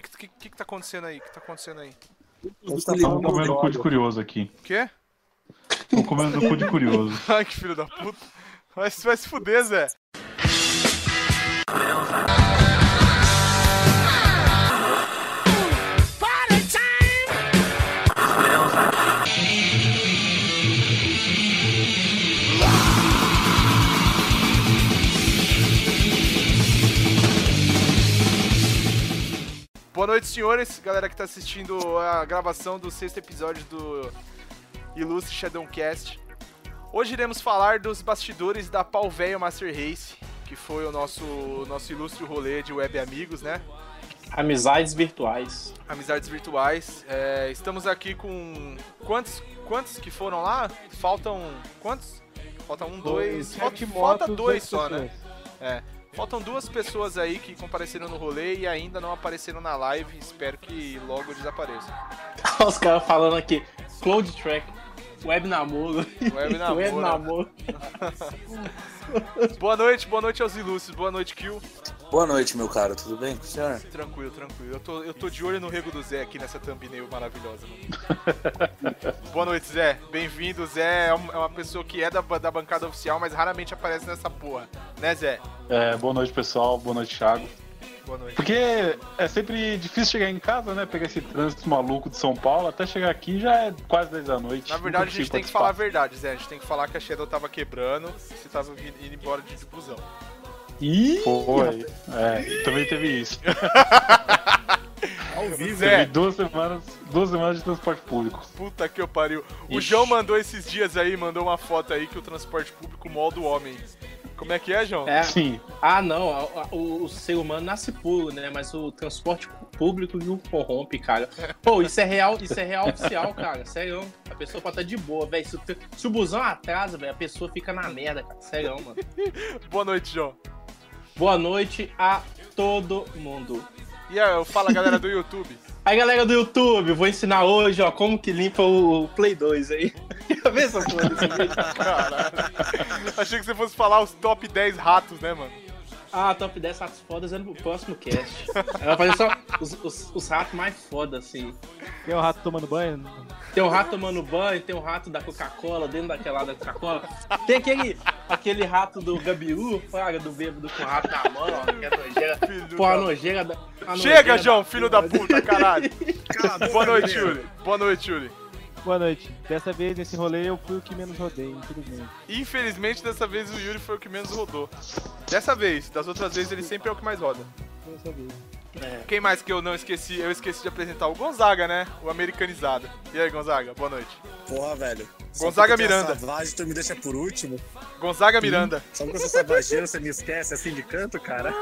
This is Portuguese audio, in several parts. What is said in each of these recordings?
que, que, que, que tá acontecendo aí? O que tá acontecendo aí? Estamos comendo cu de curioso aqui. O quê? Estamos comendo cu de curioso. Ai, que filho da puta. Vai, vai se fuder, Zé. Boa noite, senhores. Galera que tá assistindo a gravação do sexto episódio do Ilustre Shadowcast. Hoje iremos falar dos bastidores da Pau Velho Master Race, que foi o nosso, nosso ilustre rolê de web amigos, né? Amizades virtuais. Amizades virtuais. É, estamos aqui com. Quantos, quantos que foram lá? Faltam. Quantos? Falta um, dois. Falta, Sete falta motos, dois oito só, né? É. Faltam duas pessoas aí que compareceram no rolê e ainda não apareceram na live. Espero que logo desapareçam. Os caras falando aqui, Cloud Track, Web Namoro. Web namoro. Web Namoro. Boa noite, boa noite aos ilustres. Boa noite, Kill. Boa noite, meu caro, tudo bem com o senhor? Tranquilo, tranquilo. Eu tô, eu tô de olho no rego do Zé aqui nessa thumbnail maravilhosa. Boa noite, Zé. Bem-vindo, Zé. É é uma pessoa que é da, da bancada oficial, mas raramente aparece nessa porra. Né, Zé? É, boa noite, pessoal. Boa noite, Thiago. Boa noite. Porque é sempre difícil chegar em casa, né? Pegar esse trânsito maluco de São Paulo. Até chegar aqui já é quase 10 da noite. Na verdade, a gente tem que falar a verdade, Zé. A gente tem que falar que a Shadow tava quebrando e você tava indo embora de, de busão. Ih, Foi. É, também teve isso. Ao vivo, Zé. Duas semanas, duas semanas de transporte público. Puta que eu pariu. O Ixi. João mandou esses dias aí, mandou uma foto aí que o transporte público molda o homem. Como é que é, João? é. Sim. Ah, não, o, o ser humano nasce puro, né? Mas o transporte público não corrompe, cara. Pô, isso é real, isso é real oficial, cara. Sério. A pessoa pode estar de boa, velho. Se, o se o busão atrasa, velho, a pessoa fica na merda, cara. Sério, mano. Boa noite, João. Boa noite a todo mundo. E aí, eu falo a galera do YouTube. Aí, galera do YouTube, vou ensinar hoje, ó, como que limpa o Play 2 aí. Quer ver essa porra desse vídeo? Caralho. Achei que você fosse falar os top 10 ratos, né, mano? Ah, top 10 ratos fodas é no próximo cast. Ela vai fazer só os, os, os ratos mais fodas, assim. Tem o rato tomando banho? Tem o rato tomando banho, tem o rato da Coca-Cola, dentro daquela da Coca-Cola. Tem aquele, aquele rato do Gabiru, fraga, do bêbado com o rato na mão, ó, que é nojeira. Filho Pô, a nojeira da. a Chega, nojeira João, da filho da puta, caralho. Boa noite. Yuri. Boa noite, Yuri. Boa noite. Dessa vez, nesse rolê, eu fui o que menos rodei, infelizmente. Infelizmente, dessa vez o Yuri foi o que menos rodou. Dessa vez, das outras vezes ele sempre é o que mais roda. Dessa vez. Quem mais que eu não esqueci? Eu esqueci de apresentar o Gonzaga, né? O americanizado. E aí, Gonzaga, boa noite. Porra, velho. Gonzaga é Miranda. Savagem, tu me deixa por último. Gonzaga Miranda. Só porque eu sou savageiro, você me esquece assim de canto, cara.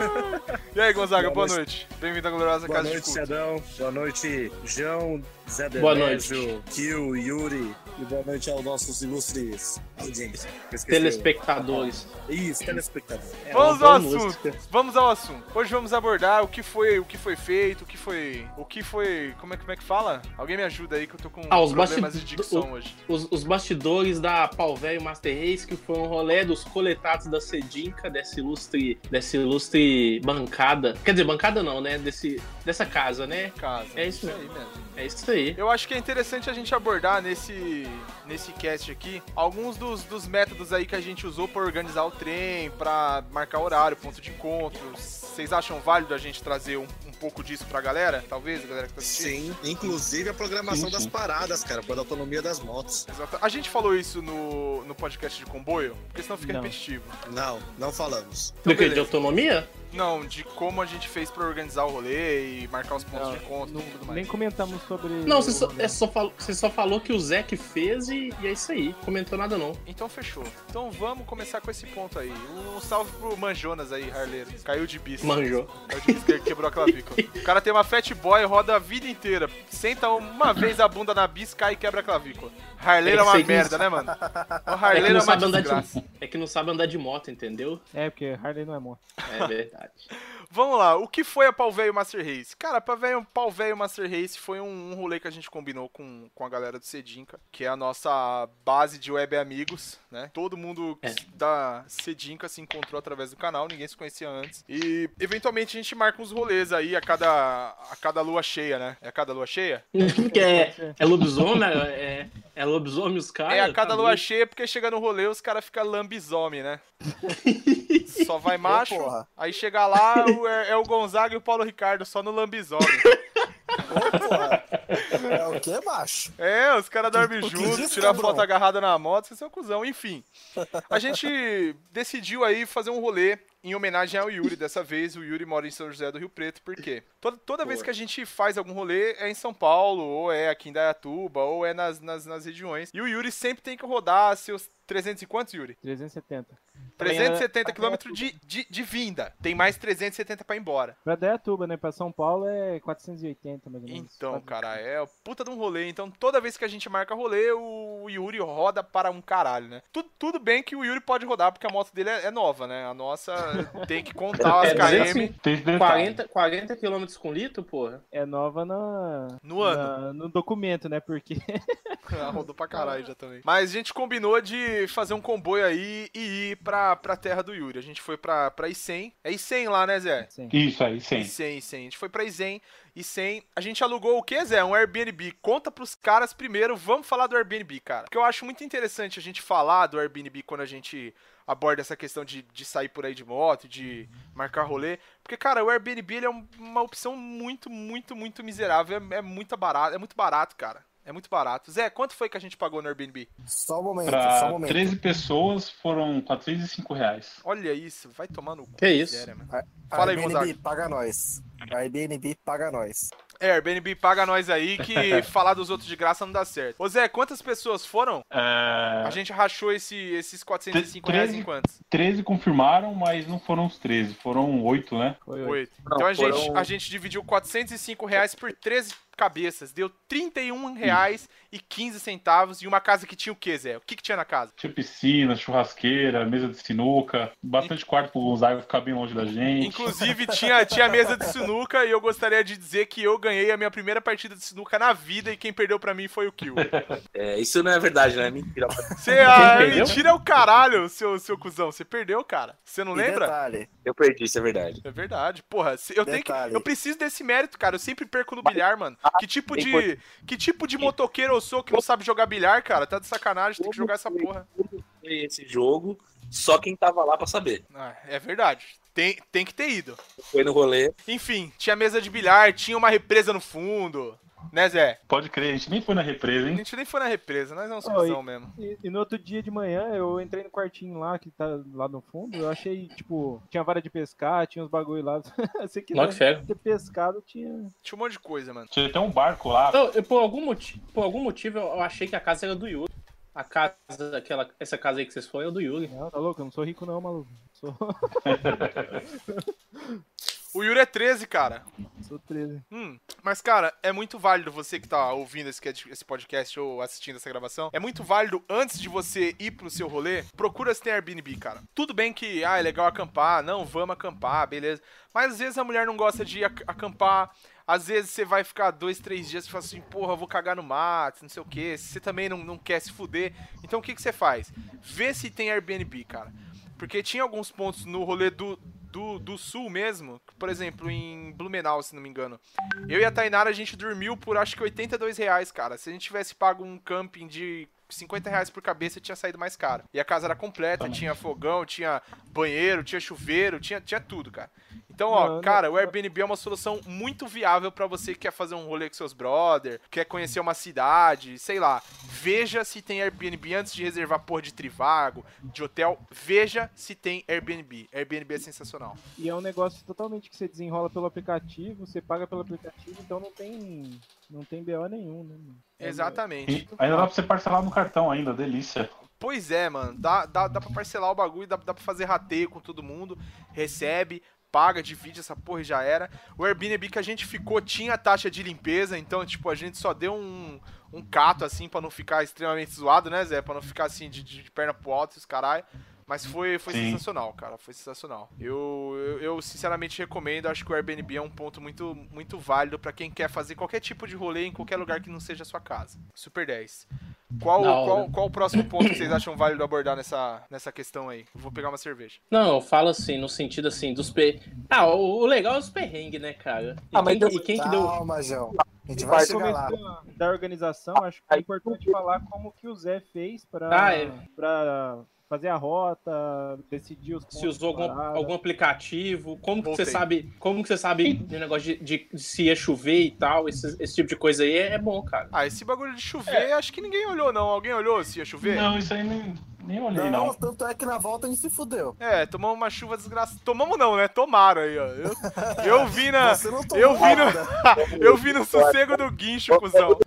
E aí, Gonzaga, boa Boa noite. Bem-vindo à gloriosa Boa casa noite, de culto. Xadão. Boa noite, João, Zé Boa Delésio, Kill, Yuri. E boa noite aos nossos ilustres audiência. Esqueci Telespectadores. o- Isso, telespectador. É Vamos ao assunto. música. Vamos ao assunto. Hoje vamos abordar o que foi, o que foi feito, o que foi, o que foi, como é, como é que fala? Alguém me ajuda aí que eu tô com Ah, os problemas de dicção hoje. Os, os bastidores da Pau Velho Master Race, que foi um rolê dos coletados da Sedinca, dessa ilustre, dessa ilustre bancada. Quer dizer, bancada não, né? Desse, dessa casa, né? Casa. É isso aí mesmo. É isso aí. Eu acho que é interessante a gente abordar nesse, nesse cast aqui alguns dos, dos métodos aí que a gente usou para organizar o trem, para marcar horário, ponto de encontro. Vocês acham válido a gente trazer um, um pouco disso pra galera? Talvez, a galera que tá assistindo? Sim, inclusive a programação Sim, das sim. paradas, cara, para a autonomia das motos. Exato. A gente falou isso no, no podcast de comboio, porque senão fica Não. repetitivo. Não, não falamos. Do que? De autonomia? Não, de como a gente fez pra organizar o rolê e marcar os pontos Não, de encontro não- e tudo mais. nem comentamos sobre. Não, você só, é só fal- você só falou que o Zé que fez e, e é isso aí. Comentou nada não. Então fechou. Então vamos começar com esse ponto aí. Um salve pro Manjonas aí, Harleiro. Caiu de bis. Manjou. Caiu de bis, que- quebrou a clavícula. O cara tem uma Fat Boy, roda a vida inteira. Senta uma vez a bunda na bis, cai e quebra a clavícula. Harleiro é É uma merda, não né, mano? O É que, não é uma sabe andar desgraça. de, é que não sabe andar de moto, entendeu? É, porque Harley não é morto. É verdade. Vamos lá, o que foi a Pau Velho Master Race? Cara, a Pau Velho, Master Race foi um, um rolê que a gente combinou com, com a galera do Sedinca, que é a nossa base de web amigos, né? Todo mundo É. da Sedinca se encontrou através do canal, ninguém se conhecia antes. E eventualmente a gente marca uns rolês aí a cada, a cada lua cheia, né? É a cada lua cheia? é, é lobisomem? É, é lobisomem os caras? é a cada Tá lua doido. cheia porque chega no rolê os caras ficam lambisomem, né? Só vai macho, porra. aí chega lá o- é, é o Gonzaga e o Paulo Ricardo só no lambisomem. Ô, porra. É o que, macho? É, os caras dormem juntos, tiram foto agarrada na moto, vocês são cuzão. Enfim, a gente decidiu aí fazer um rolê em homenagem ao Yuri. Dessa vez, o Yuri mora em São José do Rio Preto, por quê? Toda, toda vez que a gente faz algum rolê é em São Paulo, ou é aqui em Dayatuba, ou é nas, nas, nas regiões. E o Yuri sempre tem que rodar seus 300 e quantos, Yuri? 370. 370 km de, de, de vinda. Tem mais 370 pra ir embora. Pra Dayatuba, né? Pra São Paulo é 480, mais ou menos. Então, cara, é puta de um rolê. Então, toda vez que a gente marca rolê, o Yuri roda para um caralho, né? Tudo, tudo bem que o Yuri pode rodar, porque a moto dele é, é nova, né? A nossa tem que contar as É, KM 250. Tem esse detalhe. 40, 40 km com litro, porra? É nova na, no ano. na- no documento, né? Porque Ah, rodou pra caralho já também. Mas a gente combinou de fazer um comboio aí e ir pra, pra terra do Yuri. A gente foi pra, pra Icem. É Icem lá, né, Zé? assim, Isso aí, sim. Icem, Icem. A gente foi pra Icem. Icem. A gente alugou o que, Zé? Um Airbnb. Conta pros caras primeiro. Vamos falar do Airbnb, cara. Porque eu acho muito interessante a gente falar do Airbnb quando a gente aborda essa questão de, de sair por aí de moto, de marcar rolê. Porque, cara, o Airbnb ele é um- uma opção muito, muito, muito miserável. É, é muito barato. É muito barato, cara. É muito barato. Zé, quanto foi que a gente pagou no Airbnb? Só um momento, só um Pra momento. 13 pessoas foram 405 reais. Olha isso, vai tomar no cu. Que isso? miséria, mano. A Fala aí, Airbnb Gonzaga. paga nós. A Airbnb paga nós. É, Airbnb paga nós aí que falar dos outros de graça não dá certo. Ô Zé, quantas pessoas foram? É, A gente rachou esse, esses 405 reais em quantos? 13 confirmaram, mas não foram os 13, foram 8, né? foi oito. Oito. Não, Então a gente, foram- a gente dividiu 405 reais por 13 cabeças. Deu 31 reais e 15 centavos. E uma casa que tinha o quê, Zé? O que, que tinha na casa? Tinha piscina, churrasqueira, mesa de sinuca, bastante quarto pro Gonzaga ficar bem longe da gente. Inclusive, tinha, tinha mesa de sinuca e eu gostaria de dizer que eu ganhei a minha primeira partida de sinuca na vida e quem perdeu pra mim foi o Kill. É, isso não é verdade, né? É mentira. Você, ah, mentira é o caralho, seu, seu cuzão. Você perdeu, cara. Você não E lembra? detalhe, Eu perdi, isso é verdade. É verdade. Porra, eu tenho que, eu preciso desse mérito, cara. Eu sempre perco no bilhar, mano. Que tipo de que tipo de motoqueiro eu sou que não sabe jogar bilhar, cara? Tá de sacanagem, tem que jogar essa porra. Esse jogo, só quem tava lá pra saber. Ah, é verdade. Tem, tem que ter ido. Foi no rolê. Enfim, tinha mesa de bilhar, tinha uma represa no fundo. Né, Zé? Pode crer, a gente nem foi na represa, A hein? gente nem foi na represa, nós é uns Oi. cuzão mesmo. E, e no outro dia de manhã eu entrei no quartinho lá, que tá lá no fundo, eu achei, tipo, tinha vara de pescar, tinha uns bagulho lá. Se Nó que fera. ter pescado, tinha. Tinha um monte de coisa, mano. Tinha até um barco lá. Não, eu, por, algum motivo, por algum motivo eu eu achei que a casa era do Yuri. A casa, aquela, essa casa aí que vocês foram é do Yuri. Não, tá louco? Eu não sou rico não, maluco. Sou, O Yuri é 13, cara. sou 13. Hum, mas cara, é muito válido você que tá ouvindo esse, esse podcast ou assistindo essa gravação. É muito válido antes de você ir pro seu rolê, procura se tem Airbnb, cara. Tudo bem que, ah, é legal acampar, não, vamos acampar, beleza. Mas às vezes a mulher não gosta de ac- acampar. Às vezes você vai ficar dois, três dias e fala assim, porra, vou cagar no mato, não sei o que. Você também não, não quer se fuder. Então o que, que você faz? Vê se tem Airbnb, cara. Porque tinha alguns pontos no rolê do, do, do sul mesmo, por exemplo, em Blumenau, se não me engano. Eu e a Tainara, a gente dormiu por acho que 82 reais, cara. Se a gente tivesse pago um camping de 50 reais por cabeça, tinha saído mais caro. E a casa era completa, Também. tinha fogão, tinha banheiro, tinha chuveiro, tinha, tinha tudo, cara. Então, ó, Não, cara, não- o Airbnb é uma solução muito viável pra você que quer fazer um rolê com seus brother, quer conhecer uma cidade, sei lá. Veja se tem Airbnb antes de reservar porra de trivago, de hotel. Veja se tem Airbnb. Airbnb é sensacional. E é um negócio totalmente que você desenrola pelo aplicativo, você paga pelo aplicativo, então não tem. Não tem BO nenhum, né? É- Exatamente. E ainda dá pra você parcelar no cartão ainda, delícia. Pois é, mano. Dá, dá, dá pra parcelar o bagulho, dá, dá pra fazer rateio com todo mundo. Recebe, paga, divide essa porra e já era. O Airbnb que a gente ficou tinha taxa de limpeza, então, tipo, a gente só deu um, um cato, assim, pra não ficar extremamente zoado, né, Zé? Pra não ficar, assim, de, de perna pro alto os caralho. Mas foi, foi Sim. sensacional, cara. Foi sensacional. Eu, eu, eu, sinceramente recomendo. Acho que o Airbnb é um ponto muito, muito válido pra quem quer fazer qualquer tipo de rolê em qualquer lugar que não seja a sua casa. Super 10. Qual, qual, qual o próximo ponto que vocês acham válido abordar nessa, nessa questão aí? Eu vou pegar uma cerveja. Não, eu falo assim, no sentido assim, dos per... Ah, o, o legal é os perrengues, né, cara? E, Ah, mas quem, deu- e quem que deu. Calma, João. A gente vai chegar lá. da organização, acho que é importante falar como que o Zé fez pra, Ah, é. pra fazer a rota, decidir os. Se usou algum, algum aplicativo, como que Voltei. você sabe, como que você sabe o negócio de, de- se ia chover e tal, esse, esse tipo de coisa aí é, é bom, cara. Ah, esse bagulho de chover, acho que ninguém olhou, não. Alguém olhou se ia chover? Não, isso aí nem, nem olhei, Não, não. tanto é que na volta a gente se fudeu. É, tomamos uma chuva desgraçada. Tomamos não, né? Tomaram aí, ó. Eu, eu vi na. Você não tomou Eu vi no, eu vi no sossego do guincho, cuzão.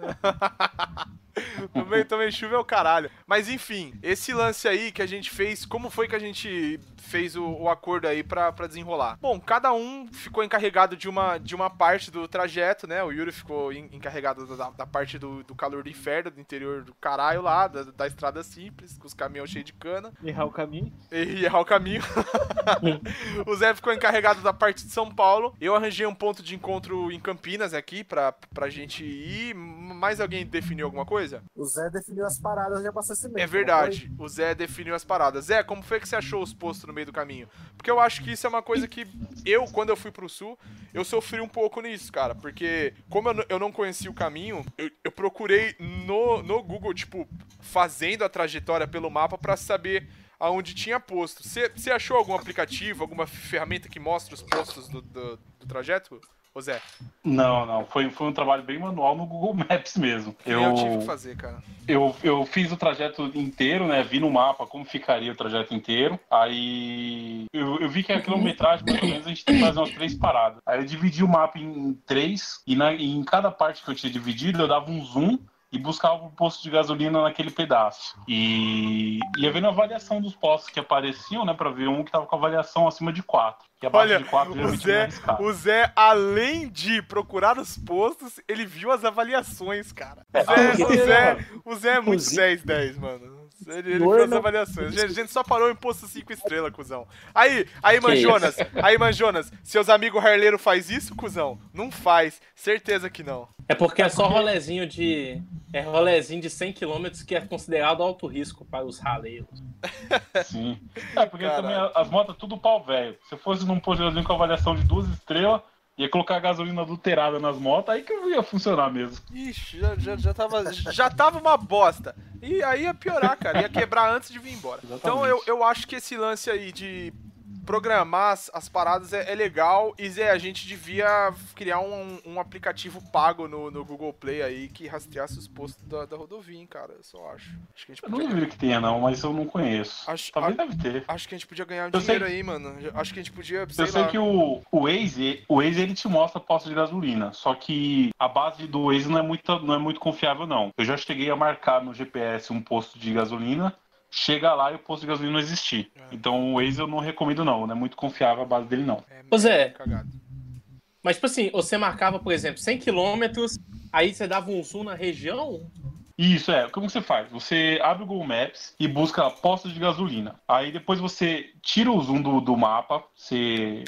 Também, também chuva é o caralho. Mas enfim, esse lance aí que a gente fez, como foi que a gente fez o, o acordo aí pra, pra desenrolar? Bom, cada um ficou encarregado de uma, de uma parte do trajeto, né? O Yuri ficou en- encarregado da, da parte do, do calor do inferno, do interior do caralho lá, da, da estrada simples, com os caminhões cheios de cana Errar o caminho. e errar o caminho. o Zé ficou encarregado da parte de São Paulo. Eu arranjei um ponto de encontro em Campinas aqui pra, pra gente ir. Mais alguém definiu alguma coisa? O Zé definiu as paradas de abastecimento. É verdade, o Zé definiu as paradas. Zé, como foi que você achou os postos no meio do caminho? Porque eu acho que isso é uma coisa que eu, quando eu fui pro sul, eu sofri um pouco nisso, cara. Porque, como eu, não conhecia o caminho, eu, eu procurei no, no Google, tipo, fazendo a trajetória pelo mapa pra saber aonde tinha posto. Você você achou algum aplicativo, alguma ferramenta que mostra os postos do, do, do trajeto, ô Zé? Não, não. Foi, foi um trabalho bem manual no Google Maps mesmo. Eu, eu tive que fazer, cara. Eu, eu fiz o trajeto inteiro, né? Vi no mapa como ficaria o trajeto inteiro. Aí eu, eu vi que a quilometragem, mais ou menos, a gente tem que fazer umas três paradas. Aí eu dividi o mapa em três, e, na, e em cada parte que eu tinha dividido, eu dava um zoom e buscava o posto de gasolina naquele pedaço. E ia vendo a avaliação dos postos que apareciam, né? Pra ver um que tava com avaliação acima de 4. Que abaixo Olha, de 4 O Zé, o Zé, além de procurar os postos, ele viu as avaliações, cara. O É, Zé, o Zé, o Zé é muito Inclusive- 10-10, mano. Ele, ele viu as avaliações. A gente só parou em posto 5 estrelas, cuzão. Aí, aí, Manjonas, aí, Manjonas, seus amigos harleiros faz isso, cuzão? Não faz. Certeza que não. É porque é só rolezinho de. É rolezinho de 100 km que é considerado alto risco para os raleiros. Sim. É, porque Caralho. também as motos tudo pau velho. Se fosse num posto com avaliação de duas estrelas, ia colocar gasolina adulterada nas motos, aí que não ia funcionar mesmo. Ixi, já, já, já, tava, já tava uma bosta. E aí ia piorar, cara. Ia quebrar antes de vir embora. Então eu, eu acho que esse lance aí de programar as, as paradas é, é legal. E Zé, a gente devia criar um, um aplicativo pago no, no Google Play aí que rastreasse os postos da, da rodovia, hein, cara. Eu só acho. Acho que a gente Eu não podia, duvido que tenha, não, mas eu não conheço. Acho- Talvez deve ter. acho que a gente podia ganhar um Eu sei dinheiro aí, mano. Acho que a gente podia, sei Eu sei lá. que o, o Waze, o Waze ele te mostra posto de gasolina, só que a base do Waze não é muito, não é muito confiável não. Eu já cheguei a marcar no GPS um posto de gasolina, chega lá e o posto de gasolina não existir. É. Então o Waze eu não recomendo não, não é muito confiável a base dele não. É, Zé. cagado. Mas, tipo assim, você marcava, por exemplo, 100 km, aí você dava um zoom na região. Isso, é. Como você faz? Você abre o Google Maps e busca postos de gasolina. Aí depois você tira o zoom do, do mapa, você,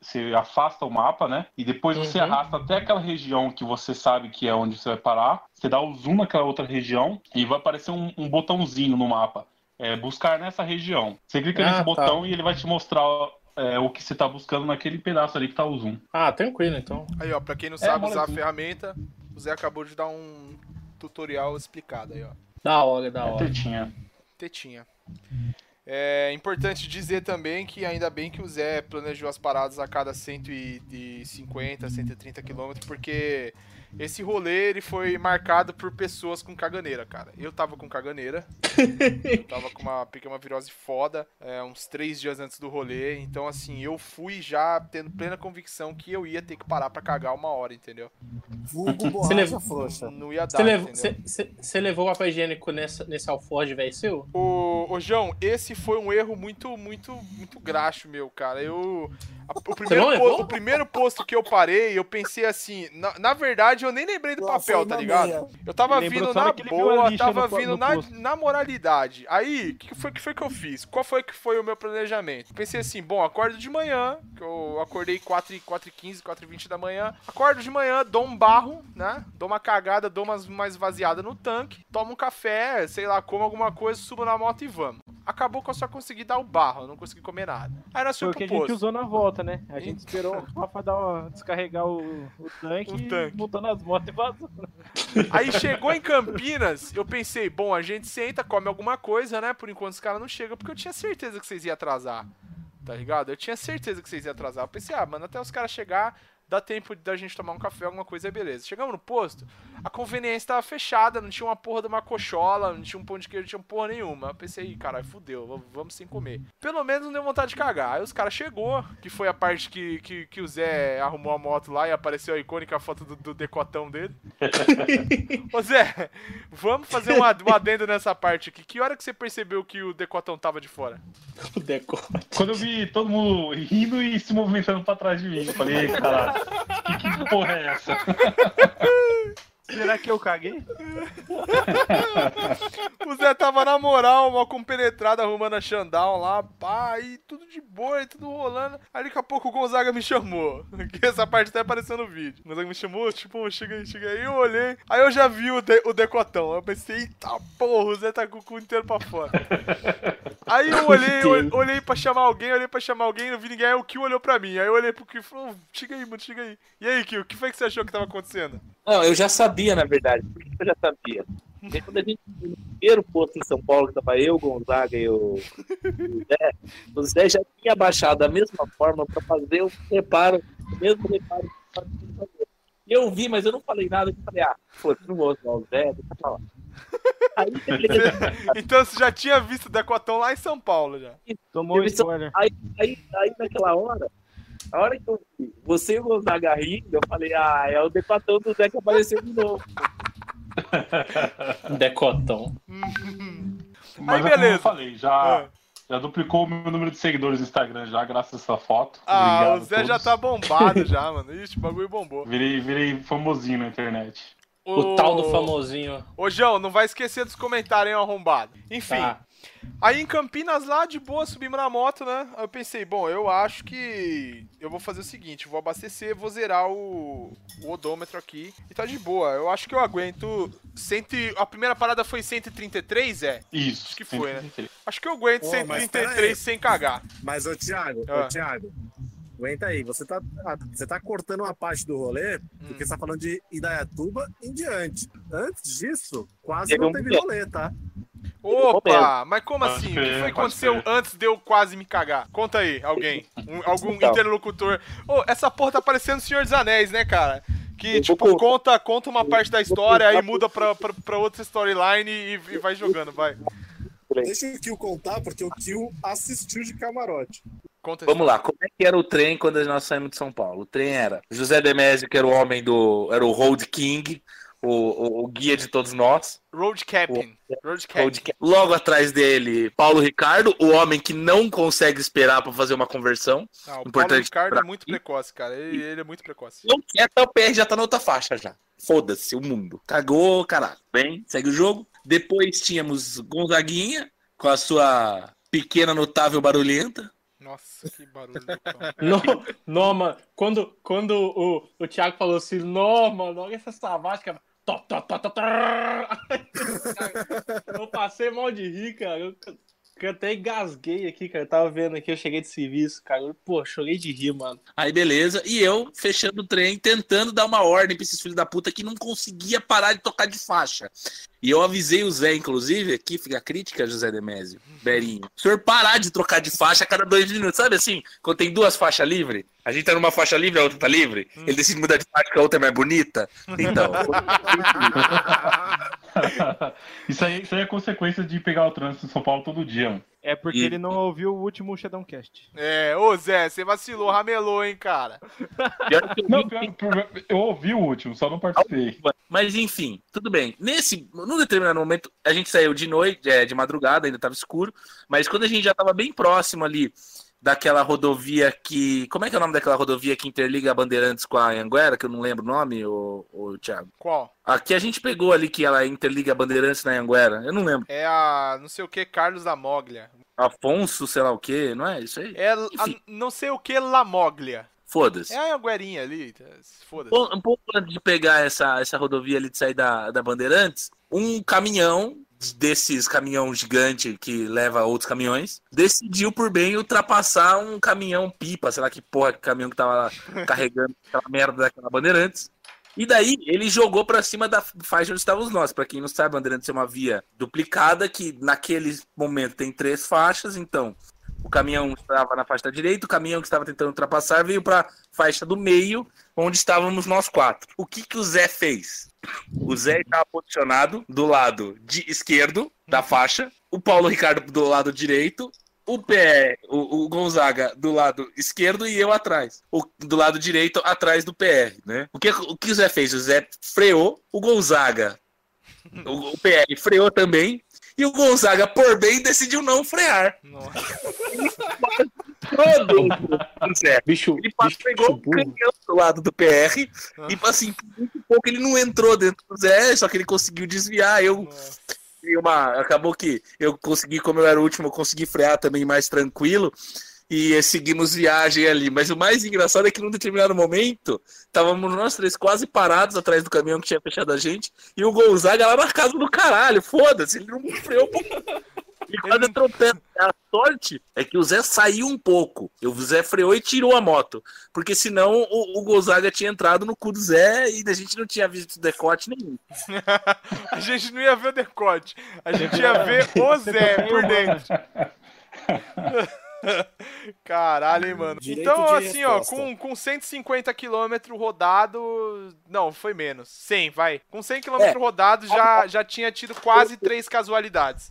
você afasta o mapa, né? E depois você Uhum. arrasta até aquela região que você sabe que é onde você vai parar. Você dá o zoom naquela outra região e vai aparecer um, um botãozinho no mapa. É, buscar nessa região. Você clica Ah, nesse tá. botão e ele vai te mostrar é, o que você tá buscando naquele pedaço ali que tá o zoom. Ah, tranquilo, então. Aí, ó, pra quem não É, sabe usar a ferramenta, o Zé acabou de dar um tutorial explicado aí, ó. Da hora, da É hora. tetinha. Tetinha. É importante dizer também que ainda bem que o Zé planejou as paradas a cada 150, 130 quilômetros, porque esse rolê ele foi marcado por pessoas com caganeira, cara. Eu tava com caganeira, eu tava com uma pequena virose foda, é, uns três dias antes do rolê, então assim, eu fui já tendo plena convicção que eu ia ter que parar pra cagar uma hora, entendeu? Vulgo borracha levou- frouxa. Não ia dar, Você levou, você- você- você o papel higiênico nessa, nesse alforge, velho, seu? Ô, ô, João, esse foi um erro muito, muito, muito graxo, meu, cara. Eu. a- o, primeiro não po- levou? o primeiro posto que eu parei, eu pensei assim. Na, na verdade, verdade, eu nem lembrei do papel, tá ligado? meia. Eu tava lembrou vindo na a boa, tava no- vindo no na, posto. na moralidade. Aí, o que, foi, que foi que eu fiz? Qual foi que foi o meu planejamento? Pensei assim, bom, acordo de manhã, que eu acordei 4 e 4 e 15, 4 e 20 da manhã. Acordo de manhã, dou um barro, né? Dou uma cagada, dou umas mais vaziada no tanque, tomo um café, sei lá, como alguma coisa, subo na moto e vamos. Acabou que eu só consegui dar o barro, eu não consegui comer nada. Aí nós Foi o que a pro gente posto. usou na volta, né? A gente esperou o Rafa dar uma- descarregar o, o tanque, O tanque. Nas motos e vazou. Aí chegou em Campinas, eu pensei, bom, a gente senta, come alguma coisa, né? Por enquanto os caras não chegam, porque eu tinha certeza que vocês iam atrasar. Tá ligado? Eu tinha certeza que vocês iam atrasar. Eu pensei, ah, mano, até os caras chegar, dá tempo da gente tomar um café, alguma coisa, beleza. Chegamos no posto, a conveniência tava fechada, não tinha uma porra de uma cochola, não tinha um pão de queijo, não tinha porra nenhuma. Eu pensei, caralho, fudeu, vamos sem comer. Pelo menos não deu vontade de cagar. Aí os caras chegou, que foi a parte que, que, que o Zé arrumou a moto lá e apareceu a icônica foto do, do decotão dele. Ô Zé, vamos fazer um um adendo nessa parte aqui. Que hora que você percebeu que o decotão tava de fora? O Deco. Quando eu vi todo mundo rindo e se movimentando pra trás de mim, eu falei, "Ei, caralho, que, porra é essa? Será que eu caguei? O Zé tava na moral, mal compenetrado, arrumando a Xandão lá, pá, e tudo de boa, e tudo rolando. Aí daqui a pouco o Gonzaga me chamou. Que essa parte até apareceu no vídeo. O Gonzaga me chamou, tipo, chega aí, chega aí. Eu olhei, aí eu já vi o, de- o decotão. Eu pensei, eita porra, o Zé tá com o cu inteiro pra fora. Aí eu olhei, eu olhei pra chamar alguém, olhei pra chamar alguém, não vi ninguém, aí o Kio olhou pra mim. Aí eu olhei pro Kio e falou, chega aí, mano, chega aí. E aí, Kio, o que foi que você achou que tava acontecendo? Não, eu já sabia, na verdade. Por que eu já sabia? Porque quando a gente foi no primeiro posto em São Paulo, que tava eu, o Gonzaga e o, o Zé, o Zé já tinha baixado da mesma forma para fazer o reparo, o mesmo reparo que eu fazer. E eu vi, mas eu não falei nada, eu falei, ah, pô, não vou usar o Zé, deixa pra lá. Aí, beleza. Então você já tinha visto o decotão lá em São Paulo já. Tomou spoiler. Aí, aí, aí naquela hora, a hora que eu vi você e o Gonzaga rindo, eu falei, ah, é o decotão do Zé que apareceu de novo. Decotão. Mas é como beleza. eu falei, já, Ah. já duplicou o meu número de seguidores no Instagram já, graças a essa foto. Ah, Obrigado o Zé já tá bombado já, mano. Ixi, o bagulho bombou. Virei, virei famosinho na internet. O tal do famosinho. Ô, João, não vai esquecer dos comentários, hein, arrombado. Enfim, Tá. Aí em Campinas lá, de boa, subimos na moto, né? Aí eu pensei, bom, eu acho que eu vou fazer o seguinte, vou abastecer, vou zerar o, o odômetro aqui e tá de boa. Eu acho que eu aguento... Cento... A primeira parada foi 133, é? Isso. Acho que foi, né? 133. Acho que eu aguento Ô, mas pera 133 aí. sem cagar. Mas, ô Thiago, Ah. ô Thiago, aguenta aí. Você tá, ah, você tá cortando uma parte do rolê, porque você tá falando de Indaiatuba em diante. Antes disso, quase Teve não um teve dia. rolê, tá? Opa, mas como assim? O que foi que aconteceu antes de eu quase me cagar? Conta aí, alguém. Um- algum Então. interlocutor. Ô, essa porra tá parecendo Senhor dos Anéis, né, cara? Que, Eu tipo, vou conta, conta uma parte da história, aí muda pra, pra, pra outra storyline e, e vai jogando, vai. Deixa o Kill contar, porque o Kill assistiu de camarote. Conta Vamos lá, como é que era o trem quando nós saímos de São Paulo? O trem era José Demésio, que era o homem do. era o Road King, o, o, o guia de todos nós. Road Captain. Road Captain. Logo atrás dele, Paulo Ricardo, o homem que não consegue esperar para fazer uma conversão. Não, o Paulo Ricardo é muito precoce, cara. Ele, ele é muito precoce. Não quer, até o PR já tá na outra faixa já. Foda-se, o mundo. Cagou, caralho. Bem, segue o jogo. Depois tínhamos Gonzaguinha, com a sua pequena, notável barulhenta. Nossa, que barulho. mano. Quando, quando o, o Thiago falou assim, não, mano, olha essa sabática. Tó, tó, tó, tó. Eu passei mal de rir, cara. Eu, eu até engasguei aqui, cara. Eu tava vendo aqui, eu cheguei de serviço, cara. Eu, pô, chorei de rir, mano. Aí beleza, e eu fechando o trem, tentando dar uma ordem pra esses filhos da puta que não conseguia parar de tocar de faixa. E eu avisei o Zé, inclusive, aqui fica a crítica, José Demésio, Berinho. O senhor parar de trocar de faixa a cada dois minutos, sabe assim? Quando tem duas faixas livres, a gente tá numa faixa livre, a outra tá livre, ele decide mudar de faixa porque a outra é mais bonita. Então, isso, aí, isso aí é consequência de pegar o trânsito em São Paulo todo dia, mano. É porque E- ele não ouviu o último Shadowcast. É, ô Zé, você vacilou, ramelou, hein, cara. Não, vi- pior- pior- eu ouvi o último, só não participei. Mas enfim, tudo bem. Nesse, num determinado momento, a gente saiu de noite, é, de madrugada, ainda estava escuro, mas quando a gente já estava bem próximo ali daquela rodovia que. Como é que é o nome daquela rodovia que interliga a Bandeirantes com a Anguera, que eu não lembro o nome, ô, ô Thiago? Qual? Aqui a gente pegou ali que ela interliga a Bandeirantes na Anguera. Eu não lembro. É a não sei o que Carlos da Moglia. Afonso, sei lá o que, não é isso aí? É a não sei o que La Moglia. Foda-se. É a Anguerinha ali. Foda-se. Um pouco antes de pegar essa, essa rodovia ali de sair da, da Bandeirantes, um caminhão desses caminhão gigante que leva outros caminhões, decidiu por bem ultrapassar um caminhão pipa, sei lá que porra que caminhão que tava carregando aquela merda daquela Bandeirantes. E daí ele jogou pra cima da faixa onde estávamos nós. Pra quem não sabe, Bandeirantes é uma via duplicada que naquele momento tem três faixas, então o caminhão estava na faixa da direita, o caminhão que estava tentando ultrapassar veio para faixa do meio, onde estávamos nós quatro. O que, que o Zé fez? O Zé estava posicionado do lado de esquerdo da faixa, o Paulo Ricardo do lado direito, o PR, o, o Gonzaga do lado esquerdo e eu atrás. O, do lado direito, atrás do PR, né? O que, o que o Zé fez? O Zé freou, o Gonzaga, o, o PR freou também, e o Gonzaga, por bem, decidiu não frear. Nossa. Todo o Zé. Bicho, Ele passou, bicho pegou o canhão do lado do PR e, assim, por muito pouco ele não entrou dentro do Zé, só que ele conseguiu desviar. Eu Nossa. uma. Acabou que eu consegui, como eu era o último, eu consegui frear também mais tranquilo. E eh, seguimos viagem ali. Mas o mais engraçado é que num determinado momento, estávamos nós três quase parados atrás do caminhão que tinha fechado a gente. E o Gonzaga lá na casa do caralho. Foda-se, ele não freou. E quase entrou perto. A sorte é que o Zé saiu um pouco. O Zé freou e tirou a moto. Porque senão o, o Gonzaga tinha entrado no cu do Zé e a gente não tinha visto decote nenhum. a gente não ia ver o decote. A gente ia ver o Zé por dentro. Caralho, hein, mano. Direito então, assim, ó, resposta. com, com 150 km rodado. Não, foi menos. 100, vai. Com 100 km É. rodado já, já tinha tido quase três casualidades.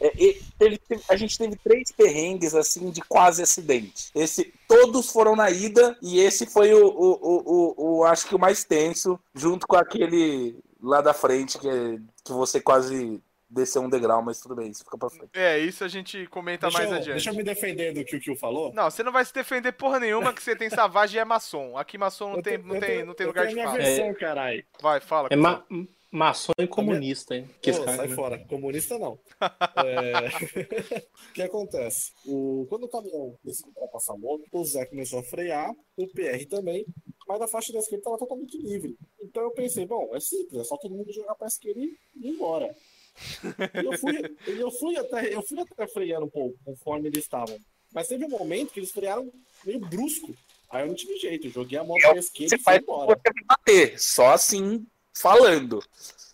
É, e teve- a gente teve três perrengues assim de quase acidente. Esse, todos foram na ida e esse foi o, o, o, o- acho que o mais tenso, junto com aquele lá da frente que, que você quase desceu um degrau, mas tudo bem, isso fica pra frente. É, isso a gente comenta Deixa mais eu, adiante. deixa eu me defender do que o Kio falou. Não, você não vai se defender porra nenhuma que você tem Savage e é maçom. Aqui maçom não Eu tem, tenho- não tem, não tem lugar de a minha fala. versão, caralho. Vai, fala. É ma maçom e comunista, hein? Que Pô, cara, sai né? fora. Comunista não. É, O que acontece? O... Quando o caminhão decidiu a moto, o Zé começou a frear, o PR também, mas a faixa da esquerda estava totalmente livre. Então eu pensei, bom, é simples, é só todo mundo jogar pra esquerda e ir embora. E eu fui, eu fui até, eu fui até freando um pouco, conforme eles estavam. Mas teve um momento que eles frearam meio brusco. Aí eu não tive jeito, joguei a moto pra esquerda e fui embora. você vai bater, só assim, falando.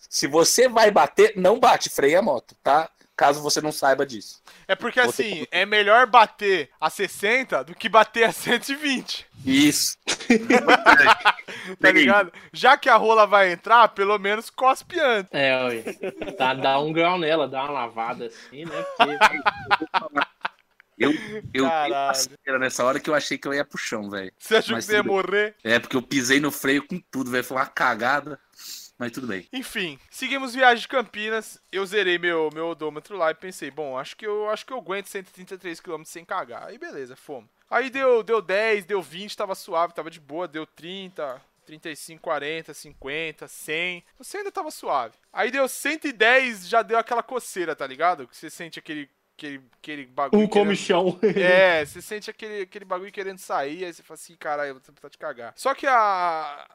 Se você vai bater, não bate, freia a moto, tá? Caso você não saiba disso. É porque Você- assim, é melhor bater a 60 do que bater a 120. Isso. Tá ligado? Já que a rola vai entrar, pelo menos cospe antes. É, ué. Dá, dá um grau nela, dá uma lavada assim, né? Porque Eu, eu uma nessa hora que eu achei que eu ia pro chão, velho. Você achou Mas que você ia morrer? É, porque eu pisei no freio com tudo, velho. Foi uma cagada. Mas tudo bem. Enfim, seguimos viagem de Campinas. Eu zerei meu, meu odômetro lá e pensei, bom, acho que eu acho que eu aguento 133 km sem cagar. Aí beleza, fomos. Aí deu, deu 10, deu 20, tava suave, tava de boa, deu 30, 35, 40, 50, 100. Você ainda tava suave. Aí deu 110, já deu aquela coceira, tá ligado? Que você sente aquele aquele, aquele bagulho um querendo- comichão. é, você sente aquele, aquele bagulho querendo sair, aí você fala assim, caralho, eu vou precisar te cagar. Só que a-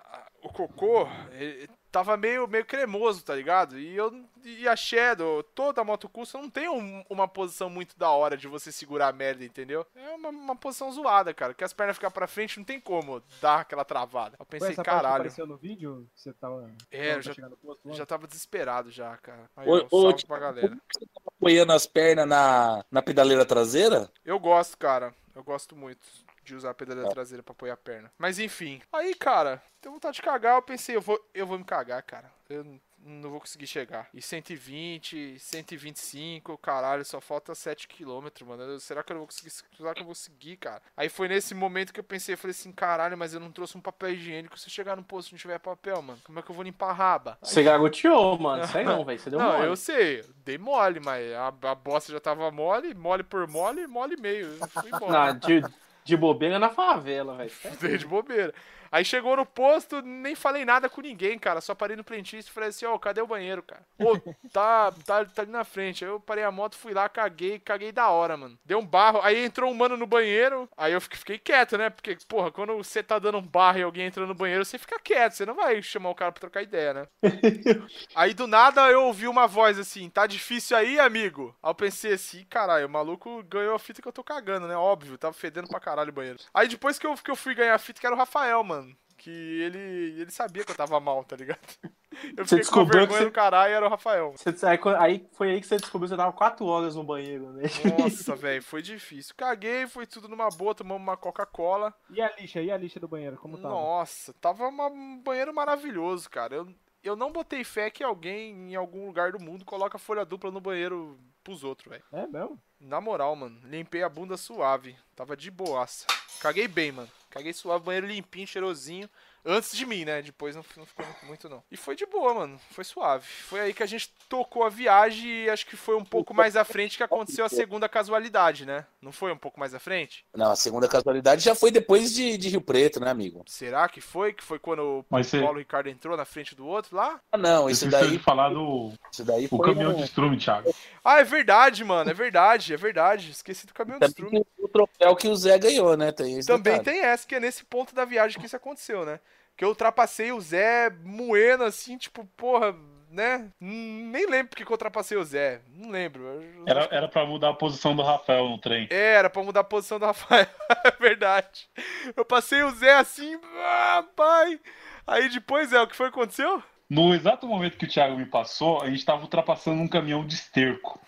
o cocô ele tava meio, meio cremoso, tá ligado? E eu e a Shadow, toda a moto custom não tem um- uma posição muito da hora de você segurar a merda, entendeu? É uma, uma posição zoada, cara, que as pernas ficam pra frente, não tem como dar aquela travada. Eu pensei, essa parte que caralho, apareceu no vídeo? Você tava. É, eu já- posto já tava desesperado já, cara. Aí, Ô, ó, ô, salve pra galera. Você tava apoiando as pernas na, na pedaleira traseira? Eu gosto, cara. Eu gosto muito de usar a pedaleira traseira pra apoiar a perna. Mas enfim. Aí, cara, deu vontade de cagar. Eu pensei, eu vou, eu vou me cagar, cara. Eu não vou conseguir chegar. E 120, 125, caralho, só falta 7 km, mano. Será que eu não vou conseguir? Será que eu vou conseguir, cara? Aí foi nesse momento que eu pensei, eu falei assim, caralho, mas eu não trouxe um papel higiênico. Se eu chegar no posto e não tiver papel, mano, como é que eu vou limpar a raba? Você garoteou, mano. Sei não, velho. Você deu não, mole. eu sei, dei mole, mas a, a bosta já tava mole, mole por mole, mole e meio. Eu fui embora. Não, de, de bobeira na favela, velho. De bobeira. Aí chegou no posto, nem falei nada com ninguém, cara. Só parei no frentista e falei assim, ó, cadê o banheiro, cara? Ô, tá, tá, tá ali na frente. Aí eu parei a moto, fui lá, caguei, caguei da hora, mano. Deu um barro, aí entrou um mano no banheiro, aí eu fiquei, fiquei quieto, né? Porque, porra, quando você tá dando um barro e alguém entra no banheiro, você fica quieto, você não vai chamar o cara pra trocar ideia, né? aí do nada eu ouvi uma voz assim, tá difícil aí, amigo? Aí eu pensei assim, caralho, o maluco ganhou a fita que eu tô cagando, né? Óbvio, tava fedendo pra caralho o banheiro. Aí depois que eu, que eu fui ganhar a fita, que era o Rafael, mano. Que ele, ele sabia que eu tava mal, tá ligado? Eu Você fiquei com descobriu que vergonha você- do caralho e era o Rafael. Você- aí, aí foi aí que você descobriu que você tava 4 horas no banheiro, né? Nossa, velho, foi difícil. Caguei, foi tudo numa boa, tomamos uma Coca-Cola. E a lixa? E a lixa do banheiro? Como tá? Nossa, tava uma- um banheiro maravilhoso, cara. Eu, eu não botei fé que alguém em algum lugar do mundo coloca folha dupla no banheiro pros outros, velho. É mesmo? Na moral, mano, limpei a bunda suave. Tava de boaça. Caguei bem, mano. Caguei suave, banheiro limpinho, cheirosinho. Antes de mim, né? Depois não, não ficou muito, não. E foi de boa, mano. Foi suave. Foi aí que a gente tocou a viagem e acho que foi um pouco mais à frente que aconteceu a segunda casualidade, né? Não foi um pouco mais à frente? Não, a segunda casualidade já foi depois de, de Rio Preto, né, amigo? Será que foi? Que foi quando o Mas você, Paulo Ricardo entrou na frente do outro lá? Ah, não, você isso daí, de falar do isso daí o caminhão um- de estrume, Thiago. Ah, é verdade, mano. É verdade, é verdade. Esqueci do caminhão de estrume. tem o troféu que o Zé ganhou, né? Tem esse Também detalhe. tem essa, que é nesse ponto da viagem que isso aconteceu, né? Que eu ultrapassei o Zé moendo assim, tipo, porra, né? Hum, Nem lembro porque que eu ultrapassei o Zé. Não lembro. Era, era pra mudar a posição do Rafael no trem. Era pra mudar a posição do Rafael. é verdade. Eu passei o Zé assim, ah, pai. Aí depois, é, o que foi que aconteceu? No exato momento que o Thiago me passou, a gente tava ultrapassando um caminhão de esterco.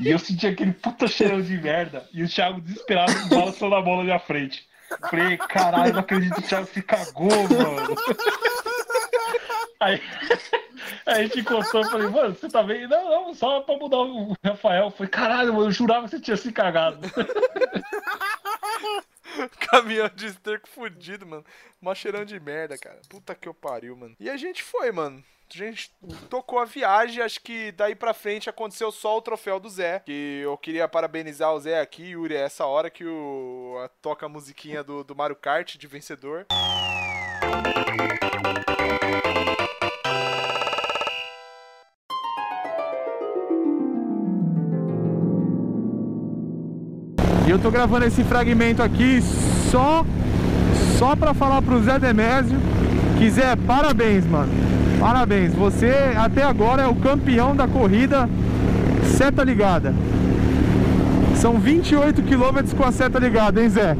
E eu senti aquele puta cheirão de merda. E o Thiago desesperado balançando a bola na minha frente. Falei, caralho, não acredito que o Thiago se cagou, mano. Aí, aí a gente encostou e falei, mano, você tá bem? Não, não, só pra mudar o Rafael. Falei, caralho, mano, eu jurava que você tinha se cagado. Caminhão de esterco fudido, mano. Mó cheirão de merda, cara. Puta que eu pariu, mano. E a gente foi, mano. A gente tocou a viagem, acho que daí pra frente aconteceu só o troféu do Zé. Que eu queria parabenizar o Zé aqui, Yuri, é essa hora que o a- toca a musiquinha do, do Mario Kart de vencedor. E eu tô gravando esse fragmento aqui só só pra falar pro Zé Demésio que Zé, parabéns, mano. Parabéns. Você até agora é o campeão da corrida seta ligada. São 28 quilômetros com a seta ligada, hein, Zé?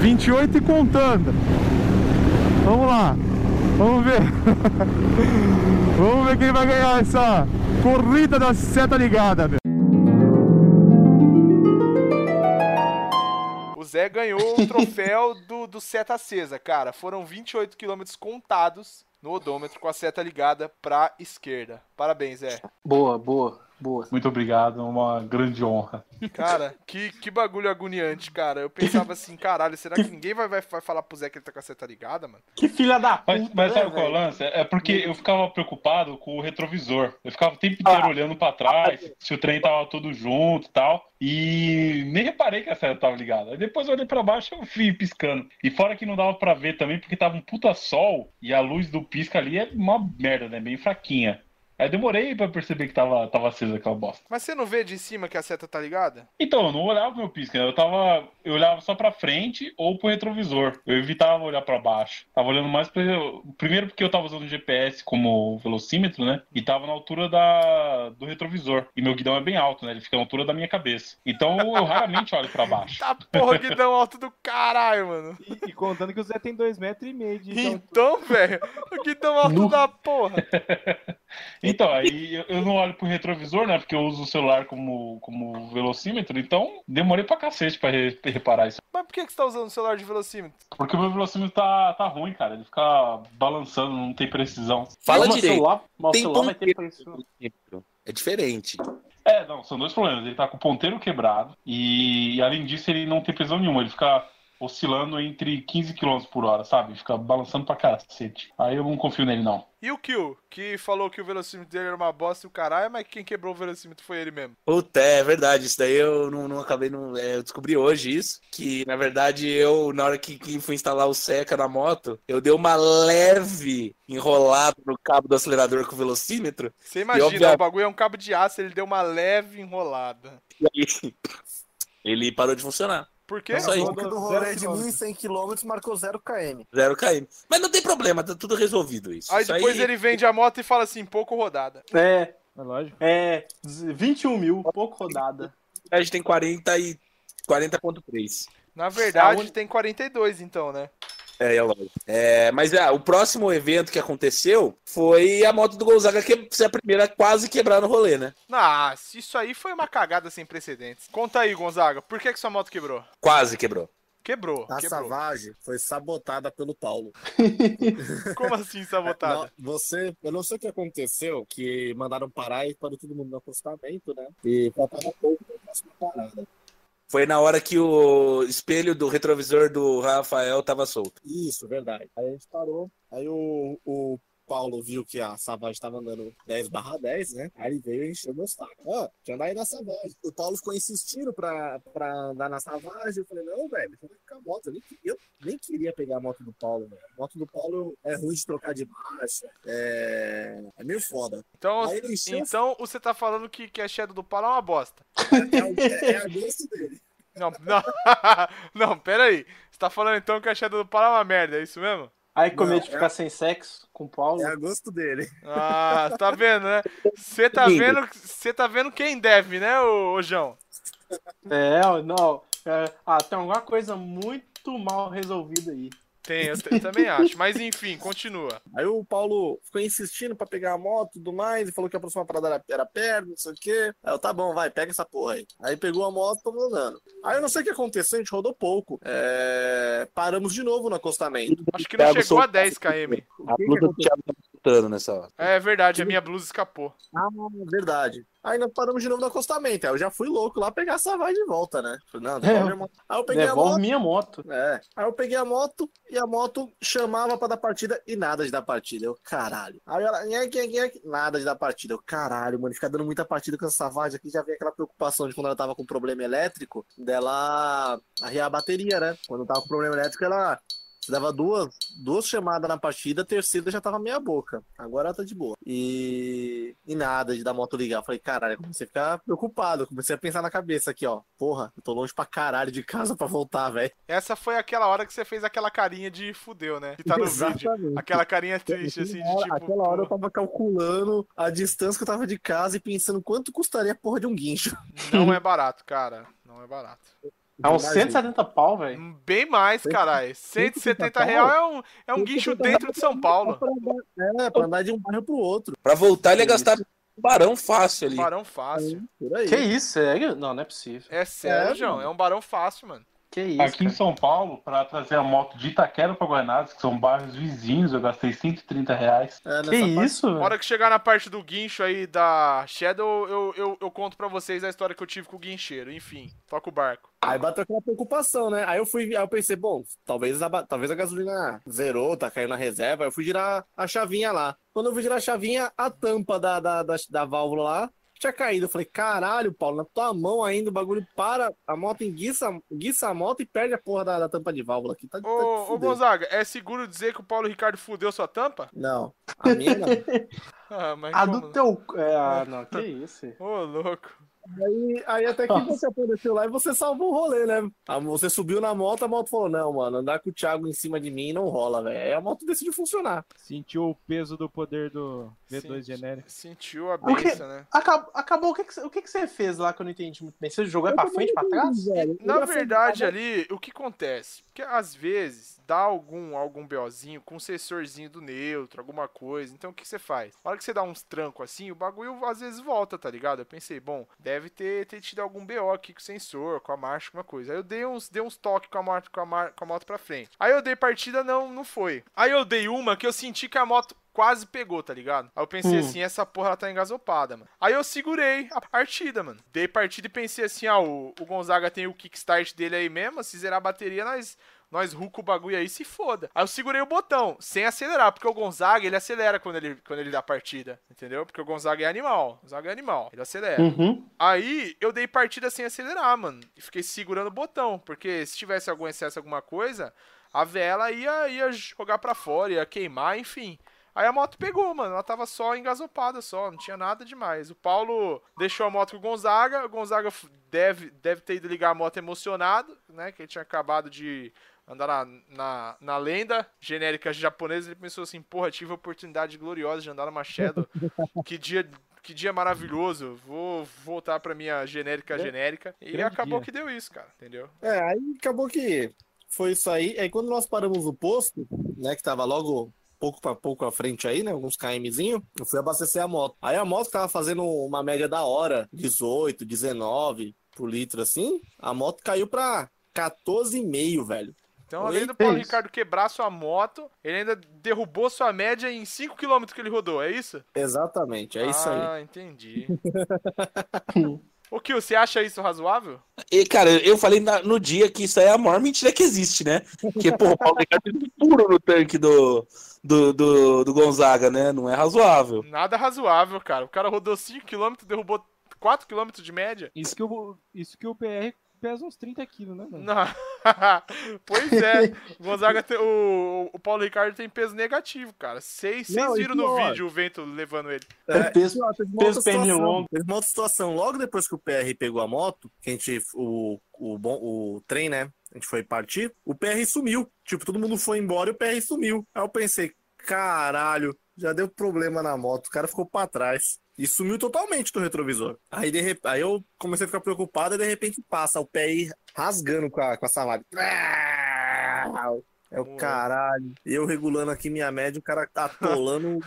28 e contando. Vamos lá. Vamos ver. Vamos ver quem vai ganhar essa corrida da seta ligada, meu. O Zé ganhou o troféu do, do seta acesa, cara. Foram 28 quilômetros contados no odômetro com a seta ligada pra esquerda. Parabéns, Zé. Boa, boa, boa. Muito obrigado, uma grande honra. Cara, que, que bagulho agoniante, cara. Eu pensava assim, caralho, será que ninguém vai, vai, vai falar pro Zé que ele tá com a seta ligada, mano? Que filha da puta, Mas, mas né, sabe qual é o lance? É porque eu ficava preocupado com o retrovisor. Eu ficava o tempo inteiro olhando pra trás, se o trem tava todo junto e tal. E nem reparei que a seta tava ligada. Aí depois eu olhei pra baixo e eu vi piscando. E fora que não dava pra ver também, porque tava um puta sol e a luz do pisca ali é uma merda, né? Bem fraquinha. Aí demorei pra perceber que tava, tava acesa aquela bosta. Mas você não vê de cima que a seta tá ligada? Então, eu não olhava pro meu pisca, né? Eu tava. Eu olhava só pra frente ou pro retrovisor. Eu evitava olhar pra baixo. Tava olhando mais pra. Primeiro porque eu tava usando o GPS como velocímetro, né? E tava na altura da... do retrovisor. E meu guidão é bem alto, né? Ele fica na altura da minha cabeça. Então eu raramente olho pra baixo. Tá porra, guidão alto do caralho, mano. E, e contando que o Zé tem dois metros e meio de. Então, velho, o guidão alto da porra. Então, aí eu- eu não olho pro retrovisor, né? Porque eu uso o celular como, como velocímetro, então demorei pra cacete pra re- reparar isso. Mas por que, que você tá usando o celular de velocímetro? Porque o meu velocímetro tá, tá ruim, cara. Ele fica balançando, não tem precisão. Fala direito. celular, Tem celular vai ter preço. É diferente. É, não, são dois problemas. Ele tá com o ponteiro quebrado e, além disso, ele não tem precisão nenhuma. Ele fica oscilando entre 15 km por hora, sabe? Fica balançando pra cacete. Aí eu não confio nele, não. E o Kill, que falou que o velocímetro dele era uma bosta e o caralho, mas quem quebrou o velocímetro foi ele mesmo. Puta, é verdade. Isso daí eu não, não acabei. Não, é, eu descobri hoje isso. Que na verdade eu, na hora que, que fui instalar o Seca na moto, eu dei uma leve enrolada no cabo do acelerador com o velocímetro. Você imagina, o bagulho é um cabo de aço, ele deu uma leve enrolada. E aí ele parou de funcionar. Por quê? É isso aí. Porque do rolê de Zero 1.100 km marcou 0 km. Zero km. Mas não tem problema, tá tudo resolvido isso. Aí Isso depois ele vende a moto e fala assim, pouco rodada. É, É lógico. é 21 mil, pouco rodada. A gente tem 40 e 40.3. Na verdade, Aonde- tem 42 então, né? É, é lógico. É, mas ah, o próximo evento que aconteceu foi a moto do Gonzaga que ser a primeira a quase quebrar no rolê, né? Ah, isso aí foi uma cagada sem precedentes. Conta aí, Gonzaga, por que, que sua moto quebrou? Quase quebrou. Quebrou, A quebrou. Savage foi sabotada pelo Paulo. Como assim sabotada? Não, você, eu não sei o que aconteceu, que mandaram parar e parou todo mundo no acostamento, né? E faltava pouco pra próxima parada. Foi na hora que o espelho do retrovisor do Rafael tava solto. Isso, verdade. Aí a gente parou, aí o, o Paulo viu que a Savage tava andando 10 barra 10, né? Aí ele veio e encheu meu saco. Ó, tinha andar aí na Savage. O Paulo ficou insistindo pra, pra andar na Savage. Eu falei, não, velho, eu ficar a moto. Eu nem, eu nem queria pegar a moto do Paulo, velho. A moto do Paulo é ruim de trocar de marcha. É, é meio foda. Então, então você tá falando que, que a Shadow do Paulo é uma bosta. é, o- é, é a gosto dele. Não, não, não, pera aí. Você tá falando então que a Shadow do Paulo é uma merda, é isso mesmo? Aí com Não, medo de é- ficar sem sexo com o Paulo. É a gosto dele. Ah, tá vendo, né? Você tá vendo, você tá vendo quem deve, né, ô, ô João? É, não. É, ah, tem alguma coisa muito mal resolvida aí. Tem, eu, eu também acho. Mas enfim, continua. Aí o Paulo ficou insistindo pra pegar a moto e tudo mais, e falou que a próxima parada era, era perto, não sei o quê. Aí eu, tá bom, vai, pega essa porra aí. Aí pegou a moto e tamo andando. Aí eu não sei o que aconteceu, a gente rodou pouco. É, Paramos de novo no acostamento. Acho que não chegou a soltou. 10 km. A blusa do Thiago escutando nessa hora. É verdade, a minha blusa escapou. Ah, verdade. Aí nós paramos de novo no acostamento. Aí eu já fui louco lá pegar essa vai de volta, né? Falei, não, devolve É. a moto. Aí eu peguei a Devolve moto. minha moto. É. Aí eu peguei a moto e a moto chamava pra dar partida e nada de dar partida. Eu, caralho. Aí ela, nheque, nheque, nada de dar partida. Eu, caralho, mano, ficar dando muita partida com essa Savage aqui. Já veio aquela preocupação de quando ela tava com problema elétrico, dela arriar a bateria, né? Quando tava com problema elétrico, ela. Você dava duas, duas chamadas na partida, a terceira já tava meia boca. Agora ela tá de boa. E, e nada de dar moto ligar. Eu falei, caralho, eu comecei a ficar preocupado. Comecei a pensar na cabeça aqui, ó. Porra, eu tô longe pra caralho de casa pra voltar, velho. Essa foi aquela hora que você fez aquela carinha de fudeu, né? Que tá no vídeo. Exatamente. Aquela carinha triste, assim, de Aquela hora- tipo. Aquela hora eu tava calculando a distância que eu tava de casa e pensando quanto custaria a porra de um guincho. Não é barato, cara. Não é barato. É uns Imagina. 170 pau, velho. Bem mais, caralho. 170 real é um, é um guincho dentro de São Paulo. Pra É, pra andar de um bairro pro outro. Pra voltar, ele ia gastar um barão fácil ali. Barão fácil. Aí. Que isso, sério? Não, não é possível. É sério, É, João. É um barão fácil, mano. Que isso, Aqui em cara. São Paulo, para trazer a moto de Itaquera para Guaianazes, que são bairros vizinhos, eu gastei 130 reais. É, Que nessa parte- isso, Na hora que chegar na parte do guincho aí da Shadow, eu, eu, eu conto pra vocês a história que eu tive com o guincheiro. Enfim, toca o barco. Aí bateu aquela preocupação, né? Aí eu fui, aí eu pensei, bom, talvez a, talvez a gasolina zerou, tá caindo na reserva. Aí eu fui girar a chavinha lá. Quando eu fui girar a chavinha, a tampa da, da, da, da válvula lá tinha caído. Eu falei, caralho, Paulo, na tua mão ainda o bagulho para, a moto enguiça, enguiça a moto e perde a porra da, da tampa de válvula aqui. Tá, tá Ô, ô fuder. Gonzaga, é seguro dizer que o Paulo Ricardo fudeu sua tampa? Não, a minha não. Ah, mas A como? do teu. É, ah, não, que isso. Ô, louco. Aí, aí até que você apareceu lá e você salvou o rolê, né? Ah, Você subiu na moto, a moto falou: Não, mano, andar com o Thiago em cima de mim não rola, velho. Aí a moto decidiu funcionar. Sentiu o peso do poder do V2 Senti- genérico. Sentiu a benção, né? Acabou, acabou. O, que que, você- o que que você fez lá que eu não entendi muito bem? Você jogou é pra frente, pra trás? Na verdade, ali, o que acontece? Porque às vezes dá algum, algum BOzinho com um sensorzinho do neutro, alguma coisa. Então o que você faz? Na hora que você dá uns trancos assim, o bagulho às vezes volta, tá ligado? Eu pensei, bom, deve ter, ter tido algum BO aqui com o sensor, com a marcha, alguma coisa. Aí eu dei uns, dei uns toques com a, moto, com, a mar- com a moto pra frente. Aí eu dei partida, não, não foi. Aí eu dei uma que eu senti que a moto quase pegou, tá ligado? Aí eu pensei Hum. assim, essa porra ela tá engasopada, mano. Aí eu segurei a partida, mano. Dei partida e pensei assim, ah, o, o Gonzaga tem o kickstart dele aí mesmo, se zerar a bateria, nós nós ruca o bagulho aí, se foda. Aí eu segurei o botão, sem acelerar, porque o Gonzaga, ele acelera quando ele, quando ele dá partida, entendeu? Porque o Gonzaga é animal, o Gonzaga é animal, ele acelera. Uhum. Aí eu dei partida sem acelerar, mano. E fiquei segurando o botão. Porque se tivesse algum excesso, alguma coisa, a vela ia, ia jogar pra fora, ia queimar, enfim. Aí a moto pegou, mano. Ela tava só engasopada, só. Não tinha nada demais. O Paulo deixou a moto com o Gonzaga. O Gonzaga deve, deve ter ido ligar a moto emocionado, né? Que ele tinha acabado de andar na, na, na lenda genérica japonesa. Ele pensou assim, porra, tive a oportunidade gloriosa de andar numa Shadow. que dia... Que dia maravilhoso, vou voltar pra minha genérica Grande- genérica. E grande acabou dia. que deu isso, cara, entendeu? É, aí acabou que foi isso aí. Aí quando nós paramos no posto, né, que tava logo pouco pra pouco à frente aí, né, alguns kmzinho, eu fui abastecer a moto. Aí a moto tava fazendo uma média da hora, 18, 19 por litro assim, a moto caiu pra 14,5, velho. Então, além do Paulo Que isso? Ricardo quebrar sua moto, ele ainda derrubou sua média em 5km que ele rodou, é isso? Exatamente, é isso aí. Ah, entendi. Ô, Kio, você acha isso razoável? E, cara, eu falei na- no dia que isso aí é a maior mentira que existe, né? Porque, pô, o Paulo Ricardo tem puro no tanque do, do, do, do Gonzaga, né? Não é razoável. Nada razoável, cara. O cara rodou 5km, derrubou 4km de média. Isso que o, isso que o PR pesa uns 30 quilos, né, mano? Não. pois é, o Gonzaga tem, o, o Paulo Ricardo tem peso negativo, cara. Vocês vocês viram no pior. vídeo o vento levando ele. É, peso- teve uma peso outra pernilongo. Teve uma outra situação. Logo depois que o PR pegou a moto, que a gente, o, o, bom, o trem, né? A gente foi partir, o PR sumiu. Tipo, todo mundo foi embora e o PR sumiu. Aí eu pensei, caralho, já deu problema na moto, o cara ficou pra trás. E sumiu totalmente do retrovisor. Aí, de rep... Aí eu comecei a ficar preocupado e de repente passa o PR rasgando com a, com a salada. É o caralho. Eu regulando aqui minha média, o cara tá atolando.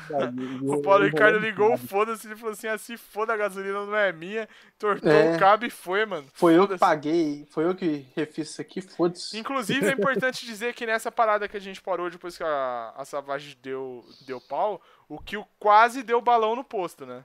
O Paulo Ricardo ligou o foda-se e falou assim: ah, se foda, a gasolina não é minha. Tortou É. o cabo e foi, mano. Foi eu que paguei, foi eu que refiz isso aqui, foda-se. Inclusive, é importante dizer que nessa parada que a gente parou depois que a, a Savage deu, deu pau, o Kill quase deu balão no posto, né?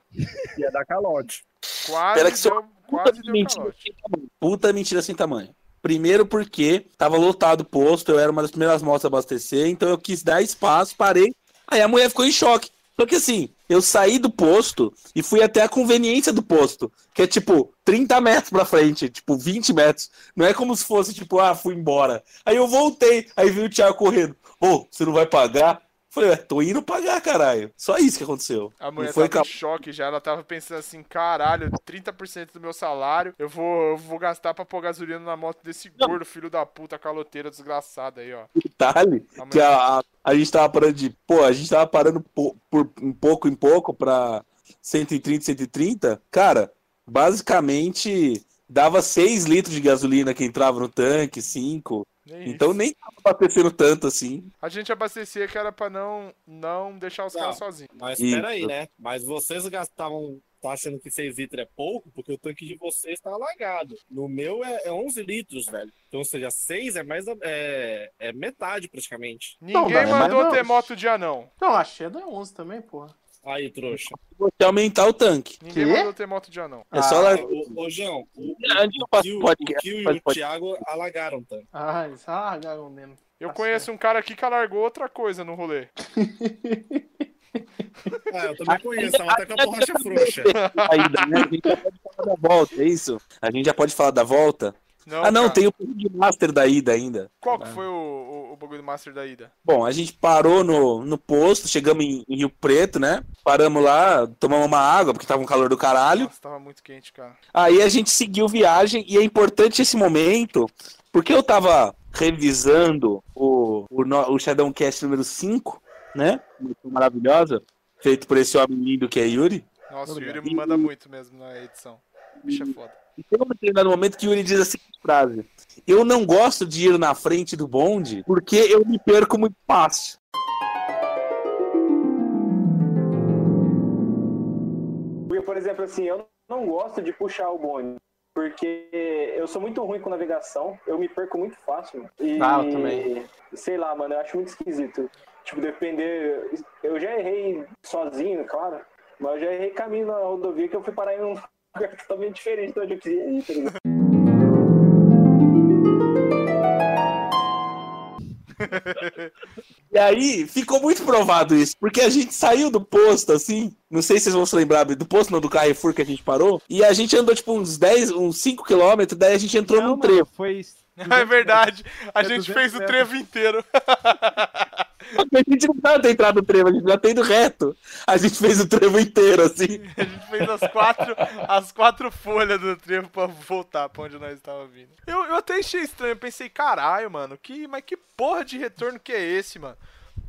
Ia dar calote. Quase Pera que seu- deu, quase deu mentira calote. Puta mentira sem tamanho. Primeiro porque tava lotado o posto, eu era uma das primeiras motos a abastecer, então eu quis dar espaço, parei. Aí a mulher ficou em choque. Só que assim, eu saí do posto e fui até a conveniência do posto, que é tipo 30 metros pra frente, tipo 20 metros. Não é como se fosse tipo, ah, fui embora. Aí eu voltei, aí veio o Thiago correndo. Ô, você não vai pagar? Falei, ué, tô indo pagar, caralho. Só isso que aconteceu. A mulher Não foi tava em cap- choque já, ela tava pensando assim, caralho, 30% do meu salário, eu vou, eu vou gastar pra pôr gasolina na moto desse gordo, filho da puta, caloteiro, desgraçado aí, ó. detalhe A que a, a, a gente tava parando de. Pô, a gente tava parando po- por, um pouco em pouco pra 130, 130. Cara, basicamente dava 6 litros de gasolina que entrava no tanque, 5. Nem Então isso. nem tava abastecendo tanto assim. A gente abastecia que era pra não, não deixar os Não. caras sozinhos. Mas Isso. espera aí, né? Mas vocês gastavam. Tá achando que 6 litros é pouco? Porque o tanque de vocês tá alagado. No meu é, é 11 litros, velho. Então, ou seja, 6 é mais da- é, é metade praticamente. Ninguém mandou mas não. ter moto de anão. Não, a Shadow é 11 também, porra. Aí, trouxa. Você aumentar o tanque. Ninguém Quê? mandou ter moto de anão. É só Ah, lá. Ô, ô João, o, Antes eu o, Kio e o. Thiago alagaram o tanque. Ah, eles largaram mesmo. Eu Tá conheço um cara aqui que largou outra coisa no rolê. Ah, eu também conheço, tava até com a borracha frouxa. Ainda, né? A gente já pode falar da volta, é isso? A gente já pode falar da volta? Não, ah, não, cara. tem o de master da ida ainda. Qual que foi o, o, o bagulho do Master da ida? Bom, a gente parou no, no posto, chegamos em, em Rio Preto, né? Paramos lá, tomamos uma água, porque tava um calor do caralho. Nossa, tava muito quente, cara. Aí a gente seguiu viagem e é importante esse momento, porque eu tava revisando o, o, o Shadowcast número 5, né? Uma edição Maravilhosa, feito por esse homem lindo que é Yuri. Nossa, o. Yuri me manda muito mesmo na edição. Bicho é foda. E tem um determinado momento que Yuri diz a seguinte frase: Eu não gosto de ir na frente do bonde porque eu me perco muito fácil. Por exemplo, assim, eu não gosto de puxar o bonde. Porque eu sou muito ruim com navegação, eu me perco muito fácil. E, Ah, eu também. Sei lá, mano, eu acho muito esquisito. Tipo, depender. Eu já errei sozinho, claro, mas eu já errei caminho na rodovia que eu fui parar em um lugar totalmente diferente de onde eu queria ir, tá ligado? E aí ficou muito provado isso, porque a gente saiu do posto, assim, não sei se vocês vão se lembrar do posto, não, do Carrefour que a gente parou, e a gente andou tipo uns 10, uns 5 quilômetros, daí a gente entrou Não, num mano, trevo. Foi. É verdade. A É gente 200 fez o trevo inteiro. A gente não tava entrado no trevo, a gente já tá indo reto. A gente fez o trevo inteiro, assim. A gente fez as quatro, as quatro folhas do trevo pra voltar pra onde nós estávamos vindo. Eu, eu até achei estranho, eu pensei, caralho, mano, que, mas que porra de retorno que é esse, mano?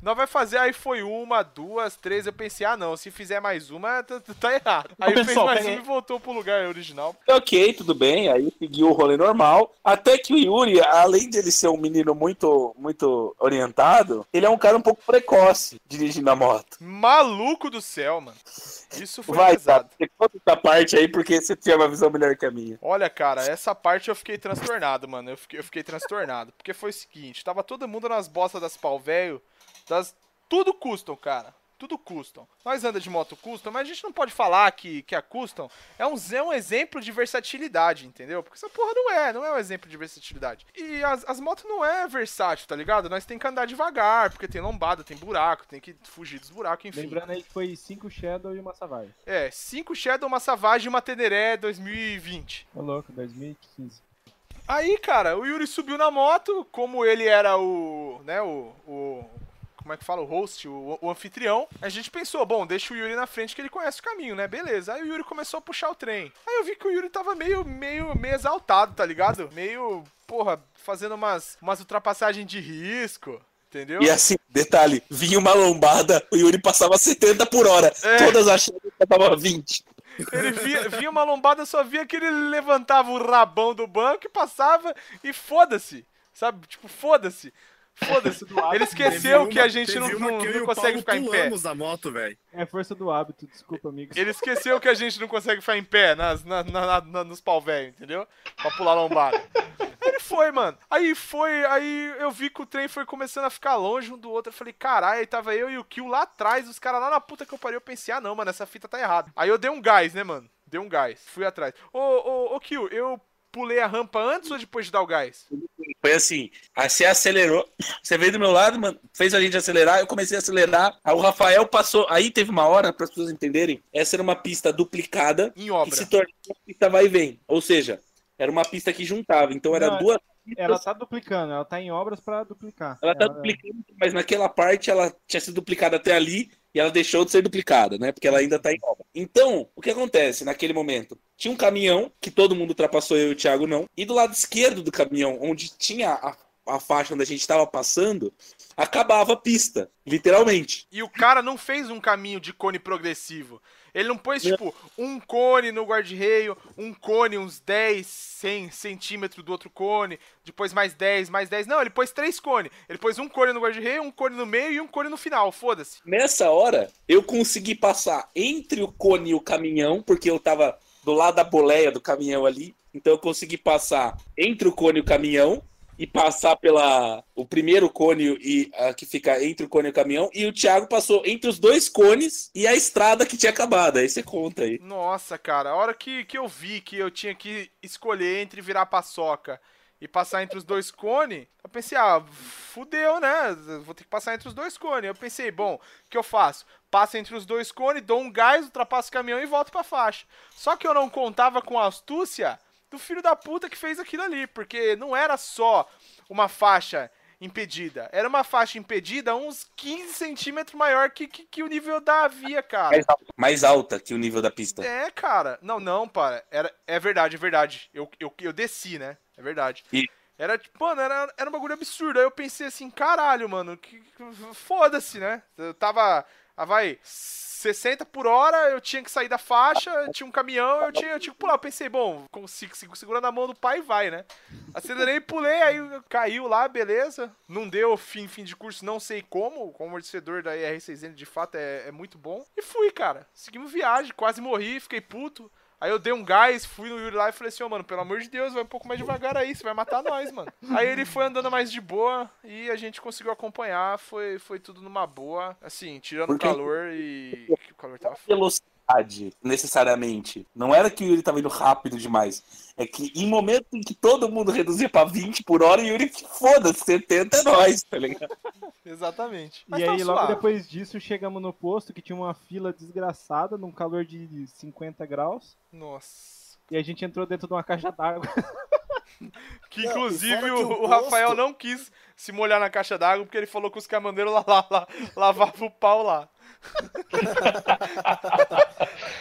Nós vai fazer, aí foi uma, duas, três, eu pensei, ah não, se fizer mais uma, tá, tá errado. Aí Ô, fez pessoal, mais pera uma e voltou pro lugar original. Ok, tudo bem, aí seguiu o rolê normal. Até que o Yuri, além de ele ser um menino muito, muito orientado, ele é um cara um pouco precoce dirigindo a moto. Maluco do céu, mano. Isso foi Vai, pesado. tá? Você conta essa parte aí porque você tinha uma visão melhor que a minha. Olha, cara, essa parte eu fiquei transtornado, mano. Eu fiquei, eu fiquei transtornado. Porque foi o seguinte, tava todo mundo nas bostas das pau velho, das. Tudo custom, cara. Tudo custom. Nós anda de moto custom, mas a gente não pode falar que, que a custom é um, é um exemplo de versatilidade, entendeu? Porque essa porra não é, não é um exemplo de versatilidade. E as, as motos não é versátil, tá ligado? Nós tem que andar devagar, porque tem lombada, tem buraco, tem que fugir dos buracos, enfim. Lembrando aí que foi 5 Shadow e uma Savage. É, 5 Shadow, uma Savage e uma Teneré 2020. Ô louco, 2015. Aí, cara, o Yuri subiu na moto, como ele era o, né, o, o como é que fala, o host, o, o anfitrião, a gente pensou, bom, deixa o Yuri na frente que ele conhece o caminho, né, beleza. Aí o Yuri começou a puxar o trem. Aí eu vi que o Yuri tava meio, meio, meio exaltado, tá ligado? Meio, porra, fazendo umas, umas ultrapassagens de risco, entendeu? E assim, detalhe, vinha uma lombada, o Yuri passava 70 por hora. É. Todas achando que tava 20. Ele via, via uma lombada, só via que ele levantava o rabão do banco e passava e foda-se. Sabe? Tipo, foda-se. Foda-se. Ele esqueceu Teve que a uma- gente não, uma não- não consegue ficar em pé. da moto, velho. É força do hábito, desculpa, amigos. Ele esqueceu que a gente não consegue ficar em pé nas, na, na- na- na- nos pau velho, entendeu? Pra pular lombada. Ele foi, mano. Aí foi, aí eu vi que o trem foi começando a ficar longe um do outro. Eu falei, caralho, aí tava eu e o Kill lá atrás, os caras lá na puta que eu parei. Eu pensei, ah não, mano, essa fita tá errada. Aí eu dei um gás, né, mano? Dei um gás. Fui atrás. Ô, ô, ô, Kill, eu pulei a rampa antes ou depois de dar o gás? Foi assim, aí você acelerou, você veio do meu lado, mano, fez a gente acelerar, eu comecei a acelerar, aí o Rafael passou, aí teve uma hora, para as pessoas entenderem, essa era uma pista duplicada, Em que obra. se tornou uma pista vai e vem, ou seja, era uma pista que juntava, então era Não, duas Ela tá duplicando, ela tá em obras pra duplicar. ela tá duplicando, mas naquela parte ela tinha sido duplicada até ali, e ela deixou de ser duplicada, né, porque ela ainda tá em obra. Então, o que acontece naquele momento? Tinha um caminhão, que todo mundo ultrapassou, eu e o Thiago não, e do lado esquerdo do caminhão, onde tinha a, a faixa onde a gente tava passando, acabava a pista, literalmente. E o cara não fez um caminho de cone progressivo. Ele não pôs, tipo, um cone no guarda-reio, um cone uns 10, 100 centímetros do outro cone, depois mais 10, mais 10. Não, ele pôs três cones. Ele pôs um cone no guarda-reio, um cone no meio e um cone no final. Foda-se. Nessa hora, eu consegui passar entre o cone e o caminhão, porque eu tava do lado da boleia do caminhão ali. Então eu consegui passar entre o cone e o caminhão e passar pela o primeiro cone e ah, que fica entre o cone e o caminhão e o Thiago passou entre os dois cones e a estrada que tinha acabado. Aí você conta aí. Nossa, cara, a hora que, que eu vi que eu tinha que escolher entre virar paçoca e passar entre os dois cones, eu pensei, ah, fudeu, né? Vou ter que passar entre os dois cones. Eu pensei, bom, o que eu faço? Passo entre os dois cones, dou um gás, ultrapasso o caminhão e volto pra faixa. Só que eu não contava com a astúcia do filho da puta que fez aquilo ali, porque não era só uma faixa impedida. Era uma faixa impedida uns 15 centímetros maior que, que, que o nível da via, cara. Mais alta, mais alta que o nível da pista. É, cara. Não, não, para. Era, é verdade, é verdade. Eu, eu, eu desci, né? É verdade. E- Era, tipo, mano, era, era um bagulho absurdo. Aí eu pensei assim, caralho, mano, que, que- foda-se, né? Eu tava, ah, vai, 60 por hora, eu tinha que sair da faixa, tinha um caminhão, eu tinha, eu tinha que pular. Eu pensei, bom, consigo, sigo segurando a mão do pai vai, né? Acelerei pulei, aí caiu lá, beleza. Não deu fim, fim de curso, não sei como. O amortecedor da R6N de fato é, é muito bom. E fui, cara. Seguimos viagem, quase morri, fiquei puto. Aí eu dei um gás, fui no Yuri lá e falei assim, ô mano, pelo amor de Deus, vai um pouco mais devagar aí, você vai matar nós, mano. Aí ele foi andando mais de boa e a gente conseguiu acompanhar, foi, foi tudo numa boa, assim, tirando o calor e. o calor tava foda. Velocidade, necessariamente. Não era que o Yuri tava indo rápido demais. É que em momento em que todo mundo reduzia pra 20 por hora, o Yuri, foda-se, 70 é nós, tá ligado? Exatamente. Mas E tava aí, logo suave. depois disso, chegamos no posto que tinha uma fila desgraçada, num calor de 50 graus. Nossa. E a gente entrou dentro de uma caixa d'água. Que Não, inclusive fora o, que o o posto- Rafael não quis se molhar na caixa d'água porque ele falou que os camandeiros lá, lá, lá, lavavam o pau lá.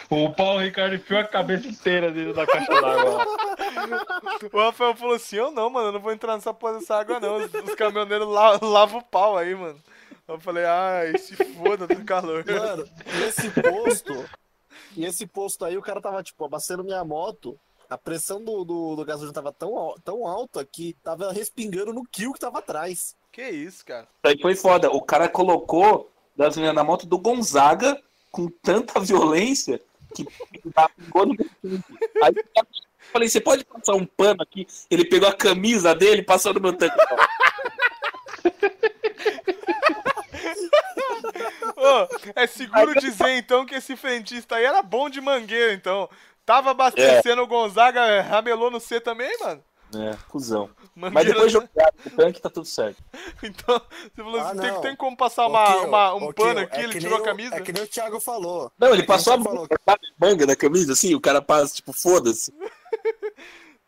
O Paulo Ricardo enfiou a cabeça inteira dentro da caixa d'água. O Rafael falou assim: Eu não, mano, eu não vou entrar nessa porra dessa água, não. Os, os caminhoneiros la, lavam o pau aí, mano. Eu falei, ai, se foda do calor. Mano, esse posto. e esse posto aí, o cara tava, tipo, abastecendo minha moto. A pressão do, do, do gasolina tava tão, tão alta que tava respingando no kill que tava atrás. Que isso, cara. Isso aí foi foda. O cara colocou gasolina na moto do Gonzaga com tanta violência que pingou no meu tanque. Aí eu falei, você pode passar um pano aqui? Ele pegou a camisa dele e passou no meu tanque. Ô, é seguro dizer então que esse frentista aí era bom de mangueira, então. Tava abastecendo o Gonzaga, ramelou no C também, mano? É, cuzão. Mas Mangueira, depois jogar o tanque tá tudo certo. Então, você falou Ah, assim, tem, não. tem como passar uma, uma- um pano é aqui, ele que tirou a camisa? É que nem o Thiago falou. Não, ele É passou a falou. manga da camisa, assim, o cara passa, tipo, foda-se.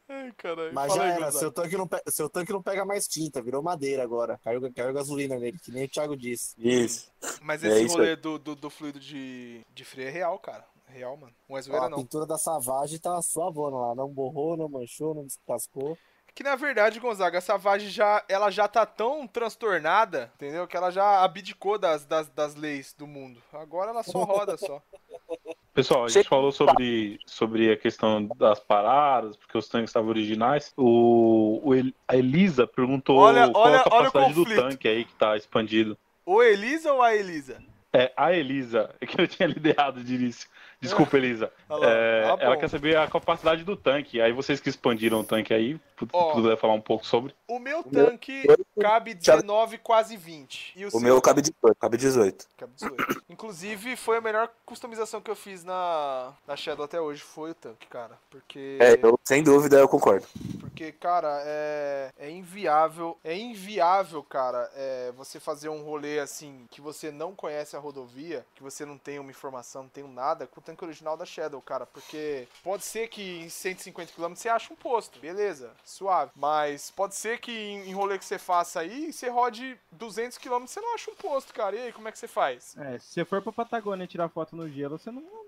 Ai, caralho. Mas Fala já aí, era, seu tanque, não pe- seu tanque não pega mais tinta, virou madeira agora. Caiu, caiu gasolina nele, que nem o Thiago disse. Isso. Mas É esse isso rolê do, do, do fluido de, de freio é real, cara. Real, mano. Não é Ó, zoeira, a não. pintura da Savage tá suavona lá, não borrou, não manchou, não descascou. Que na verdade, Gonzaga, a Savage já, ela já tá tão transtornada, entendeu? Que ela já abdicou das, das, das leis do mundo. Agora ela só roda só. Pessoal, a gente falou sobre, sobre a questão das paradas, porque os tanques estavam originais. O, o El- a Elisa perguntou Olha- qual olha- a olha o capacidade do tanque aí que tá expandido. Ou Elisa ou a Elisa? É, a Elisa, é que eu tinha lido errado de início. Desculpa, Elisa. É, Ah, ela quer saber a capacidade do tanque. Aí vocês que expandiram o tanque aí, Ó. puder falar um pouco sobre. O meu tanque cabe 19, quase 20. E o, O seu meu cabe 18, cabe 18. cabe 18. Inclusive, foi a melhor customização que eu fiz na, na Shadow até hoje, foi o tanque, cara. Porque... É, eu, sem dúvida, eu concordo. Porque, cara, é, é inviável, é inviável, cara, é, você fazer um rolê assim, que você não conhece a rodovia, que você não tem uma informação, não tem nada, com tanque original da Shadow, cara. Porque pode ser que em 150 km você ache um posto, beleza, suave. Mas pode ser que em, em rolê que você faça aí, você rode 200 km você não acha um posto, cara. E aí, como é que você faz? É, se você for pra Patagônia tirar foto no gelo, você não.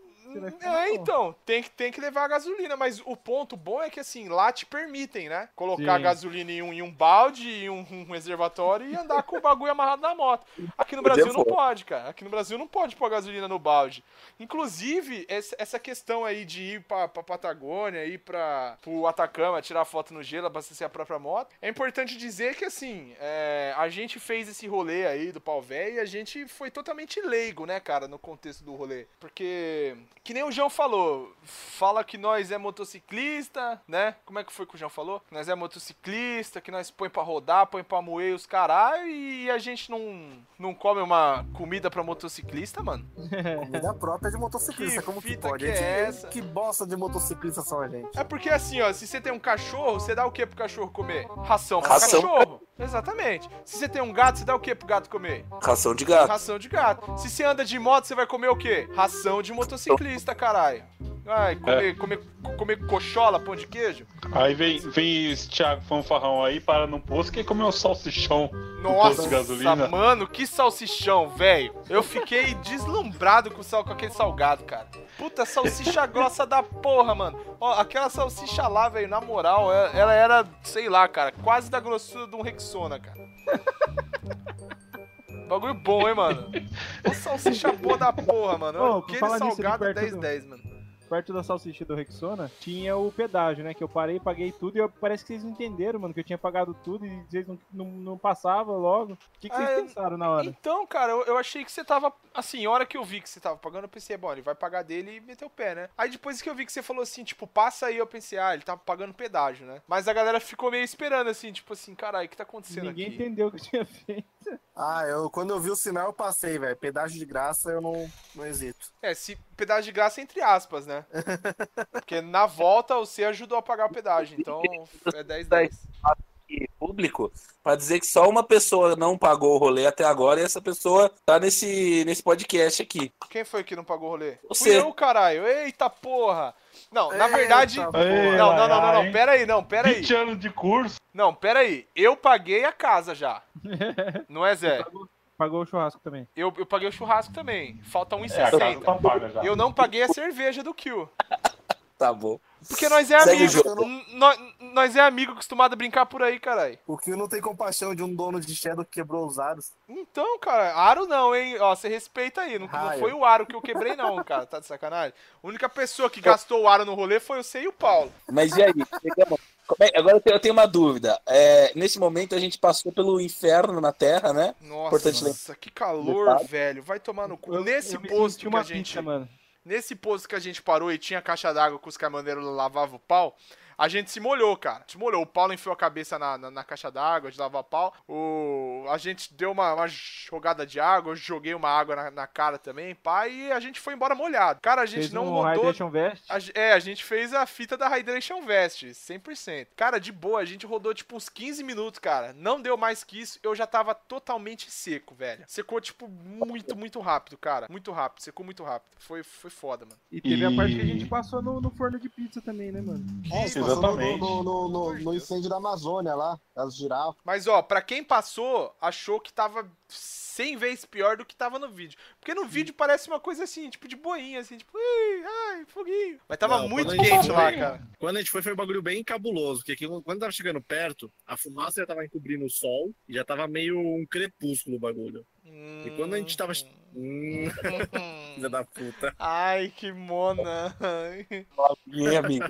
É, então, tem que, tem que levar a gasolina, mas o ponto bom é que assim, lá te permitem, né? Colocar Sim. gasolina em um, em um balde, em um, um reservatório e andar com o bagulho amarrado na moto. Aqui no Brasil não pode, cara. Aqui no Brasil não pode pôr gasolina no balde. Inclusive, essa, essa questão aí de ir pra, pra Patagônia, ir pra, pro Atacama, tirar foto no gelo, abastecer a própria moto, é importante dizer que assim, é, a gente fez esse rolê aí do pau velho e a gente foi totalmente leigo, né, cara, no contexto do rolê. Porque, que nem o João falou, fala que nós é motociclista, né? Como é que foi que o João falou? Que nós é motociclista, que nós põe pra rodar, põe pra moer os caralho e a gente não, não come uma comida pra motociclista, mano. Comida própria de motociclista, Que como que fita pode? que é Gente, essa? Que bosta de motociclista são a gente. É porque assim, ó, se você tem um cachorro, você dá o que pro cachorro comer? Ração pro Ração. cachorro. Exatamente. Se você tem um gato, você dá o que pro gato comer? Ração de gato. Ração de gato. Se você anda de moto, você vai comer o quê? Ração de motociclista, caralho. Ai, comer, comer, comer cochola, pão de queijo? Aí vem, vem esse Thiago Fanfarrão aí, para no posto, quer comer um salsichão no posto Nossa, de gasolina. mano, que salsichão, velho. Eu fiquei deslumbrado com, o sal, com aquele salgado, cara. Puta, salsicha grossa da porra, mano. Ó, aquela salsicha lá, velho, na moral, ela, ela era, sei lá, cara, quase da grossura de um Rexona, cara. Bagulho bom, hein, mano? Ô, salsicha boa da porra, mano. Ô, Aquele nisso salgado perto 10-10, mano. Perto da salsicha do Rexona, tinha o pedágio, né? Que eu parei, paguei tudo e eu- parece que vocês não entenderam, mano, que eu tinha pagado tudo e vocês não, não, não passavam logo. O que, que vocês Ah, eu- pensaram na hora? Então, cara, eu, eu achei que você tava. Assim, a hora que eu vi que você tava pagando, eu pensei, bom, ele vai pagar dele e meter o pé, né? Aí depois que eu vi que você falou assim, tipo, passa aí, eu pensei, ah, ele tava pagando pedágio, né? Mas a galera ficou meio esperando, assim, tipo assim, caralho, o que tá acontecendo Ninguém aqui? entendeu o que eu tinha feito. Ah, eu, quando eu vi o sinal, eu passei, velho. Pedágio de graça, eu não, não hesito. É, se pedágio de graça, entre aspas, né? Porque na volta você ajudou a pagar o pedágio, então é 10-10. aqui público pra dizer que só uma pessoa não pagou o rolê até agora e essa pessoa tá nesse, nesse podcast aqui. Quem foi que não pagou o rolê? Você. Fui eu, caralho. Eita porra! Não, na Eita verdade. porra. Ei, Não, não, não, não, não, pera aí, não, pera aí. 20 anos de curso. Não, pera aí. Eu paguei a casa já. Não é, Zé? Pagou o churrasco também. Eu, eu paguei o churrasco também. Falta É, a casa 1,60. tá paga já. Eu não paguei a cerveja do Kill. Tá bom. Porque nós é amigo. Nós, nós é amigo acostumado a brincar por aí, caralho. O que não tem compaixão de um dono de Shadow que quebrou os aros. Então, cara, aro não, hein? Ó, você respeita aí. Não, não Raio. foi o aro que eu quebrei, não, cara. Tá de sacanagem? A única pessoa que gastou o aro no rolê foi você e o Paulo. Mas e aí? Agora eu tenho, eu tenho uma dúvida. É, nesse momento a gente passou pelo inferno na Terra, né? Importante Nossa, que calor, velho. Vai tomar no cu. Eu- Nesse eu posto que uma a gente. pizza, mano. Nesse posto que a gente parou e tinha caixa d'água que os caminhoneiros lavavam o pau, a gente se molhou, cara. Se molhou. O Paulo enfiou a cabeça na, na, na caixa d'água de lavar pau. O, a gente deu uma, uma jogada de água, eu joguei uma água na, na cara também, pá, e a gente foi embora molhado. Cara, a gente Fez não um rodou. Hydration Vest. A é, a gente fez a fita da Hydration Vest, 100%. Cara, de boa, a gente rodou tipo uns 15 minutos, cara. Não deu mais que isso, eu já tava totalmente seco, velho. Secou, tipo, muito, muito rápido, cara. Muito rápido, secou muito rápido. Foi, foi foda, mano. E teve a parte que a E- gente passou no, no forno de pizza também, né, mano? É, isso, passou no, exatamente. no, no, no, no incêndio da Amazônia lá, das girafas. Mas, ó, pra quem passou, achou que tava 100 vezes pior do que tava no vídeo. Porque no vídeo parece uma coisa assim, tipo, de boinha, assim, tipo, "Ih, ai, foguinho. Mas tava Não, muito quente lá, cara. Quando a gente foi, foi um bagulho bem cabuloso, porque aqui, quando tava chegando perto, a fumaça já tava encobrindo o sol e já tava meio um crepúsculo o bagulho. E quando a gente tava. Hum, filha da puta. Ai, que mona. E amigo.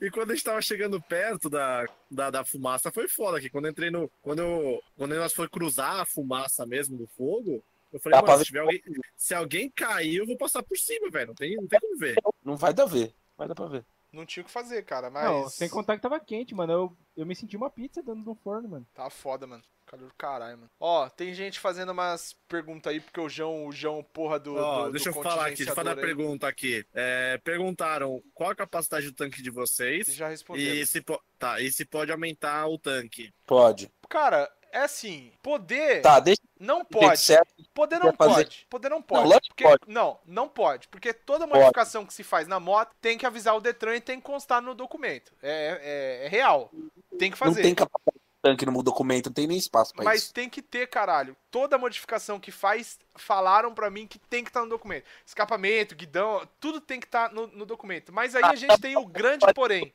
E quando a gente tava chegando perto da, da, da fumaça, foi foda. Que quando eu entrei no. Quando, eu, quando nós foi cruzar a fumaça mesmo do fogo, eu falei, mano, se, tiver alguém, se alguém cair, eu vou passar por cima, velho. Não tem, não tem como ver. Não vai dar ver. Vai dar pra ver. Não tinha o que fazer, cara, mas. Não, sem contar que tava quente, mano. Eu, eu me senti uma pizza dentro do forno, mano. Tá foda, mano. Calor do caralho, mano. Ó, tem gente fazendo umas perguntas aí, porque o João, o João, porra do. Ó, do- deixa do eu falar aqui, deixa eu fazer a pergunta aqui. É, perguntaram qual a capacidade do tanque de vocês Já respondeu. e se, po- tá, e se pode aumentar o tanque. Pode. Cara, é assim, poder Tá, deixa não o jeito pode. Poder não pode. Poder não pode. que porque, pode. Não, não pode. Porque toda Pode. modificação que se faz na moto tem que avisar o Detran e tem que constar no documento. É, é, é real. Tem que Não fazer. tem capacidade de tanque no documento, não tem nem espaço pra Mas isso. tem que ter, caralho. Toda modificação que faz, falaram pra mim que tem que estar no documento. Escapamento, guidão, tudo tem que estar no, no documento. Mas aí a gente tem o grande porém.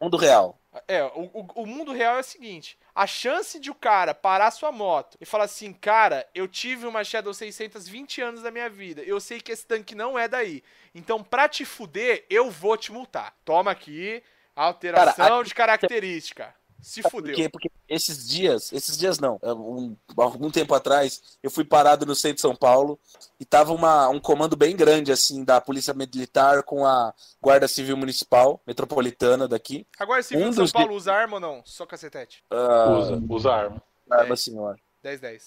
Mundo real. É, o, o, o mundo real é o seguinte: a chance de o cara parar sua moto e falar assim, cara, eu tive uma Shadow 600 20 anos da minha vida, eu sei que esse tanque não é daí. Então, pra te fuder, eu vou te multar. Toma aqui, alteração Cara, de característica. Se fudeu. Por quê? Porque esses dias, esses dias não, é, um, algum tempo atrás, eu fui parado no centro de São Paulo e tava uma, um comando bem grande, assim, da Polícia Militar com a Guarda Civil Municipal Metropolitana daqui. Agora, civil um de São Paulo usa arma ou não? Só cacetete. Ah, Usa, usa arma. arma, senhora. 10-10.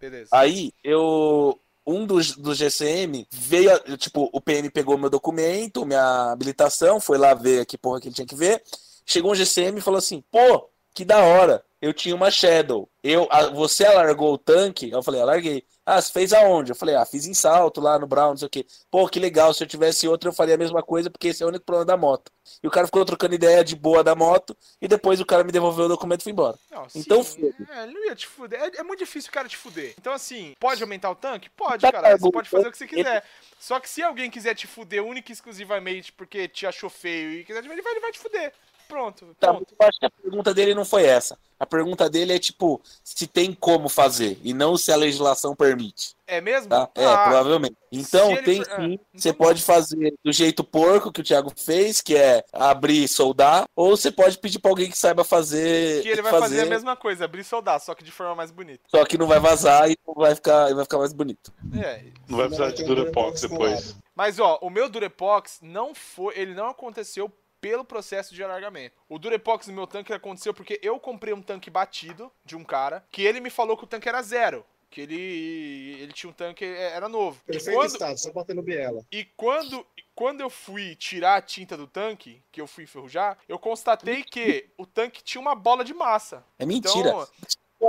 Beleza. Aí, eu. Um dos, dos GCM veio, a- tipo, o PM pegou meu documento, minha habilitação, foi lá ver que porra que ele tinha que ver. Chegou um GCM e falou assim: pô, que da hora, eu tinha uma Shadow. Eu, a- você alargou o tanque? Eu falei: alarguei. Ah, você fez aonde? Eu falei, ah, fiz em salto lá no Brown, não sei o quê. Pô, que legal, se eu tivesse outro eu faria a mesma coisa, porque esse é o único problema da moto. E o cara ficou trocando ideia de boa da moto, e depois o cara me devolveu o documento e foi embora. Não, Então, sim, é, ele não ia te fuder. É, é muito difícil o cara te fuder. Então, assim, pode aumentar o tanque? Pode, Tá cara. Você pode fazer o que você quiser. Só que se alguém quiser te fuder única e exclusivamente porque te achou feio e quiser te ele vai, ele vai te fuder. Pronto, Tá, pronto. eu acho que a pergunta dele não foi essa. A pergunta dele é tipo, se tem como fazer, e não se a legislação permite. É mesmo? Tá? É, Ah, provavelmente. Então, tem for- ah, sim. então Você tá. pode fazer do jeito porco que o Thiago fez, que é abrir e soldar, ou você pode pedir pra alguém que saiba fazer. Que ele vai fazer a mesma coisa, abrir e soldar, só que de forma mais bonita. Só que não vai vazar e vai ficar, e vai ficar mais bonito. É. Não vai precisar de Durepox depois. Mas ó, o meu Durepox não foi, ele não aconteceu pelo processo de alargamento. O Durepox no meu tanque aconteceu porque eu comprei um tanque batido de um cara, que ele me falou que o tanque era zero, que ele ele tinha um tanque é, era novo. E Perfeito quando, estado, só batendo biela. e quando quando eu fui tirar a tinta do tanque, que eu fui enferrujar, eu constatei que o tanque tinha uma bola de massa. É mentira. Então,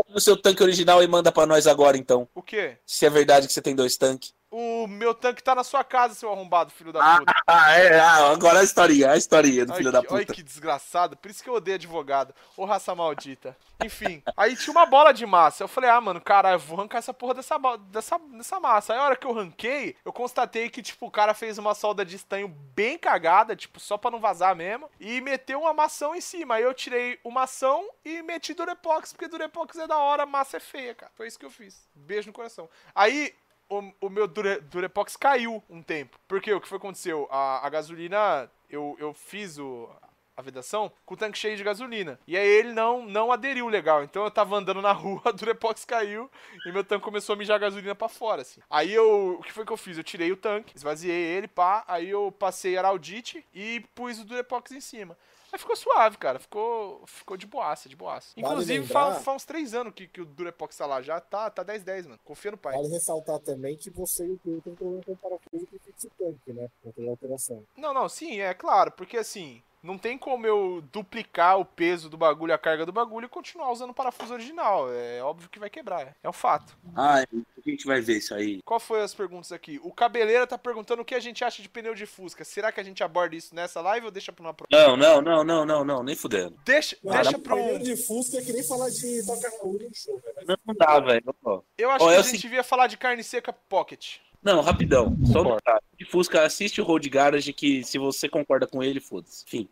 no seu tanque original e manda pra nós agora, então. o quê? Se é verdade que você tem dois tanques. O meu tanque tá na sua casa, seu arrombado, filho da puta. Ah, é. Ah, agora a historinha, a historinha do filho que, da puta. Olha que desgraçado. Por isso que eu odeio advogado. Ô raça maldita. Enfim, aí tinha uma bola de massa. Eu falei, ah, mano, cara, eu vou arrancar essa porra dessa, dessa, dessa massa. Aí a hora que eu ranquei, eu constatei que, tipo, o cara fez uma solda de estanho bem cagada, tipo, só pra não vazar mesmo. E meteu uma mação em cima. Aí eu tirei uma mação e meti Durepox, porque Durepox é da hora, massa é feia, cara. Foi isso que eu fiz. Beijo no coração. Aí o, o meu Dure, Durepox caiu um tempo. Porque o que foi que aconteceu? A, a gasolina, eu, eu fiz o, a vedação com o tanque cheio de gasolina. E aí ele não, não aderiu legal. Então eu tava andando na rua, a Durepox caiu e meu tanque começou a mijar gasolina pra fora, assim. Aí eu, o que foi que eu fiz? Eu tirei o tanque, esvaziei ele, pá, aí eu passei araldite e pus o Durepox em cima. Aí ficou suave, cara. Ficou, ficou de boaça, de boaça. Vale Inclusive, lembrar- faz, faz uns três anos que, que o Durepox tá lá já. Tá, tá 10-10, mano. Confia no pai. Vale ressaltar também que você e o Pedro tem problema com o parafuso que fixa o tanque, né? Não tem alteração. Não, não, sim, é claro, porque assim, não tem como eu duplicar o peso do bagulho, a carga do bagulho e continuar usando o parafuso original. É óbvio que vai quebrar, é um fato. Ah, a gente vai ver isso aí. Qual foi as perguntas aqui? O Cabeleira tá perguntando o que a gente acha de pneu de Fusca. Será que a gente aborda isso nessa live ou deixa pra uma próxima? Não, não, não, não, não, não, nem fudendo. Deixa, deixa pro. Pneu de Fusca é que nem falar de toca Raul em show, velho. Não, dá, velho. Eu acho Ó, que é a gente se- devia falar de carne seca pocket. Não, rapidão. Só um detalhe. De Fusca, assiste o Road Garage que se você concorda com ele, foda-se. Enfim.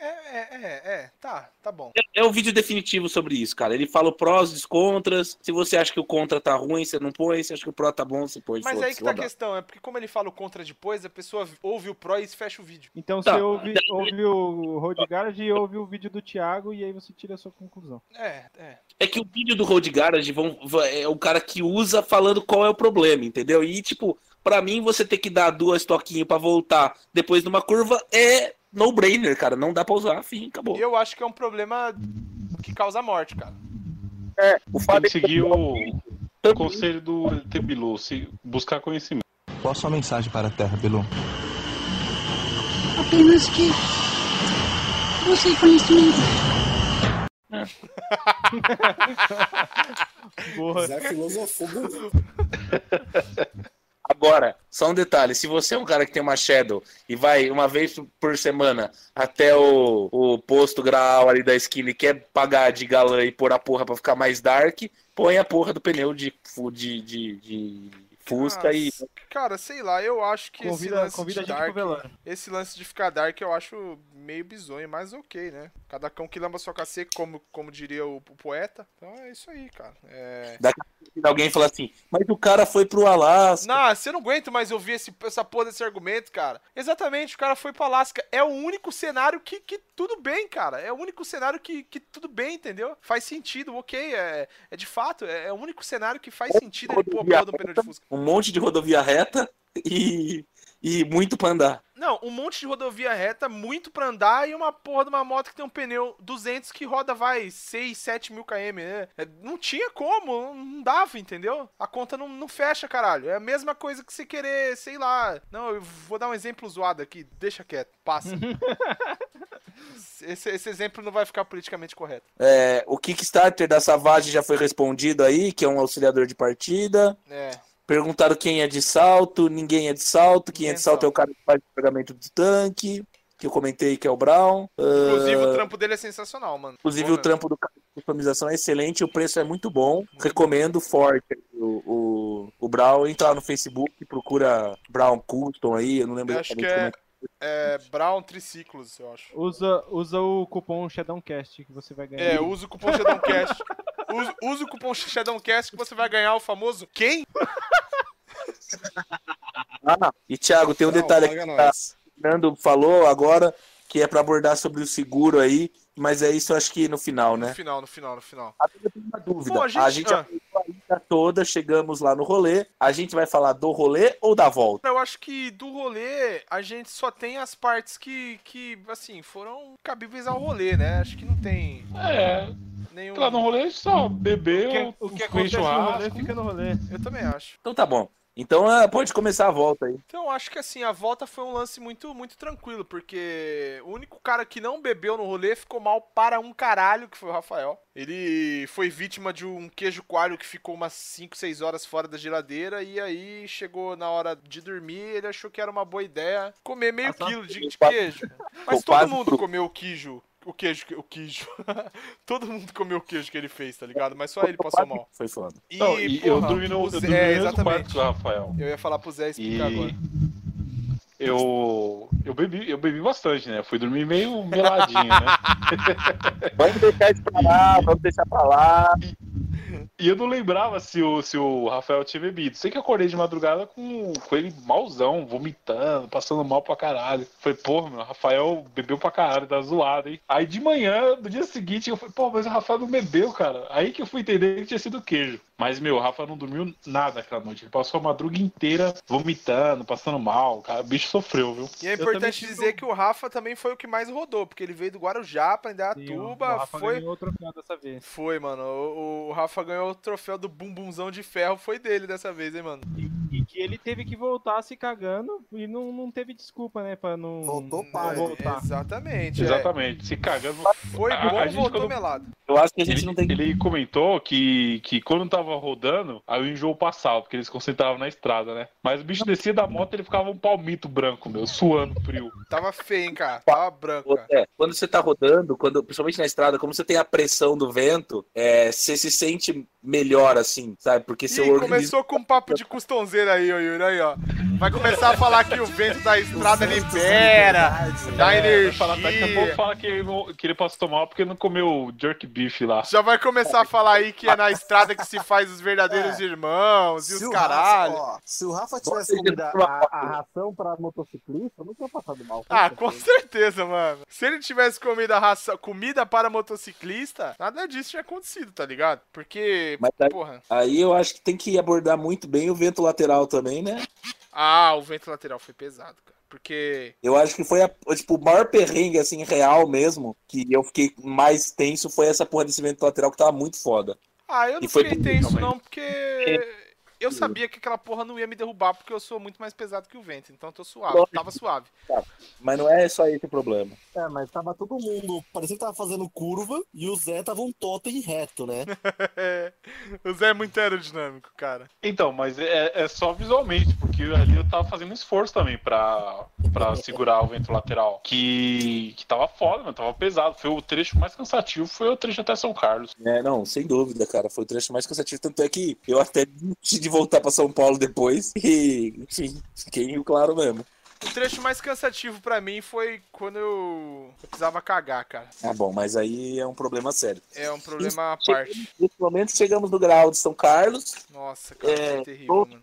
É, é, é, é, tá, tá bom. É o vídeo definitivo sobre isso, cara. Ele fala o prós e os contras. Se você acha que o contra tá ruim, você não põe. Se acha que o pró tá bom, você põe. Mas aí que tá a questão, é porque como ele fala o contra depois, a pessoa ouve o pro e fecha o vídeo. Então Tá. você ouve, ouve o Road Garage e ouve o vídeo do Thiago e aí você tira a sua conclusão. É, é. É que o vídeo do Road Garage vão, é o cara que usa falando qual é o problema, entendeu? E, tipo, pra mim, você ter que dar duas toquinhas pra voltar depois numa curva é no-brainer, cara. Não dá pra usar, fim, acabou. Eu acho que é um problema que causa morte, cara. O Tem Fábio que seguir o conselho do Tebilu, se buscar conhecimento. Qual a sua mensagem para a Terra, Bilu? Apenas que você conhecimento. Boa. Zé filosofou. Agora, só um detalhe: se você é um cara que tem uma Shadow e vai uma vez por semana até o, o posto graal ali da esquina e quer pagar de galã e pôr a porra pra ficar mais dark, põe a porra do pneu de, de, de, de Fusca e. Cara, sei lá, eu acho que esse Convida, lance convida a de dark, pro esse lance de ficar dark eu acho meio bizonho, mas ok, né? Cada cão que lamba sua caceca, como, como diria o, o poeta. Então é isso aí, cara. É... Daqui a pouco alguém fala assim, mas o cara foi pro Alasca. Não, você não aguenta mais ouvir esse, essa porra desse argumento, cara. Exatamente, o cara foi pra Alasca. É o único cenário que, que tudo bem, cara. É o único cenário que, que tudo bem, entendeu? Faz sentido, ok. É, é de fato, é, é o único cenário que faz sentido ele pôr a porra do pneu de Fusca. Um monte de rodovia reta e, e muito pra andar. Não, um monte de rodovia reta, muito pra andar e uma porra de uma moto que tem um pneu 200 que roda, vai, 6, 7 mil km, né? É, Não tinha como, não dava, entendeu? A conta não, não fecha, caralho. É a mesma coisa que você querer, sei lá. Não, eu vou dar um exemplo zoado aqui, deixa quieto, passa. Esse, esse exemplo não vai ficar politicamente correto. É, o Kickstarter da Savage já foi respondido aí, que é um auxiliador de partida. É. Perguntaram quem é de salto, ninguém é de salto. Quem é de salto é o cara que faz o pagamento do tanque, que eu comentei que é o Brown. Inclusive, Ah, o trampo dele é sensacional, mano. Inclusive, Bom o mesmo. trampo do cara de customização é excelente, o preço é muito bom. Recomendo forte o, o, o Brown. Entra lá no Facebook, procura Brown Custom aí, eu não lembro Eu acho que exatamente como é, é. é Brown Triciclos, eu acho. Usa, usa o cupom Shadowcast que você vai ganhar. É, usa o cupom Shadowcast. usa, usa o cupom Shadowcast que você vai ganhar o famoso quem? Ah, e Thiago, tem um Não, detalhe aqui que tá- o Fernando falou agora, que é para abordar sobre o seguro aí, mas é isso acho que no final, No né? final, no final, no final. Eu tenho uma dúvida. Bom, a a gente- gente, ah. a toda, chegamos lá no rolê. A gente vai falar do rolê ou da volta? Eu acho que do rolê a gente só tem as partes que, que assim, foram cabíveis ao rolê, né? Acho que não tem É, nenhum. lá no rolê só bebeu, O que, o que acontece no rolê fica no rolê. Eu também acho. Então tá bom. Então ah, pode começar a volta aí. Então, acho que assim, a volta foi um lance muito, muito tranquilo, porque o único cara que não bebeu no rolê ficou mal para um caralho, que foi o Rafael. Ele foi vítima de um queijo coalho que ficou umas 5, 6 horas fora da geladeira, e aí chegou na hora de dormir, ele achou que era uma boa ideia comer meio quilo de, de queijo. Mas todo mundo comeu o queijo. O queijo, o queijo. todo mundo comeu o queijo que ele fez, tá ligado? Mas só ele passou mal. Foi foda. E, Não, e eu porra, dormi no, o eu Zé- dormi é, no mesmo quarto exatamente. que o Rafael. Eu ia falar pro Zé E explicar agora. eu, eu, bebi, eu bebi bastante, né? Fui dormir meio meladinho, né? Vamos deixar isso pra lá, vamos deixar pra lá. E eu não lembrava se o, se o Rafael tinha bebido. Sei que eu acordei de madrugada com, com ele malzão, vomitando, passando mal pra caralho. Falei, porra, meu, Rafael bebeu pra caralho, tá zoado, hein? Aí de manhã, no dia seguinte, eu falei, pô, mas o Rafael não bebeu, cara. Aí que eu fui entender que tinha sido queijo. Mas, meu, o Rafa não dormiu nada aquela noite. Ele passou a madruga inteira vomitando, passando mal. Cara, o bicho sofreu, viu? E é importante tive dizer que o Rafa também foi o que mais rodou, porque ele veio do Guarujá pra Indaiatuba. o Rafa Foi, ganhou o troféu dessa vez. foi, mano. O, o Rafa ganhou o troféu do bumbumzão de ferro, foi dele dessa vez, hein, mano. E que ele teve que voltar se cagando e não, não teve desculpa, né? Pra não. Voltou pago. voltar. Exatamente. é. Exatamente. Se cagando. Foi A- bom, a gente voltou quando- melado. Eu acho que a gente Ele, não tem ele comentou que, que quando tava rodando, aí o enjoo passava, porque eles concentravam na estrada, né? Mas o bicho descia da moto ele ficava um palmito branco, meu, suando frio. Tava feio, hein, cara. Tava branco, cara. É, quando você tá rodando, quando, principalmente na estrada, como você tem a pressão do vento, é, você se sente melhor, assim, sabe? Porque seu Ih, organismo. começou com um papo de custonzeira aí, ó, Yuri, aí, ó. Vai começar a falar que o vento da estrada libera, dá É, vai falar- daqui a pouco energia. fala que ele, não, que ele passou mal porque não comeu jerk beef lá. Já vai começar a falar aí que é na estrada que se faz os verdadeiros irmãos e os o caralho. Rafa, ó, se o Rafa tivesse Você comido a, a ração pra motociclista, não tinha passado mal. Ah, com certeza, mano. Se ele tivesse comido a raça, comida para motociclista, nada disso tinha acontecido, tá ligado? Porque, Mas aí, porra. aí eu acho que tem que abordar muito bem o vento lateral também, né? Ah, o vento lateral foi pesado, cara. Porque. Eu acho que foi a, tipo, o maior perrengue, assim, real mesmo, que eu fiquei mais tenso foi essa porra desse vento lateral que tava muito foda. Ah, eu não E foi tenso, também. não, porque. Eu sabia que aquela porra não ia me derrubar porque eu sou muito mais pesado que o vento, então eu tô suave, Lógico. tava suave. Mas não é só esse o problema. É, mas tava todo mundo, parecia que tava fazendo curva e o Zé tava um totem reto, né? o Zé é muito aerodinâmico, cara. Então, mas é, é só visualmente, porque ali eu tava fazendo esforço também pra, pra segurar o vento lateral. Que, que tava foda, mano, tava pesado. Foi o trecho mais cansativo, foi o trecho até São Carlos. É, não, sem dúvida, cara. Foi o trecho mais cansativo. Tanto é que eu até desisti de voltar pra São Paulo depois. E, enfim, fiquei em Rio Claro mesmo. O trecho mais cansativo pra mim foi quando eu, precisava cagar, cara. Ah, bom, mas aí é um problema sério. É um problema à parte. Nesse momento chegamos no grau de São Carlos. Nossa, cara, É, foi terrível, mano.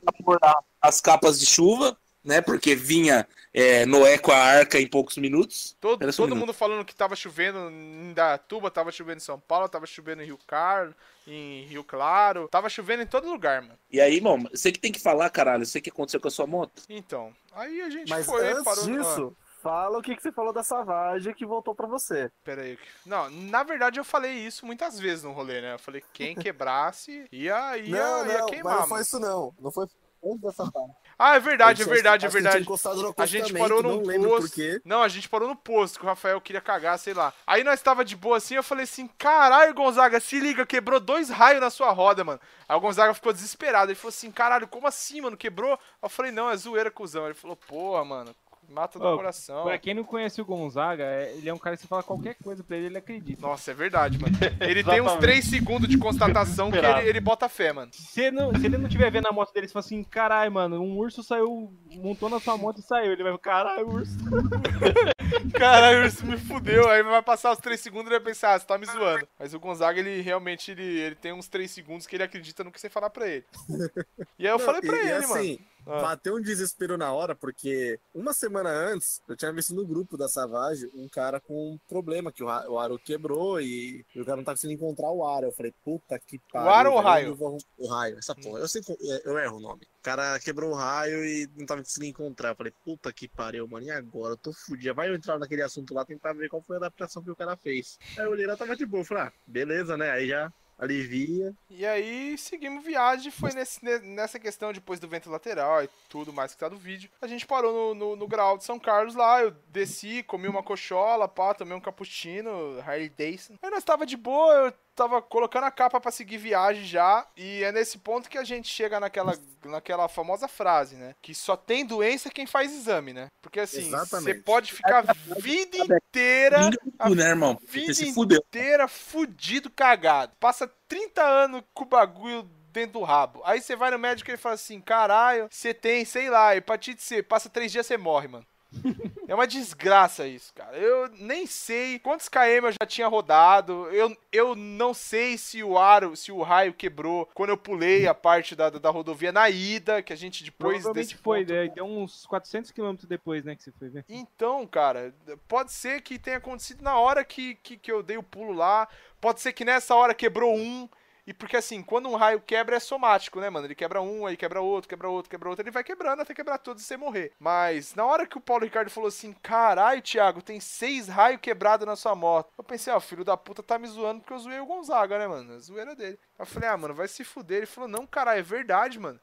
as capas de chuva, né? Porque vinha é, Noé com a arca em poucos minutos. Todo, todo minuto. mundo falando que tava chovendo em Datuba, tava chovendo em São Paulo, tava chovendo em Rio Carlos, em Rio Claro, tava chovendo em todo lugar, mano. E aí, irmão, você que tem que falar, caralho, você que aconteceu com a sua moto. Então, aí a gente Mas foi, antes parou. disso, fala o que, que você falou da Savage que voltou pra você. Pera aí. Não, na verdade eu falei isso muitas vezes no rolê, né? Eu falei que quem quebrasse ia, ia, não, ia não, queimar. mas não foi mano. isso não. Não foi antes dessa parte. Ah, é verdade, é verdade, é verdade. no A gente parou não num lembro posto. por quê. Não, a gente parou no posto que o Rafael queria cagar, sei lá. Aí nós tava de boa assim, eu falei assim: caralho, Gonzaga, se liga, quebrou dois raios na sua roda, mano. Aí o Gonzaga ficou desesperado. Ele falou assim: caralho, como assim, mano? Quebrou? Eu falei: não, é zoeira, cuzão. Ele falou: porra, mano, mata do Ô, coração. Pra quem não conhece o Gonzaga, é- ele é um cara que você fala qualquer coisa pra ele, ele acredita. Nossa, é verdade, mano. Ele tem uns Exatamente. 3 segundos de constatação que ele, ele bota fé, mano. Se, ele não- se ele não tiver vendo a moto dele, você fala assim, caralho, mano, um urso saiu, montou na sua moto e saiu. Ele vai, caralho, urso. Caralho, isso me fudeu. Aí vai passar os 3 segundos e ele vai pensar, ah, você tá me zoando. Mas o Gonzaga, ele realmente ele, ele tem uns 3 segundos que ele acredita no que você falar pra ele. E aí eu Não, falei pra e- e ele, assim, mano. Ah. Bateu um desespero na hora, porque uma semana antes eu tinha visto no grupo da Savage um cara com um problema, que o, o aro quebrou e, e o cara não tá conseguindo encontrar o aro. Eu falei, puta que pariu. aro ou velho, raio? vou O raio, essa porra. Eu, sei, eu erro o nome. O cara quebrou o raio e não tava conseguindo encontrar. Eu falei, puta que pariu, mano. E agora? Eu tô fudido. Vai eu entrar naquele assunto lá, tentar ver qual foi a adaptação que o cara fez. Aí eu olhei lá, tava de boa. Eu falei, ah, beleza, né? Aí já alivia. E aí seguimos viagem, foi nesse, ne- nessa questão depois do vento lateral e tudo mais que tá no vídeo. A gente parou no, no, no grau de São Carlos lá, eu desci, comi uma cochola, pá, tomei um cappuccino, Harley Davidson. Aí nós tava de boa, eu tava colocando a capa pra seguir viagem já, e é nesse ponto que a gente chega naquela, naquela famosa frase, né? Que só tem doença quem faz exame, né? Porque assim, você pode ficar a vida inteira a né, irmão? Vida se fudeu. inteira fudido, cagado. Passa 30 anos com o bagulho dentro do rabo. Aí você vai no médico e ele fala assim: caralho, você tem, sei lá, hepatite C. Passa três dias você morre, mano. É uma desgraça isso, cara. Eu nem sei quantos KM eu já tinha rodado. Eu, eu não sei se o aro, se o raio quebrou quando eu pulei a parte da, da rodovia na ida, que a gente depois Provavelmente desse foi, ponto- né? Deu uns 400 quilômetros depois, né, que você foi ver. então, cara, pode ser que tenha acontecido na hora que, que, que eu dei o pulo lá. Pode ser que nessa hora quebrou um. E porque assim, quando um raio quebra é somático, né, mano? Ele quebra um, aí quebra outro, quebra outro, quebra outro. Ele vai quebrando até quebrar todos e você morrer. Mas na hora que o Paulo Ricardo falou assim: caralho, Thiago, tem seis raios quebrados na sua moto. Eu pensei, ó, o filho da puta tá me zoando porque eu zoei o Gonzaga, né, mano? A zoeira dele. Aí eu falei, ah, mano, vai se fuder. Ele falou, não, caralho, é verdade, mano.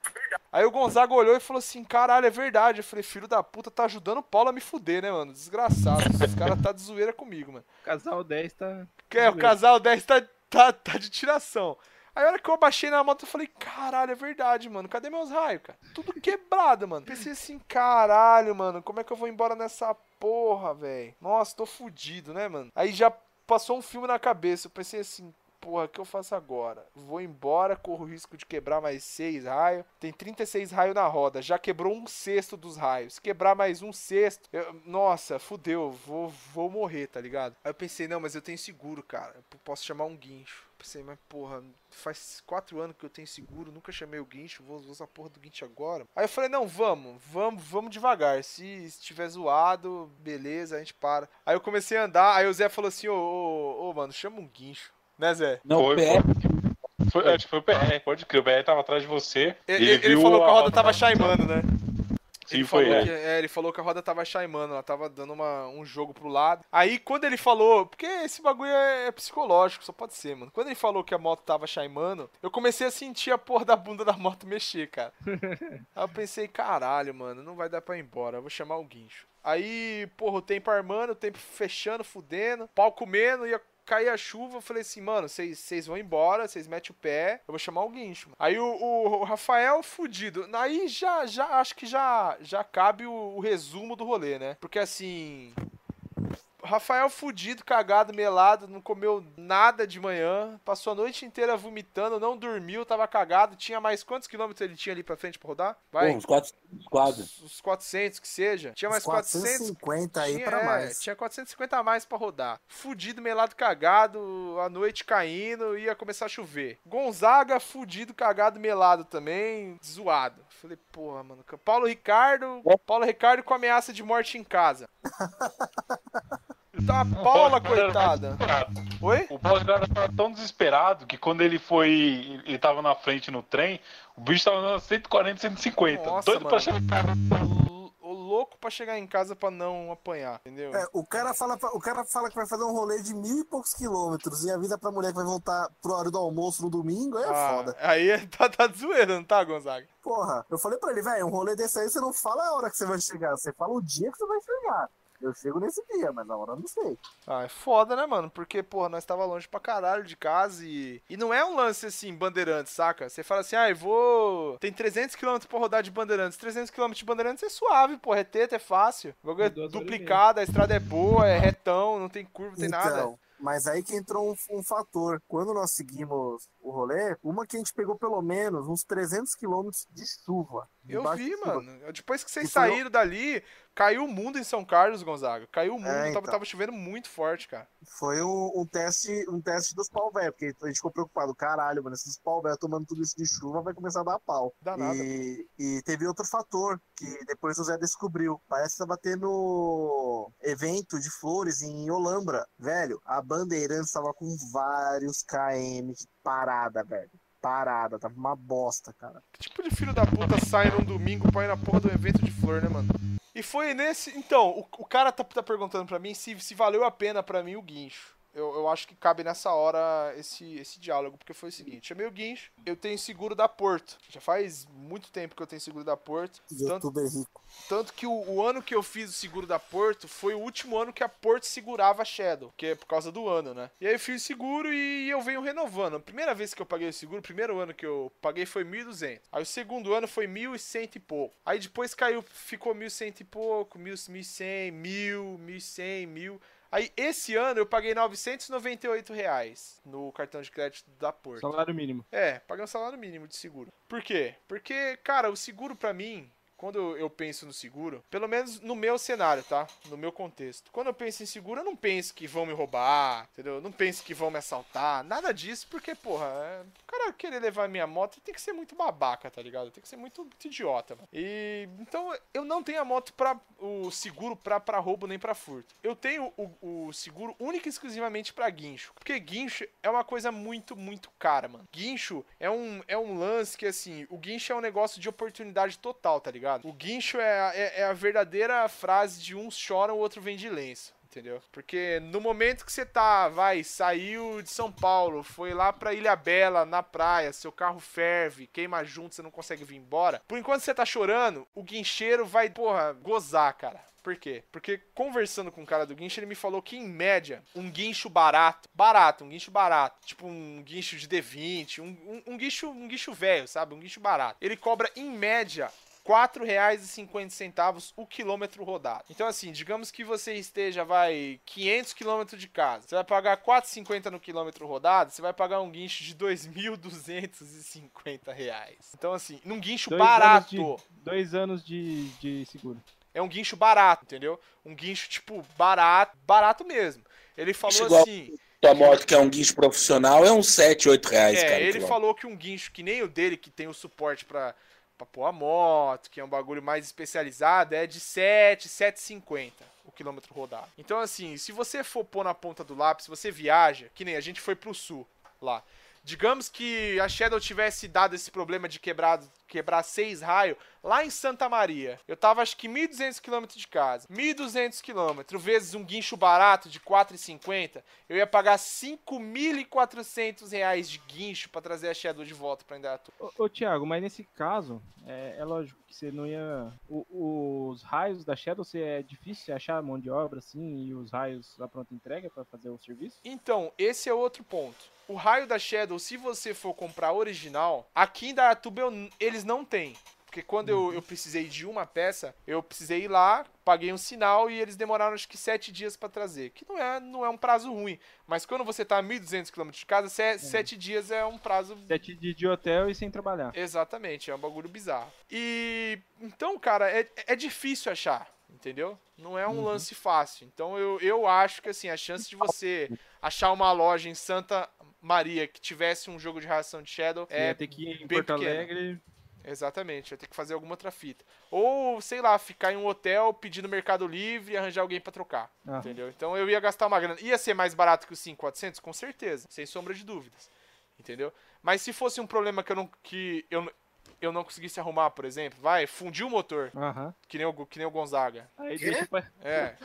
Aí o Gonzaga olhou e falou assim: caralho, é verdade. Eu falei, filho da puta, tá ajudando o Paulo a me fuder, né, mano? Desgraçado. Esse cara tá de zoeira comigo, mano. Casal 10 tá. É, o casal 10 tá, tá, tá de tiração. Aí a hora que eu baixei na moto, eu falei, caralho, é verdade, mano. Cadê meus raios, cara? Tudo quebrado, mano. Pensei assim, caralho, mano, como é que eu vou embora nessa porra, velho? Nossa, tô fudido, né, mano? Aí já passou um filme na cabeça. Eu pensei assim, porra, o que eu faço agora? Vou embora, corro o risco de quebrar mais seis raios. Tem 36 raios na roda. Já quebrou um sexto dos raios. Se quebrar mais um sexto, eu- nossa, fudeu, vou, vou morrer, tá ligado? Aí eu pensei, não, mas eu tenho seguro, cara. Eu posso chamar um guincho. Pensei, mas porra, faz quatro anos que eu tenho seguro, nunca chamei o guincho, vou usar a porra do guincho agora. Aí eu falei, não, vamos, vamos, vamos devagar. Se estiver zoado, beleza, a gente para. Aí eu comecei a andar, aí o Zé falou assim, ô, ô, ô, mano, chama um guincho. Né, Zé? Não, Foi, pé. Foi, acho que foi o PR, pode crer. O PR tava atrás de você. e Ele, ele viu falou que a roda tava chaimando, né? Sim, Ele foi, falou é. que, é, ele falou que a roda tava chaimando, ela tava dando uma, um jogo pro lado. Aí quando ele falou, porque esse bagulho é, é psicológico, só pode ser, mano. Quando ele falou que a moto tava chaimando, eu comecei a sentir a porra da bunda da moto mexer, cara. Aí eu pensei, caralho, mano, não vai dar pra ir embora, eu vou chamar o guincho. Aí, porra, o tempo armando, o tempo fechando, fudendo, pau comendo, ia cair a chuva, eu falei assim, mano, vocês vão embora, vocês metem o pé, eu vou chamar o guincho. Aí o, o- o Rafael, fudido. Aí já, já acho que já, já cabe o, o resumo do rolê, né? Porque assim. Rafael fudido, cagado, melado, não comeu nada de manhã, passou a noite inteira vomitando, não dormiu, tava cagado. Tinha mais quantos quilômetros ele tinha ali pra frente pra rodar? Vai. Pô, uns 400 quadros. Uns- Uns 400 que seja. Tinha mais Uns 400. 450 aí tinha, pra é, mais. Tinha 450 a mais pra rodar. Fudido, melado, cagado, a noite caindo, ia começar a chover. Gonzaga, fudido, cagado, melado também, zoado. Falei, porra, mano. Paulo Ricardo, Paulo Ricardo com ameaça de morte em casa. Tá a Paula, coitada. Oi? O Paulo Ricardo tava tão desesperado que quando ele foi. Ele tava na frente no trem, o bicho tava andando 140, 150. Nossa, doido pra mano. chegar. O louco pra chegar em casa pra não apanhar, entendeu? É, o cara, fala, pra- o cara fala que vai fazer um rolê de mil e poucos quilômetros e avisa pra mulher que vai voltar pro hora do almoço no domingo, aí é Ah, foda. Aí tá, tá de zoeira, não tá, Gonzaga? Porra, eu falei pra ele, velho, um rolê desse aí você não fala a hora que você vai chegar, você fala o dia que você vai chegar. Eu chego nesse dia, mas a hora eu não sei. Ah, é foda, né, mano? Porque, porra, nós tava longe pra caralho de casa e. E não é um lance assim, bandeirantes, saca? Você fala assim, ah, eu vou. Tem 300km pra rodar de bandeirantes. 300km de bandeirantes é suave, porra. É teta, é fácil. O bagulho é duplicado, a estrada é boa, é retão, não tem curva, não tem nada. Então, mas aí que entrou um, um fator. Quando nós seguimos o rolê, uma que a gente pegou pelo menos uns 300 quilômetros de chuva. Eu vi, chuva. mano. Depois que vocês E saíram dali, caiu o mundo em São Carlos, Gonzaga. Caiu o mundo, É, tava, então. tava chovendo muito forte, cara. Foi um, um teste, um teste dos pau velho, porque a gente ficou preocupado, caralho, mano, esses pau velho tomando tudo isso de chuva vai começar a dar pau. Dá nada. E, e teve outro fator que depois o Zé descobriu. Parece que tava tendo evento de flores em Olambra. Velho, a Bandeirantes tava com vários KM de parada, velho. Parada, tava uma bosta, cara. Que tipo de filho da puta sai num domingo pra ir na porra do evento de flor, né, mano? E foi nesse. Então, o, o cara tá, tá perguntando pra mim se, se valeu a pena pra mim o guincho. Eu, eu acho que cabe nessa hora esse, esse diálogo, porque foi o seguinte: chamei o guincho, eu tenho seguro da Porto. Já faz muito tempo que eu tenho seguro da Porto. Tanto, rico. tanto que o, o ano que eu fiz o seguro da Porto foi o último ano que a Porto segurava a Shadow, que é por causa do ano, né? E aí eu fiz o seguro e eu venho renovando. A primeira vez que eu paguei o seguro, o primeiro ano que eu paguei foi 1.200. Aí o segundo ano foi 1.100 e pouco. Aí depois caiu, ficou 1.100 e pouco, 1.100, 1.000, 1.100, 1.000. Aí esse ano eu paguei 998 reais no cartão de crédito da Porto. Salário mínimo. É, paguei um salário mínimo de seguro. Por quê? Porque, cara, o seguro pra mim, quando eu penso no seguro, pelo menos no meu cenário, tá? No meu contexto. Quando eu penso em seguro, eu não penso que vão me roubar, entendeu? Eu não penso que vão me assaltar, nada disso, porque, porra, é... o cara querer levar minha moto tem que ser muito babaca, tá ligado? Tem que ser muito, muito idiota, mano. E então eu não tenho a moto para o seguro pra, pra roubo nem pra furto. Eu tenho o, o seguro único e exclusivamente pra guincho. Porque guincho é uma coisa muito, muito cara, mano. Guincho é um, é um lance que, assim, o guincho é um negócio de oportunidade total, tá ligado? O guincho é, a- é, é a verdadeira frase de uns choram, o outro vende lenço. Entendeu? Porque no momento que você tá, vai, saiu de São Paulo, foi lá pra Ilha Bela, na praia, seu carro ferve, queima junto, você não consegue vir embora. Por enquanto você tá chorando, o guincheiro vai, porra, gozar, cara. Por quê? Porque conversando com o cara do guincho, ele me falou que em média, um guincho barato, barato, um guincho barato, tipo um guincho de D20, um, um, um guincho, um guincho velho, sabe? Um guincho barato. Ele cobra em média R$ 4,50 o quilômetro rodado. Então, assim, digamos que você esteja, vai, 500 quilômetros de casa. Você vai pagar R$ 4,50 no quilômetro rodado, você vai pagar um guincho de 2.250 reais. Então, assim, num guincho Dois barato. anos de- dois anos de, de seguro. É um guincho barato, entendeu? Um guincho, tipo, barato, barato mesmo. Ele falou igual assim. Tua moto que é um guincho profissional é uns 7, 8 reais, É, cara. ele falou que um guincho que nem o dele, que tem o suporte pra, pra pôr a moto, que é um bagulho mais especializado, é de 7, 7,50 o quilômetro rodado. Então, assim, se você for pôr na ponta do lápis, você viaja, que nem a gente foi pro sul lá. Digamos que a Shadow tivesse dado esse problema de quebrado, quebrar seis raios lá em Santa Maria. Eu tava acho que 1.200 km de casa. 1.200 km vezes um guincho barato de 4,50, eu ia pagar 5.400 reais de guincho pra trazer a Shadow de volta pra Indaiatuba. Ô, ô Thiago, mas nesse caso, é, é lógico que você não ia. o- os raios da Shadow você é difícil você achar mão de obra assim e os raios da pronta entrega pra fazer o serviço? Então, esse é outro ponto. O raio da Shadow, se você for comprar original, aqui em Indaiatuba eu- eles não têm. Porque quando eu, eu precisei de uma peça, eu precisei ir lá, paguei um sinal e eles demoraram acho que sete dias pra trazer. Que não é, não é um prazo ruim. Mas quando você tá a 1.200 km de casa, se- sete dias é um prazo Sete dias de hotel e sem trabalhar. Exatamente, é um bagulho bizarro. E então, cara, é, é difícil achar, entendeu? Não é um Uhum. lance fácil. Então eu, eu acho que assim, a chance de você achar uma loja em Santa Maria que tivesse um jogo de ração de Shadow é ter que ir em bem Porto pequena. Alegre. Exatamente, vai ter que fazer alguma outra fita. Ou, sei lá, ficar em um hotel pedindo Mercado Livre e arranjar alguém pra trocar. Ah. Entendeu? Então eu ia gastar uma grana. Ia ser mais barato que os 5,400? Com certeza, sem sombra de dúvidas. Entendeu? Mas se fosse um problema que eu não. que eu, eu não conseguisse arrumar, por exemplo, vai, fundiu o motor, que nem o, que nem o Gonzaga. Aí Quê? deixa pra... É.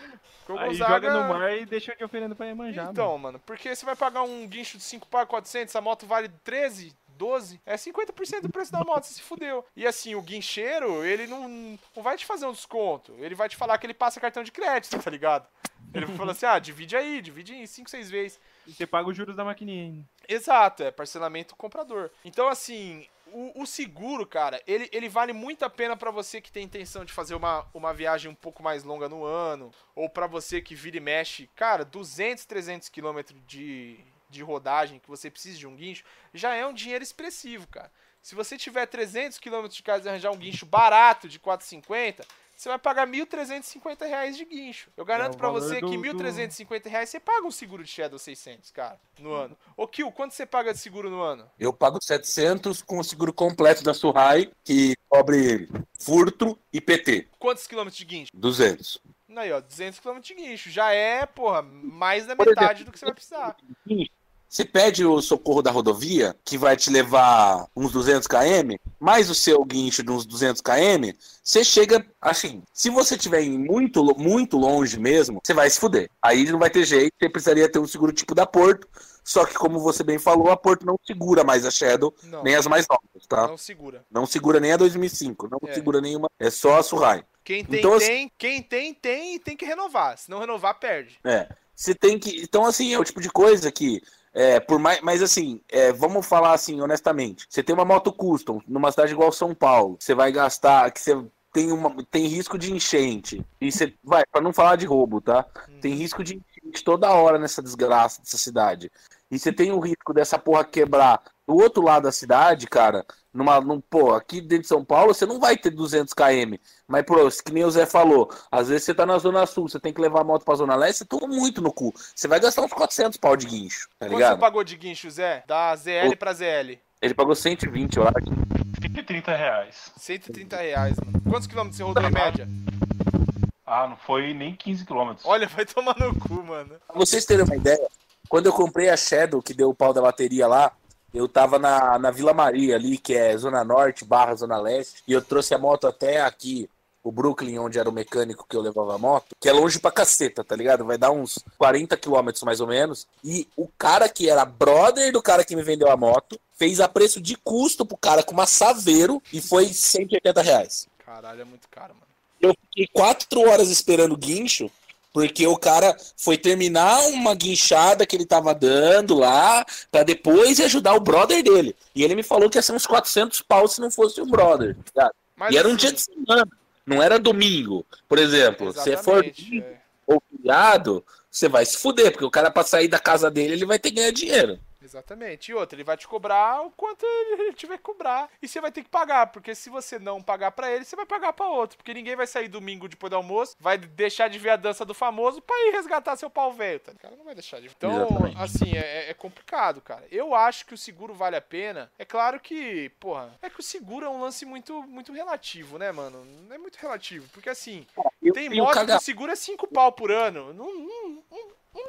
Porque o Aí Gonzaga... joga no mar e deixa de oferenda pra Iemanjá. Então, mano, porque você vai pagar um guincho de 5 par 400, a moto vale 13, 12, é 50% do preço da moto, você se fudeu. E assim, o guincheiro, ele não, não vai te fazer um desconto, ele vai te falar que ele passa cartão de crédito, tá ligado? Ele fala assim, ah, divide aí, divide em 5, 6 vezes. E você paga os juros da maquininha ainda. Exato, é parcelamento comprador. Então, assim, o, o seguro, cara, ele, ele vale muito a pena pra você que tem intenção de fazer uma, uma viagem um pouco mais longa no ano, ou pra você que vira e mexe, cara, 200, 300 quilômetros de, de rodagem, que você precisa de um guincho, já é um dinheiro expressivo, cara. Se você tiver 300 quilômetros de casa e arranjar um guincho barato de 450, você vai pagar 1.350 reais de guincho. Eu garanto É valor você do- que do- 1.350 reais você paga um seguro de Shadow 600, cara, no ano. Ô, Kill, quanto você paga de seguro no ano? Eu pago 700 com o seguro completo da Surrai, que cobre furto e PT. Quantos quilômetros de guincho? 200. Aí, ó, 200 km de guincho. Já é, porra, mais da metade exemplo, do que você vai precisar. Você pede o socorro da rodovia, que vai te levar uns 200 km, mais o seu guincho de uns 200 km, você chega, assim, se você estiver muito, muito longe mesmo, você vai se fuder. Aí não vai ter jeito, você precisaria ter um seguro tipo da Porto, só que como você bem falou, a Porto não segura mais a Shadow, Não. nem as mais novas, tá? Não segura. Não segura nem a 2005, não É. segura nenhuma, é só a Surrai. Quem tem, Então, assim- tem. Quem tem, tem e tem que renovar. Se não renovar, perde. É. Você tem que. Então, assim, é o tipo de coisa que. É, por mais, mas assim, é, vamos falar assim, honestamente. Você tem uma moto custom numa cidade igual São Paulo, você vai gastar, que você tem, uma, tem risco de enchente. E você vai, para não falar de roubo, tá? Tem risco de enchente toda hora nessa desgraça dessa cidade. E você tem o risco dessa porra quebrar do outro lado da cidade, cara. Numa, num, pô, aqui dentro de São Paulo você não vai ter 200 km. Mas, pô, que nem o Zé falou, às vezes você tá na Zona Sul, você tem que levar a moto pra Zona Leste, você toma muito no cu. Você vai gastar uns 400 pau de guincho, tá Quanto você pagou de guincho, Zé? Da ZL pra ZL. Ele pagou 120, eu acho. 130 reais. 130 reais, mano. Quantos quilômetros você rodou em média? Ah, não foi nem 15 quilômetros. Olha, vai tomar no cu, mano. Pra vocês terem uma ideia, quando eu comprei a Shadow, que deu o pau da bateria lá, eu tava na, na Vila Maria ali, que é Zona Norte barra Zona Leste, e eu trouxe a moto até aqui, o Brooklyn, onde era o mecânico que eu levava a moto, que é longe pra caceta, tá ligado? Vai dar uns 40 quilômetros mais ou menos. E o cara que era brother do cara que me vendeu a moto, fez a preço de custo pro cara com uma Saveiro e foi 180 reais. Caralho, é muito caro, mano. Eu fiquei quatro horas esperando o guincho, porque o cara foi terminar uma guinchada que ele tava dando lá, pra depois ajudar o brother dele. E ele me falou que ia ser uns 400 pau se não fosse o brother. tá? Mas, e era um assim, dia de semana, não era domingo. Por exemplo, se você for é. ou feriado, você vai se fuder, porque o cara pra sair da casa dele, ele vai ter que ganhar dinheiro. Exatamente. E outra, ele vai te cobrar o quanto ele tiver que cobrar. E você vai ter que pagar, porque se você não pagar pra ele, você vai pagar pra outro. Porque ninguém vai sair domingo depois do almoço, vai deixar de ver a dança do famoso pra ir resgatar seu pau velho. Tá? O cara não vai deixar de Então, Exatamente. assim, é, é complicado, cara. Eu acho que o seguro vale a pena. É claro que, porra, é que o seguro é um lance muito, muito relativo, né, mano? É muito relativo. Porque assim, Eu tem moto que o seguro é 5 pau por ano. Não, não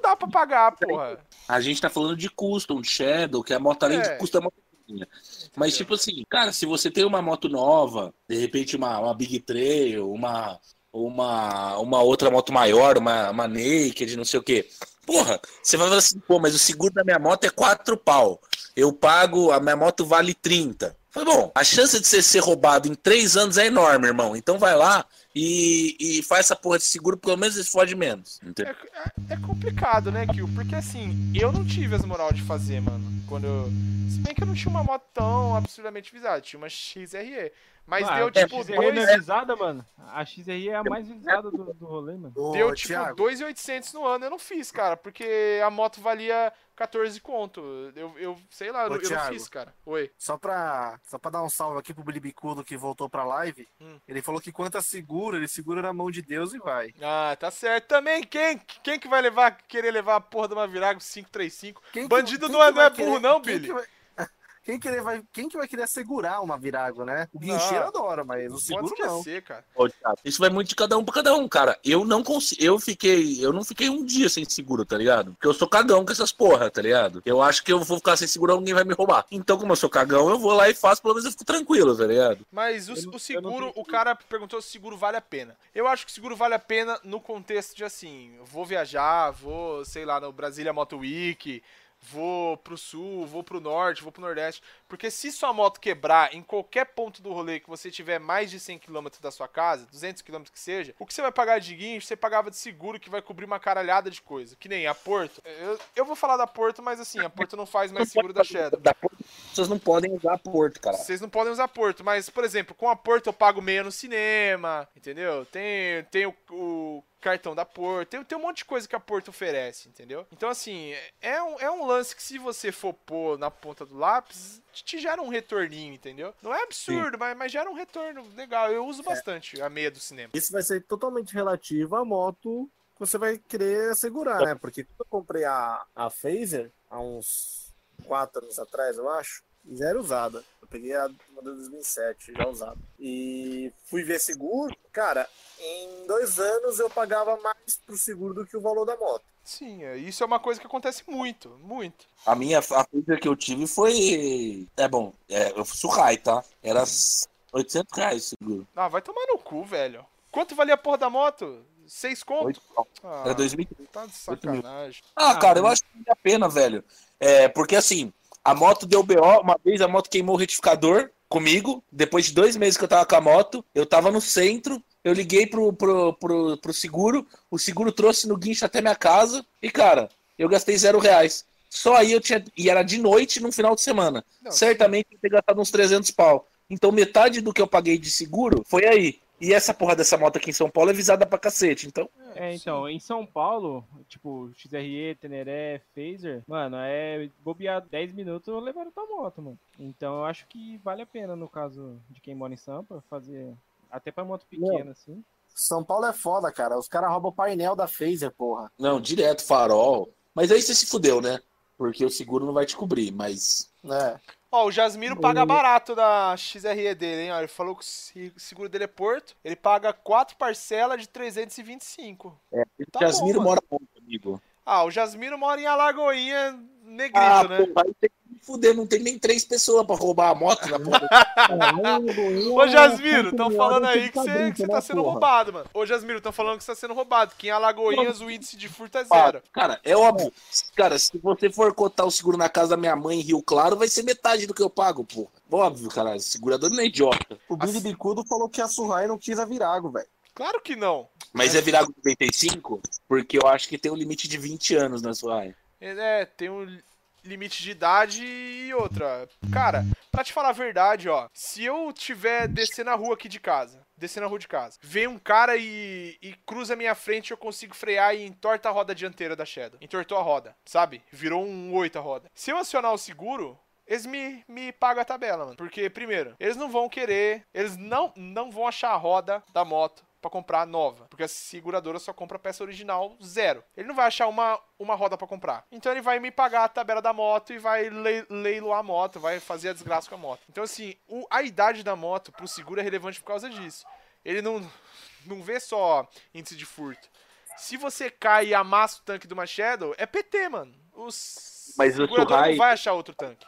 dá pra pagar, porra. A gente tá falando de custom, de Shadow, que é a moto além É. de custa uma coisinha. Mas, tipo assim, cara, se você tem uma moto nova, de repente uma, uma Big Trail, uma, uma, uma outra moto maior, uma, uma Naked, não sei o quê. Porra, você vai falar assim, pô, mas o seguro da minha moto é 4 pau. Eu pago, a minha moto vale 30. Falei, bom, a chance de você ser roubado em 3 anos é enorme, irmão. Então vai lá e, e faz essa porra de seguro, pelo menos você fode menos. Entendeu? É, é complicado, né, Kill? Porque assim, eu não tive as moral de fazer, mano. Quando eu. Se bem que eu não tinha uma moto tão absurdamente visada, tinha uma XRE. Mas Ah, deu a tipo XRE não dois. é visada, mano. A XRE é a mais visada do, do rolê, mano. Ô, Deu tipo Thiago, 2,800 no ano. Eu não fiz, cara, porque a moto valia 14 conto. Eu, eu sei lá, eu, Ô, não- eu não Thiago. fiz, cara. Oi. Só pra, só pra dar um salve aqui pro Bilibicudo que voltou pra live, Hum. ele falou que quanto a seguro, ele segura na mão de Deus e vai. Ah, tá certo. Também, quem, quem que vai levar, querer levar a porra de uma Virago 535? Quem que- Bandido quem não é, não é burro, querer- não, Billy. Quem, querer vai, quem que vai querer segurar uma Virago, né? O guincheiro Não. adora, mas o Pode seguro não. esquecer, cara. Ô, Thiago, Isso vai muito de cada um pra cada um, cara. Eu não consigo. Eu fiquei. Eu não fiquei um dia sem seguro, tá ligado? Porque eu sou cagão com essas porra, tá ligado? Eu acho que eu vou ficar sem seguro, alguém vai me roubar. Então, como eu sou cagão, eu vou lá e faço, pelo menos eu fico tranquilo, tá ligado? Mas o, não- o seguro, não o cara perguntou se o seguro vale a pena. Eu acho que o seguro vale a pena no contexto de assim, vou viajar, vou, sei lá, no Brasília Moto Week, vou pro sul, vou pro norte, vou pro nordeste. Porque se sua moto quebrar em qualquer ponto do rolê que você tiver mais de 100 km da sua casa, 200 km que seja, o que você vai pagar de guincho, você pagava de seguro que vai cobrir uma caralhada de coisa. Que nem a Porto. Eu, eu vou falar da Porto, mas assim, a Porto não faz mais seguro da Shadow. Da Porto, pessoas não podem usar Porto, cara. Vocês não podem usar Porto, mas, por exemplo, com a Porto eu pago meia no cinema, entendeu? Tem, tem o, o cartão da Porto, tem, tem um monte de coisa que a Porto oferece, entendeu? Então, assim, é um, é um lance que se você for pôr na ponta do lápis, te gera um retorninho, entendeu? Não é absurdo, mas, mas gera um retorno legal. Eu uso bastante a meia do cinema. Isso vai ser totalmente relativo à moto que você vai querer segurar, né? Porque quando eu comprei a, a Phaser, há uns quatro anos atrás, eu acho, já era usada. Eu peguei a uma de 2007, já usada. E fui ver seguro. Cara, em dois anos eu pagava mais pro seguro do que o valor da moto. Sim, é, isso é uma coisa que acontece muito, muito. A minha a coisa que eu tive foi. É bom, é, eu fui Suhai, tá? Era 800 reais seguro. Ah, vai tomar no cu, velho. Quanto valia a porra da moto? Seis conto? Ah, Era 2000. Tá de mil. sacanagem. Ah, cara, eu acho que vale a pena, velho. É, porque assim, a moto deu BO, uma vez a moto queimou o retificador comigo, depois de dois meses que eu tava com a moto, eu tava no centro, eu liguei pro, pro, pro, pro seguro, o seguro trouxe no guincho até minha casa, e cara, eu gastei zero reais. Só aí eu tinha. E era de noite no final de semana. Não, Certamente eu ter gastado uns 300 pau. Então metade do que eu paguei de seguro foi aí. E essa porra dessa moto aqui em São Paulo é visada pra cacete. Então, É, então, em São Paulo, tipo, XRE, Teneré, Phaser, mano, é bobear 10 minutos eu levaram tua moto, mano. Então eu acho que vale a pena, no caso de quem mora em Sampa, fazer até pra moto pequena, assim. São Paulo é foda, cara. Os caras roubam o painel da Phaser, porra. não, direto, farol. Mas aí você se fudeu, né? Porque o seguro não vai te cobrir, mas. É. Ó, o Jasmiro paga barato da XRE dele, hein? Ó, ele falou que o se- seguro dele é Porto. Ele paga quatro parcelas de 325. É, Tá Jasmiro bom, mora muito, amigo. Ah, o Jasmiro mora em Alagoinha, negrito, Ah, né? pô, aí tem fuder, não tem nem três pessoas pra roubar a moto na porra. Ô, Jasmiro, estão falando aí que você que tá sendo roubado, mano. Ô, Jasmiro, estão falando que você tá sendo roubado. Que em Alagoinhas o índice de furto é zero. Cara, é óbvio. Cara, se você for cotar o seguro na casa da minha mãe em Rio Claro, vai ser metade do que eu pago, porra. Óbvio, cara. Segurador não é idiota. O Billy Bicudo falou que a Surrai não quis a Virago, velho. Claro que não. Mas é virar 95? Porque eu acho que tem um limite de 20 anos na área. É, tem um limite de idade e outra. Cara, pra te falar a verdade, ó. Se eu tiver descer na rua aqui de casa, descer na rua de casa, vem um cara e, e cruza a minha frente, eu consigo frear e entorta a roda dianteira da Shadow. Entortou a roda, sabe? Virou um 8 a roda. Se eu acionar o seguro, eles me, me pagam a tabela, mano. Porque, primeiro, eles não vão querer, eles não, não vão achar a roda da moto pra comprar nova. Porque a seguradora só compra peça original zero. Ele não vai achar uma, uma roda pra comprar. Então ele vai me pagar a tabela da moto e vai le- leiloar a moto, vai fazer a desgraça com a moto. Então, assim, o- a idade da moto pro seguro é relevante por causa disso. Ele não, não vê só índice de furto. Se você cai e amassa o tanque de uma Shadow, é PT, mano. Os Mas o segurador Suhai- não vai achar outro tanque.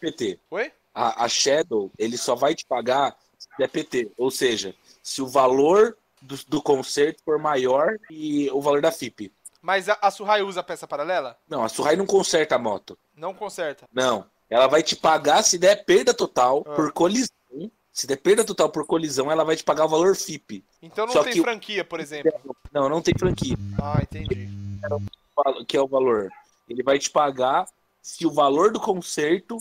PT. Oi? A, a Shadow, ele só vai te pagar se der PT. Ou seja, se o valor do, do conserto for maior e o valor da FIP. Mas a, a Suhai usa peça paralela? Não, a Suhai não conserta a moto. Não conserta. Não. Ela vai te pagar se der perda total Ah. por colisão. Se der perda total por colisão, ela vai te pagar o valor FIP. Então não Só tem que franquia, por exemplo. Não, não tem franquia. Ah, entendi. Que é o valor. Ele vai te pagar se o valor do conserto,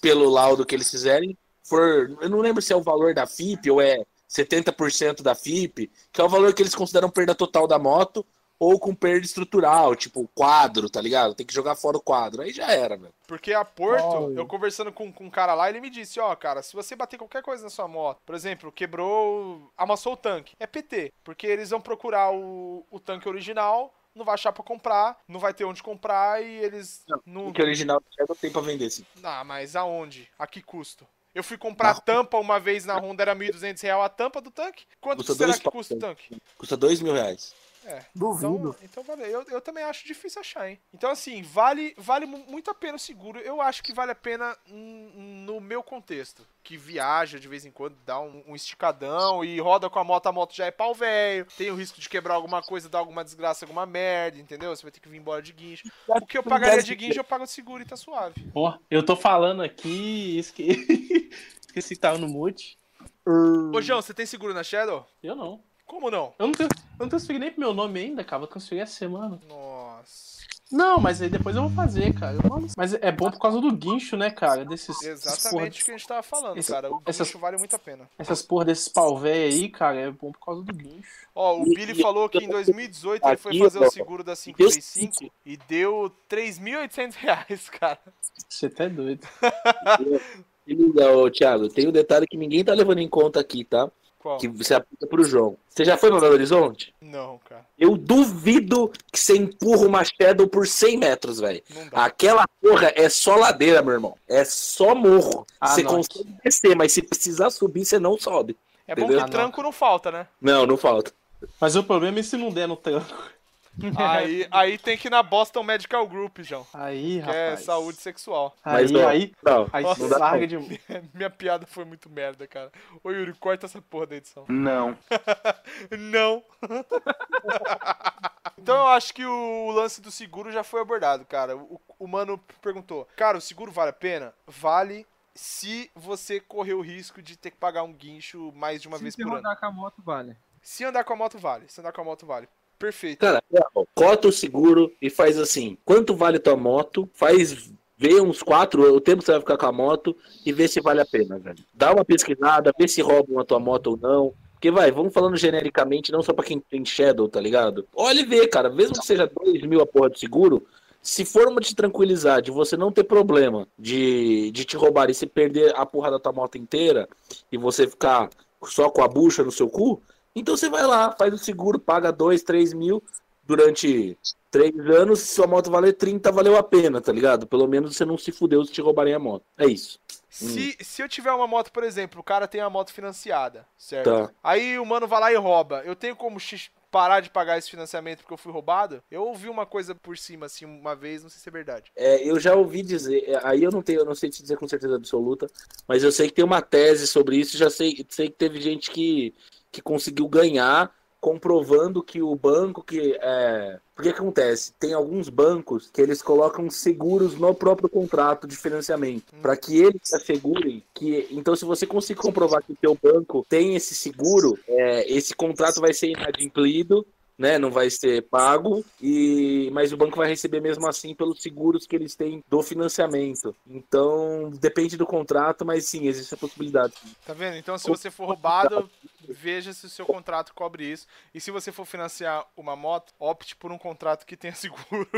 pelo laudo que eles fizerem, for. Eu não lembro se é o valor da FIP ou é 70% da FIP, que é o valor que eles consideram perda total da moto, ou com perda estrutural, tipo quadro, tá ligado? Tem que jogar fora o quadro. Aí já era, velho. Porque a Porto, Ai. eu conversando com, com um cara lá, ele me disse, ó, cara, se você bater qualquer coisa na sua moto, por exemplo, quebrou, amassou o tanque, é PT. Porque eles vão procurar o, o tanque original não vai achar pra comprar, não vai ter onde comprar e eles não. O que original Shadow tem pra vender, sim. Ah, mas aonde? A que custo? Eu fui comprar tampa uma vez na Honda, era 1.200 real a tampa do tanque. Quanto Custa será que custa o tanque? Custa dois mil reais. É. Duvido. Então, então vale. Eu, eu também acho difícil achar, hein? Então, assim, vale, vale mu- muito a pena o seguro. Eu acho que vale a pena no meu contexto. Que viaja de vez em quando, dá um, um esticadão e roda com a moto, a moto já é pau velho. Tem o risco de quebrar alguma coisa, dar alguma desgraça, alguma merda, entendeu? Você vai ter que vir embora de guincho. O que eu pagaria de guincho, eu pago de seguro e tá suave. Pô, eu tô falando aqui, esque... esqueci que tava no mute. Ô, João, você tem seguro na Shadow? Eu não. Como não? Eu não, eu não transferi nem pro meu nome ainda, cara. Vou transferir essa semana. Nossa. Não, mas aí depois eu vou fazer, cara. Eu não- Mas é bom por causa do guincho, né, cara? Desses, Exatamente o que a gente tava falando, esse- cara. O guincho essas- vale muito a pena. essas porra desses pau velho aí, cara, é bom por causa do guincho. Ó, o Billy falou que em 2018 ele foi fazer o seguro da 535 e deu 3.800 reais, cara. Você tá doido. Ô, Thiago, tem um detalhe que ninguém tá levando em conta aqui, tá? Qual? Que você aplica pro João. Você já foi pra Belo Horizonte? Não, cara. Eu duvido que você empurra uma Shadow por 100 metros, velho. Não. Aquela porra é só ladeira, meu irmão. É só morro. Ah, você não. consegue descer, mas se precisar subir, você não sobe. É bom Entendeu? que tranco não falta, né? Não, não falta. Mas o problema é se não der no tranco. Aí, aí tem que ir na Boston Medical Group, João. Aí, Que é rapaz. saúde sexual. Aí, Mas, ó, aí, Não, aí Nossa, dá larga não. de. Minha piada foi muito merda, cara. Ô Yuri, corta essa porra da edição. não. Não. então eu acho que o lance do seguro já foi abordado, cara. O, o mano perguntou: Cara, o seguro vale a pena? Vale se você correr o risco de ter que pagar um guincho mais de uma Se vez por ano. rodar com a moto, vale. Se andar com a moto, vale. Se andar com a moto, vale. Perfeito. Cara, cota o seguro e faz assim: quanto vale tua moto? Faz. Vê uns quatro, o tempo que você vai ficar com a moto e vê se vale a pena, velho. Dá uma pesquisada, vê se roubam a tua moto ou não. Porque vai, vamos falando genericamente, não só pra quem tem Shadow, tá ligado? Olha e vê, cara, mesmo que seja 2 mil a porra do seguro, se for uma te tranquilizar, de você não ter problema de, de te roubar e se perder a porra da tua moto inteira e você ficar só com a bucha no seu cu, então você vai lá, faz o seguro, paga 2, 3 mil durante 3 anos, se sua moto valer 30, valeu a pena, tá ligado? Pelo menos você não se fudeu se te roubarem a moto. É isso. Se, se eu tiver uma moto, por exemplo, o cara tem a moto financiada, certo? Tá. Aí o mano vai lá e rouba. Eu tenho como parar de pagar esse financiamento porque eu fui roubado? Eu ouvi uma coisa por cima, assim, uma vez, não sei se é verdade. É, eu já ouvi dizer, é, aí eu não tenho, eu não sei te dizer com certeza absoluta, mas eu sei que tem uma tese sobre isso, já sei, sei que teve gente que, que conseguiu ganhar comprovando que o banco que é, porque que acontece? Tem alguns bancos que eles colocam seguros no próprio contrato de financiamento, para que eles se assegurem que então se você conseguir comprovar que o teu banco tem esse seguro, é, esse contrato vai ser inadimplido né? Não vai ser pago, e mas o banco vai receber mesmo assim pelos seguros que eles têm do financiamento. Então, depende do contrato, mas sim, existe a possibilidade. Tá vendo? Então, se você for roubado, veja se o seu contrato cobre isso. E se você for financiar uma moto, opte por um contrato que tenha seguro.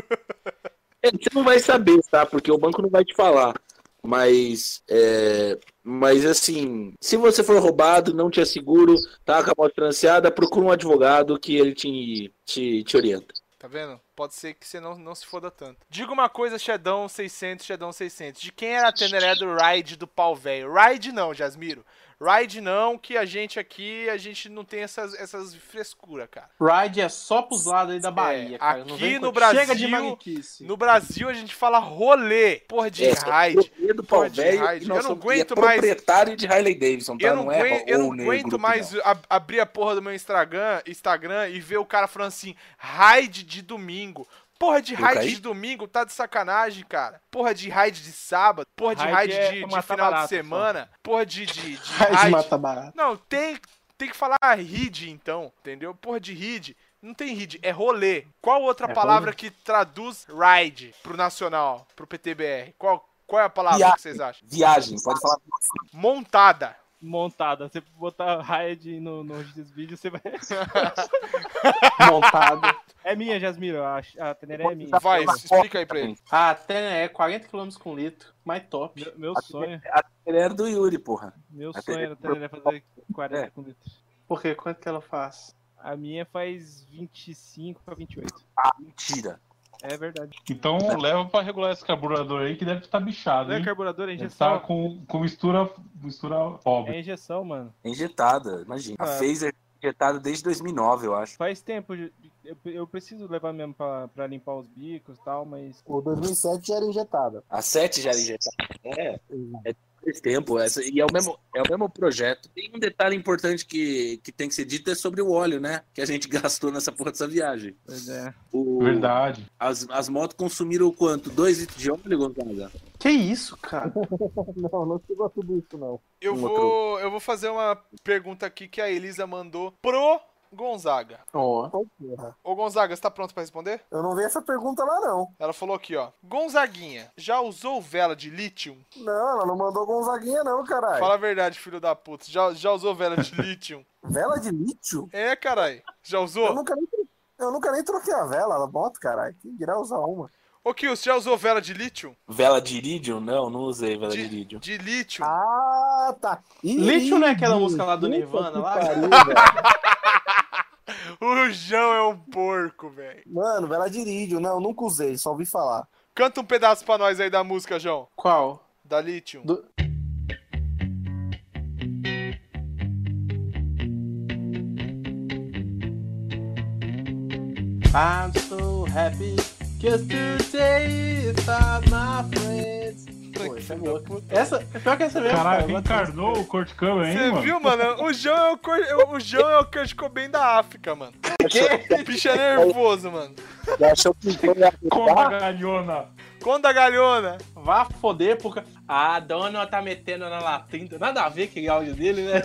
É, Você não vai saber, tá? Porque o banco não vai te falar. Mas, é, mas assim, se você for roubado, não tinha seguro, tá com a moto financiada, procura um advogado que ele te, te, te orienta. Tá vendo? Pode ser que você não, não se foda tanto. Diga uma coisa, Shadão 600, Shadão 600. De quem era a teneré do Ride do pau velho? Ride não, Jasmiro. Ride não, que a gente aqui, a gente não tem essas, essas frescuras, cara. Ride é só pros lados aí da Bahia, cara. Não aqui vem no com- Chega de Brasil- maluquice. No Brasil a gente fala rolê. Porra de É, ride. rolê do Porra pau de velho, ride. Eu não aguento é mais. proprietário de Harley Davidson, tá? Eu não, não, é aguento, eu não aguento mais não. ab- abrir a porra do meu Instagram, Instagram e ver o cara falando assim, raid de domingo. Porra de raid de domingo, tá de sacanagem, cara. Porra de raid de sábado, porra de Raid é de, de final de barato, semana, porra de, de, de Raid raid. mata barato. Não, tem, tem que falar read então, entendeu? Porra de read. Não tem read, é rolê. Qual outra É palavra rolê. que traduz ride pro nacional, pro PTBR? Qual, qual é a palavra Viagem. que vocês acham? Viagem, pode falar. Montada. Montada. Você botar raid no, nos vídeos, você vai. Montado. É minha, Jasmiro. A, a Teneré é minha. Vai, explica aí pra ele. Ah, até é 40 km com litro. Mais top. Meu, meu sonho. Ele era do Yuri, porra. Meu A sonho era a Teneré fazer 40 É. com litro. Por quê? Quanto que ela faz? A minha faz 25 pra 28. Ah, mentira. É verdade. Então leva pra regular esse carburador aí que deve estar bichado, Não é hein? carburador, é Deve injeção. estar com, com mistura, mistura pobre. É injeção, mano. É injetada, imagina. A Ah. Phaser é injetada desde 2009, eu acho. Faz tempo. Eu, eu preciso levar mesmo pra, pra limpar os bicos e tal, mas. O 2007 já era injetada. A 7 já era injetada. É, é faz tempo. Essa, e é o, mesmo, é o mesmo projeto. Tem um detalhe importante que, que tem que ser dito é sobre o óleo, né? Que a gente gastou nessa porra dessa viagem. Pois é. O- Verdade. As, as motos consumiram quanto? 2 litros de óleo, Gonzaga? Que isso, cara? não, não chegou a tudo isso, não. Eu Um vou, eu vou fazer uma pergunta aqui que a Elisa mandou pro Gonzaga. Porra? Ô Gonzaga, você tá pronto pra responder? Eu não vi essa pergunta lá, não. Ela falou aqui, ó. Gonzaguinha, já usou vela de lítio? Não, ela não mandou Gonzaguinha, não, caralho. Fala a verdade, filho da puta. Já, já usou vela de lítio? Vela de lítio? É, carai. Já Eu usou? nunca nem, eu nunca nem troquei a vela da moto, caralho. Quem dirá usar uma? Ô, Kio, você já usou vela de lítio? Vela de irídio? Não, não usei vela de, irídio. De lítio? Ah, tá. Lítio não é aquela música lá do Nirvana que lá? pariu, velho. O João é um porco, velho. Mano, vela de irídio. Não, nunca usei, só ouvi falar. Canta um pedaço pra nós aí da música, João. Qual? Da lítio. Do- I'm so happy just today without my friends. Pô, essa é boa. Essa, pior que essa mesmo. Caralho, cara, reencarnou o Kurt Cobain, hein, Você mano? viu, mano? O João é o, Cor... o João é o Kurt Cobain da África, mano. O bicho é nervoso, mano. achou que foi Com a galhona. Conta a galhona. Vá foder, porque a dona tá metendo na latinha. Nada a ver aquele áudio dele, né?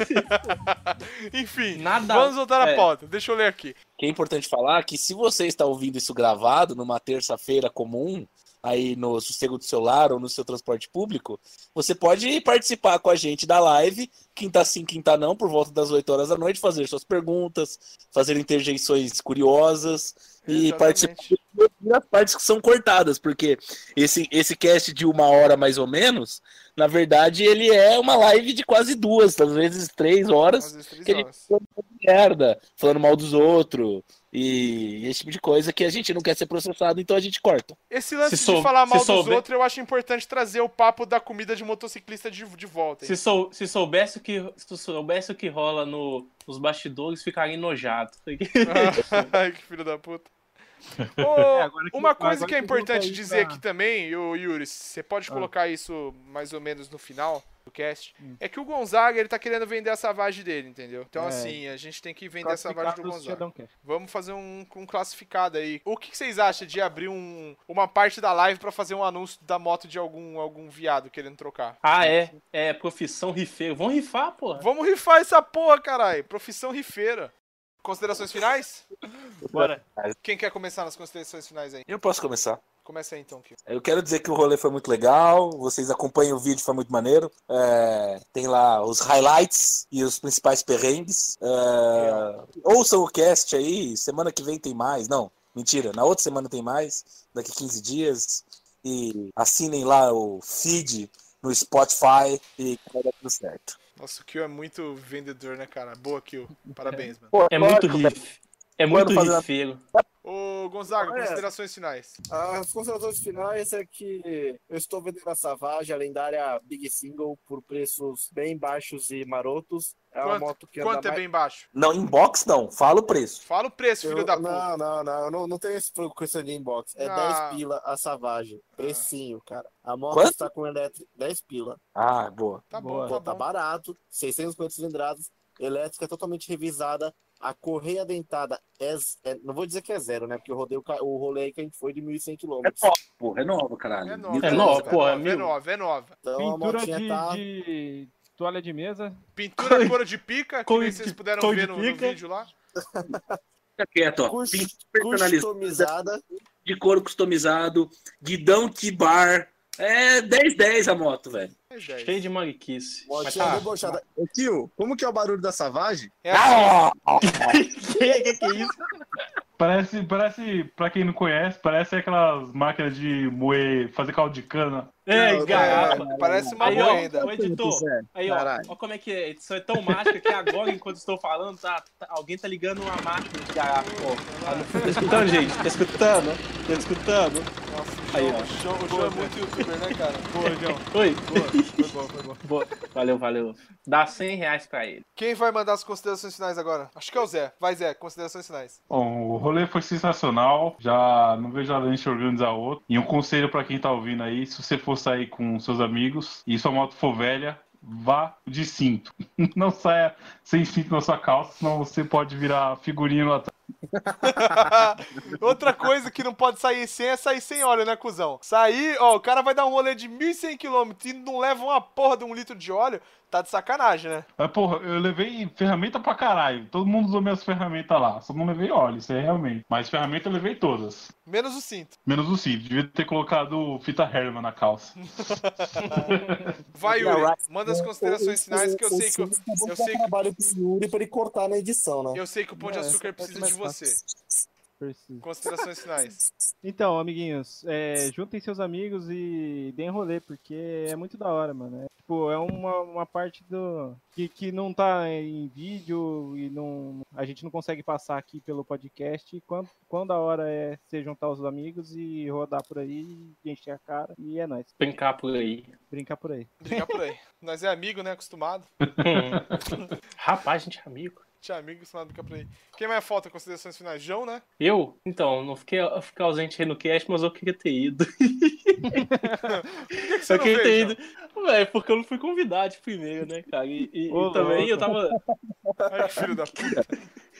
Enfim, Nada vamos voltar na é. pauta. Deixa eu ler aqui. Que é importante falar que se você está ouvindo isso gravado numa terça-feira comum, aí no sossego do seu lar ou no seu transporte público, você pode participar com a gente da live, quinta sim, quinta não, por volta das 8 horas da noite, fazer suas perguntas, fazer interjeições curiosas e Exatamente. participar das partes que são cortadas, porque esse, esse cast de uma hora mais ou menos, na verdade, ele é uma live de quase duas, às vezes três horas, Às vezes três que a gente horas. falando merda, falando mal dos outros e esse tipo de coisa que a gente não quer ser processado, então a gente corta. Esse lance Se de sou- falar mal dos souber- outros, eu acho importante trazer o papo da comida de motociclista de, de volta. Se, sou, se soubesse o que se soubesse o que rola no, nos bastidores, ficaria enojado. Ai, que filho da puta. Ô, É, uma coisa que é importante dizer pra- aqui também, ô, Yuri, você pode Ah. colocar isso mais ou menos no final do cast, Hum. é que o Gonzaga, ele tá querendo vender a savagem dele, entendeu? Então, É. assim, a gente tem que vender a savagem do Gonzaga. Vamos fazer um, um classificado aí. O que, que vocês acham de abrir um, uma parte da live pra fazer um anúncio da moto de algum, algum viado querendo trocar? Ah, é. É profissão rifeiro. Vão rifar, porra. Vamos rifar essa porra, caralho. Profissão rifeira. Considerações finais? Bora. Quem quer começar nas considerações finais aí? Eu posso começar. Começa aí então, Kio. Eu quero dizer que o rolê foi muito legal, vocês acompanham o vídeo, foi muito maneiro. É, tem lá os highlights e os principais perrengues. É, ouçam o cast aí, semana que vem tem mais. Não, mentira, na outra semana tem mais, daqui 15 dias. E assinem lá o feed no Spotify e vai dar tudo certo. Nossa, o Kio é muito vendedor, né, cara? Boa, Kio. Parabéns, mano. Pô, É muito riff. É muito fazer- rifeiro. Ô, Gonzaga, É. considerações finais. As considerações finais é que eu estou vendendo a Savage, a lendária Big Single, por preços bem baixos e marotos. É uma Quanto, moto que quanto é mais... bem baixo? Não, inbox não, fala o preço. Fala o preço, filho Eu- da puta. Não, não, não, eu não, não tenho esse questão de inbox. É Ah. 10 pila a Savage. Precinho, cara. A moto Quanto? está com elétrica 10 pila. Ah, boa. Tá bom, Boa. Pô, tá tá bom. barato. 650 cilindradas. Elétrica totalmente revisada. A correia dentada é, é- Não vou dizer que é zero, né? Porque eu rodei o, o rolê aí que a gente foi de 1.100 É km. nova, porra, é nova, caralho. É nova, É nova, é porra, nova, é mil. nova, é nova. Então a Pintura motinha de, tá. de toalha de mesa. Pintura couro de pica, que nem de- vocês puderam ver de no, no vídeo lá. Fica quieto, ó. Personalizado. Customizada. de couro customizado, guidão de bar. É 10-10 a moto, velho. É. Cheio de mariquice. Mas tá. debochada. Ô, tio, como que é o barulho da Savage? É assim, que, que que é isso? Parece, parece, pra quem não conhece, parece aquelas máquinas de moer, fazer caldo de cana. É, Não, garapa. é, parece uma Aí, ó, moeda. ô, editor, aí, ó, Caralho. ó como é que é. A edição é tão mágica que agora, enquanto estou falando, tá, tá- alguém tá ligando uma máquina de garrafa, ó. Tá. Tá escutando, gente? Tá escutando? Tá escutando? Aí, o ó. João, o João é muito youtuber, né, cara? Boa, João. Oi. Boa, foi bom, foi bom. Boa. Valeu, valeu. Dá 100 reais pra ele. Quem vai mandar as considerações finais agora? Acho que é o Zé. Vai, Zé, considerações finais. Bom, o rolê foi sensacional. Já não vejo a gente organizar outro. E um conselho pra quem tá ouvindo aí: se você for sair com seus amigos e sua moto for velha, vá de cinto. Não saia sem cinto na sua calça, senão você pode virar figurinha lá atrás. Outra coisa que não pode sair sem é sair sem óleo, né, cuzão? Sair, ó, o cara vai dar um rolê de 1.100 km e não leva uma porra de um litro de óleo, tá de sacanagem, né? Mas, porra, eu levei ferramenta pra caralho. Todo mundo usou minhas ferramentas lá. Só não levei óleo, isso é realmente. Mas ferramenta eu levei todas. Menos o cinto. Menos o cinto. Devia ter colocado fita Herman na calça. Vai, Yuri, manda as considerações finais que eu sei que eu, Eu sei que trabalho pro Yuri pra ele cortar na edição, né? eu sei que o Pão de É, Açúcar ser precisa de você. Preciso. Considerações finais. Então, amiguinhos, é, juntem seus amigos e deem rolê, porque é muito da hora, mano. É, tipo, é uma, uma parte do. Que, que não tá em vídeo e não, a gente não consegue passar aqui pelo podcast. Quando, quando da hora é você juntar os amigos e rodar por aí, encher a cara. E é nóis. Brincar por aí. Brincar por aí. Brincar por aí. Nós é amigo, né? Acostumado. Rapaz, gente é amigo. Tinha amigo acostumado a brincar por aí. Quem mais falta? Considerações finais? João, né? Eu? Então, não fiquei, eu fiquei ausente aí no cast, mas eu queria ter ido. Por que, que você Eu não queria ter ido. É, porque eu não fui convidado primeiro, né, cara? E, e- e Ô, também eu tava. Ai, que filho da puta.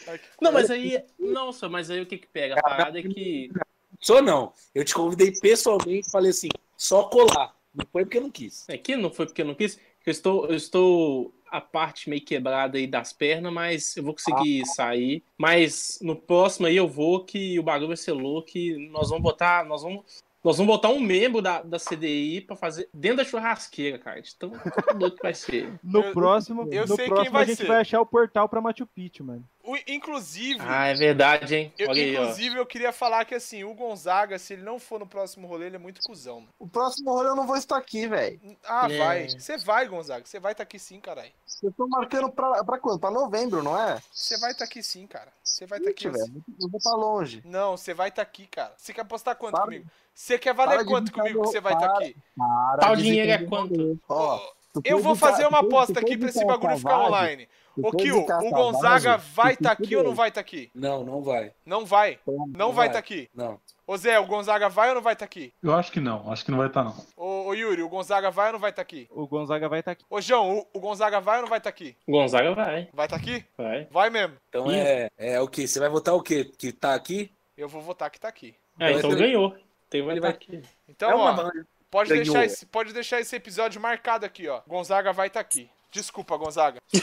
Ai, que- Não, mas aí. Nossa, mas aí o que que pega? A parada é que. Só não. Eu te convidei pessoalmente e falei assim, só colar. Não foi porque eu não quis. É que não foi porque eu não quis. Eu estou, eu estou a parte meio quebrada aí das pernas, mas eu vou conseguir sair. Mas no próximo aí eu vou que o bagulho vai ser louco e nós vamos botar, nós vamos, nós vamos botar um membro da, da CDI pra fazer dentro da churrasqueira, cara. Então, louco que vai ser. No Eu- próximo, eu no sei quem próximo vai a gente ser. vai achar o portal pra Machu Picchu, mano. Inclusive, Ah, é verdade, hein? eu, Olha aí, ó. inclusive, eu queria falar que assim, o Gonzaga, se ele não for no próximo rolê, ele é muito cuzão. O próximo rolê eu não vou estar aqui, velho. Ah, É. vai. Você vai, Gonzaga. Você vai estar aqui sim, caralho. Eu tô marcando pra, pra quando? Pra novembro, não é? Você vai estar aqui sim, cara. Você vai estar aqui. Velho, eu vou estar longe. Não, você vai estar aqui, cara. Você quer apostar quanto Para- comigo? Você quer valer para quanto comigo que você vai estar aqui? Para Tal dinheiro é ficar quanto? Ó, tu Eu vou fazer uma aposta aqui de esse bagulho ficar online. de Kio, o Gonzaga vai estar se aqui ou não vai estar aqui? Não, não vai. Não vai. Não vai vai. estar aqui. Não. Ô Zé, o Gonzaga vai ou não vai estar aqui? Eu acho que não, acho que não vai estar não. Ô, ô Yuri, o Gonzaga vai ou não vai estar aqui? O Gonzaga vai estar aqui. Ô João, o, o Gonzaga vai ou não vai estar aqui? Gonzaga vai, Vai estar aqui? vai. Vai mesmo. Então é, é o quê? Você vai votar o quê? Que tá aqui? Eu vou votar que tá aqui. É, então ele- ganhou. Tem vai ele estar vai- aqui. Então, é uma ó, banda. Pode ganhou. deixar, esse, pode deixar esse episódio marcado aqui, ó. Gonzaga vai estar aqui. Desculpa, Gonzaga.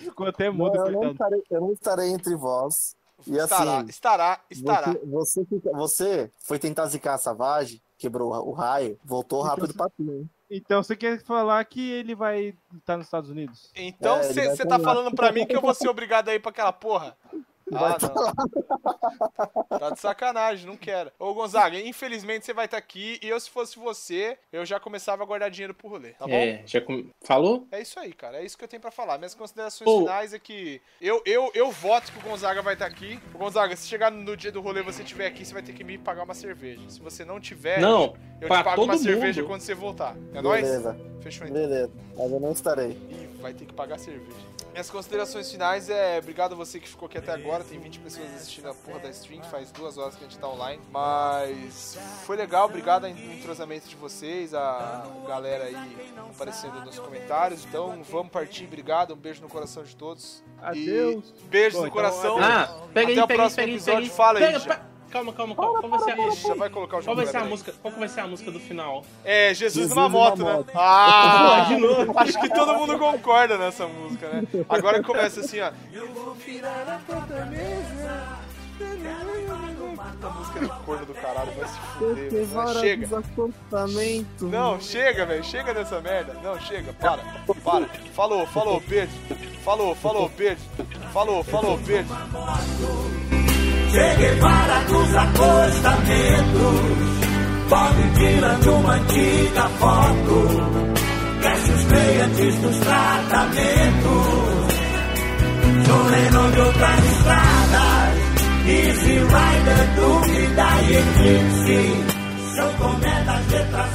Ficou até mudo, Não, eu, não estarei, eu não estarei entre vós. E Estará, assim, estará, estará. Você, você, você foi tentar zicar a Savage, quebrou o raio, voltou rápido pra tu, hein? Então você quer falar que ele vai estar nos Estados Unidos? Então É, você tá falar. falando pra mim que eu vou ser obrigado a ir pra aquela porra? Ah, não. Tá de sacanagem, não quero. Ô, Gonzaga, infelizmente você vai estar aqui e eu, se fosse você, eu já começava a guardar dinheiro pro rolê, tá bom? É, já com... falou? É isso aí, cara. É isso que eu tenho pra falar. Minhas considerações Ô. finais é que eu, eu, eu voto que o Gonzaga vai estar aqui. O Gonzaga, se chegar no dia do rolê e você estiver aqui, você vai ter que me pagar uma cerveja. Se você não tiver, Não, eu te pago uma cerveja mundo. quando você voltar. É nóis? Beleza, Fechou então. beleza. Mas eu não estarei. Ih, vai ter que pagar cerveja. Minhas considerações finais é obrigado a você que ficou aqui até agora. Tem 20 pessoas assistindo a porra da stream, faz duas horas que a gente tá online. Mas foi legal, obrigado ao entrosamento de vocês, a galera aí aparecendo nos comentários. Então vamos partir, obrigado, um beijo no coração de todos. Adeus. E beijos Bom, no então, coração. Ah, pega Até aí, o pega aí, próximo pega aí, episódio. pega aí. Fala aí, Pega, Calma, calma, calma. Qual vai ser a, Ixi, já vai colocar o qual vai ser a música? Qual vai ser a música do final? É, Jesus, Jesus numa moto, né? moto. Ah! De novo. Acho que todo mundo concorda nessa música, né? Agora começa assim, ó. Eu vou virar a porta mesa. Puta música de corno do caralho, vai se fuder. velho. Mas Chega. Não, chega, velho. Chega dessa merda. Não, chega. Para. Para. Falou, falou, beijo. Falou, falou, beijo. Falou, falou, beijo. Che Guevara nos acostamentos. Bob Dylan numa antiga foto. Cassius Clay antes dos tratamentos. John Lennon de outras estradas. Easy Rider, dúvida e eclipse. São cometas letras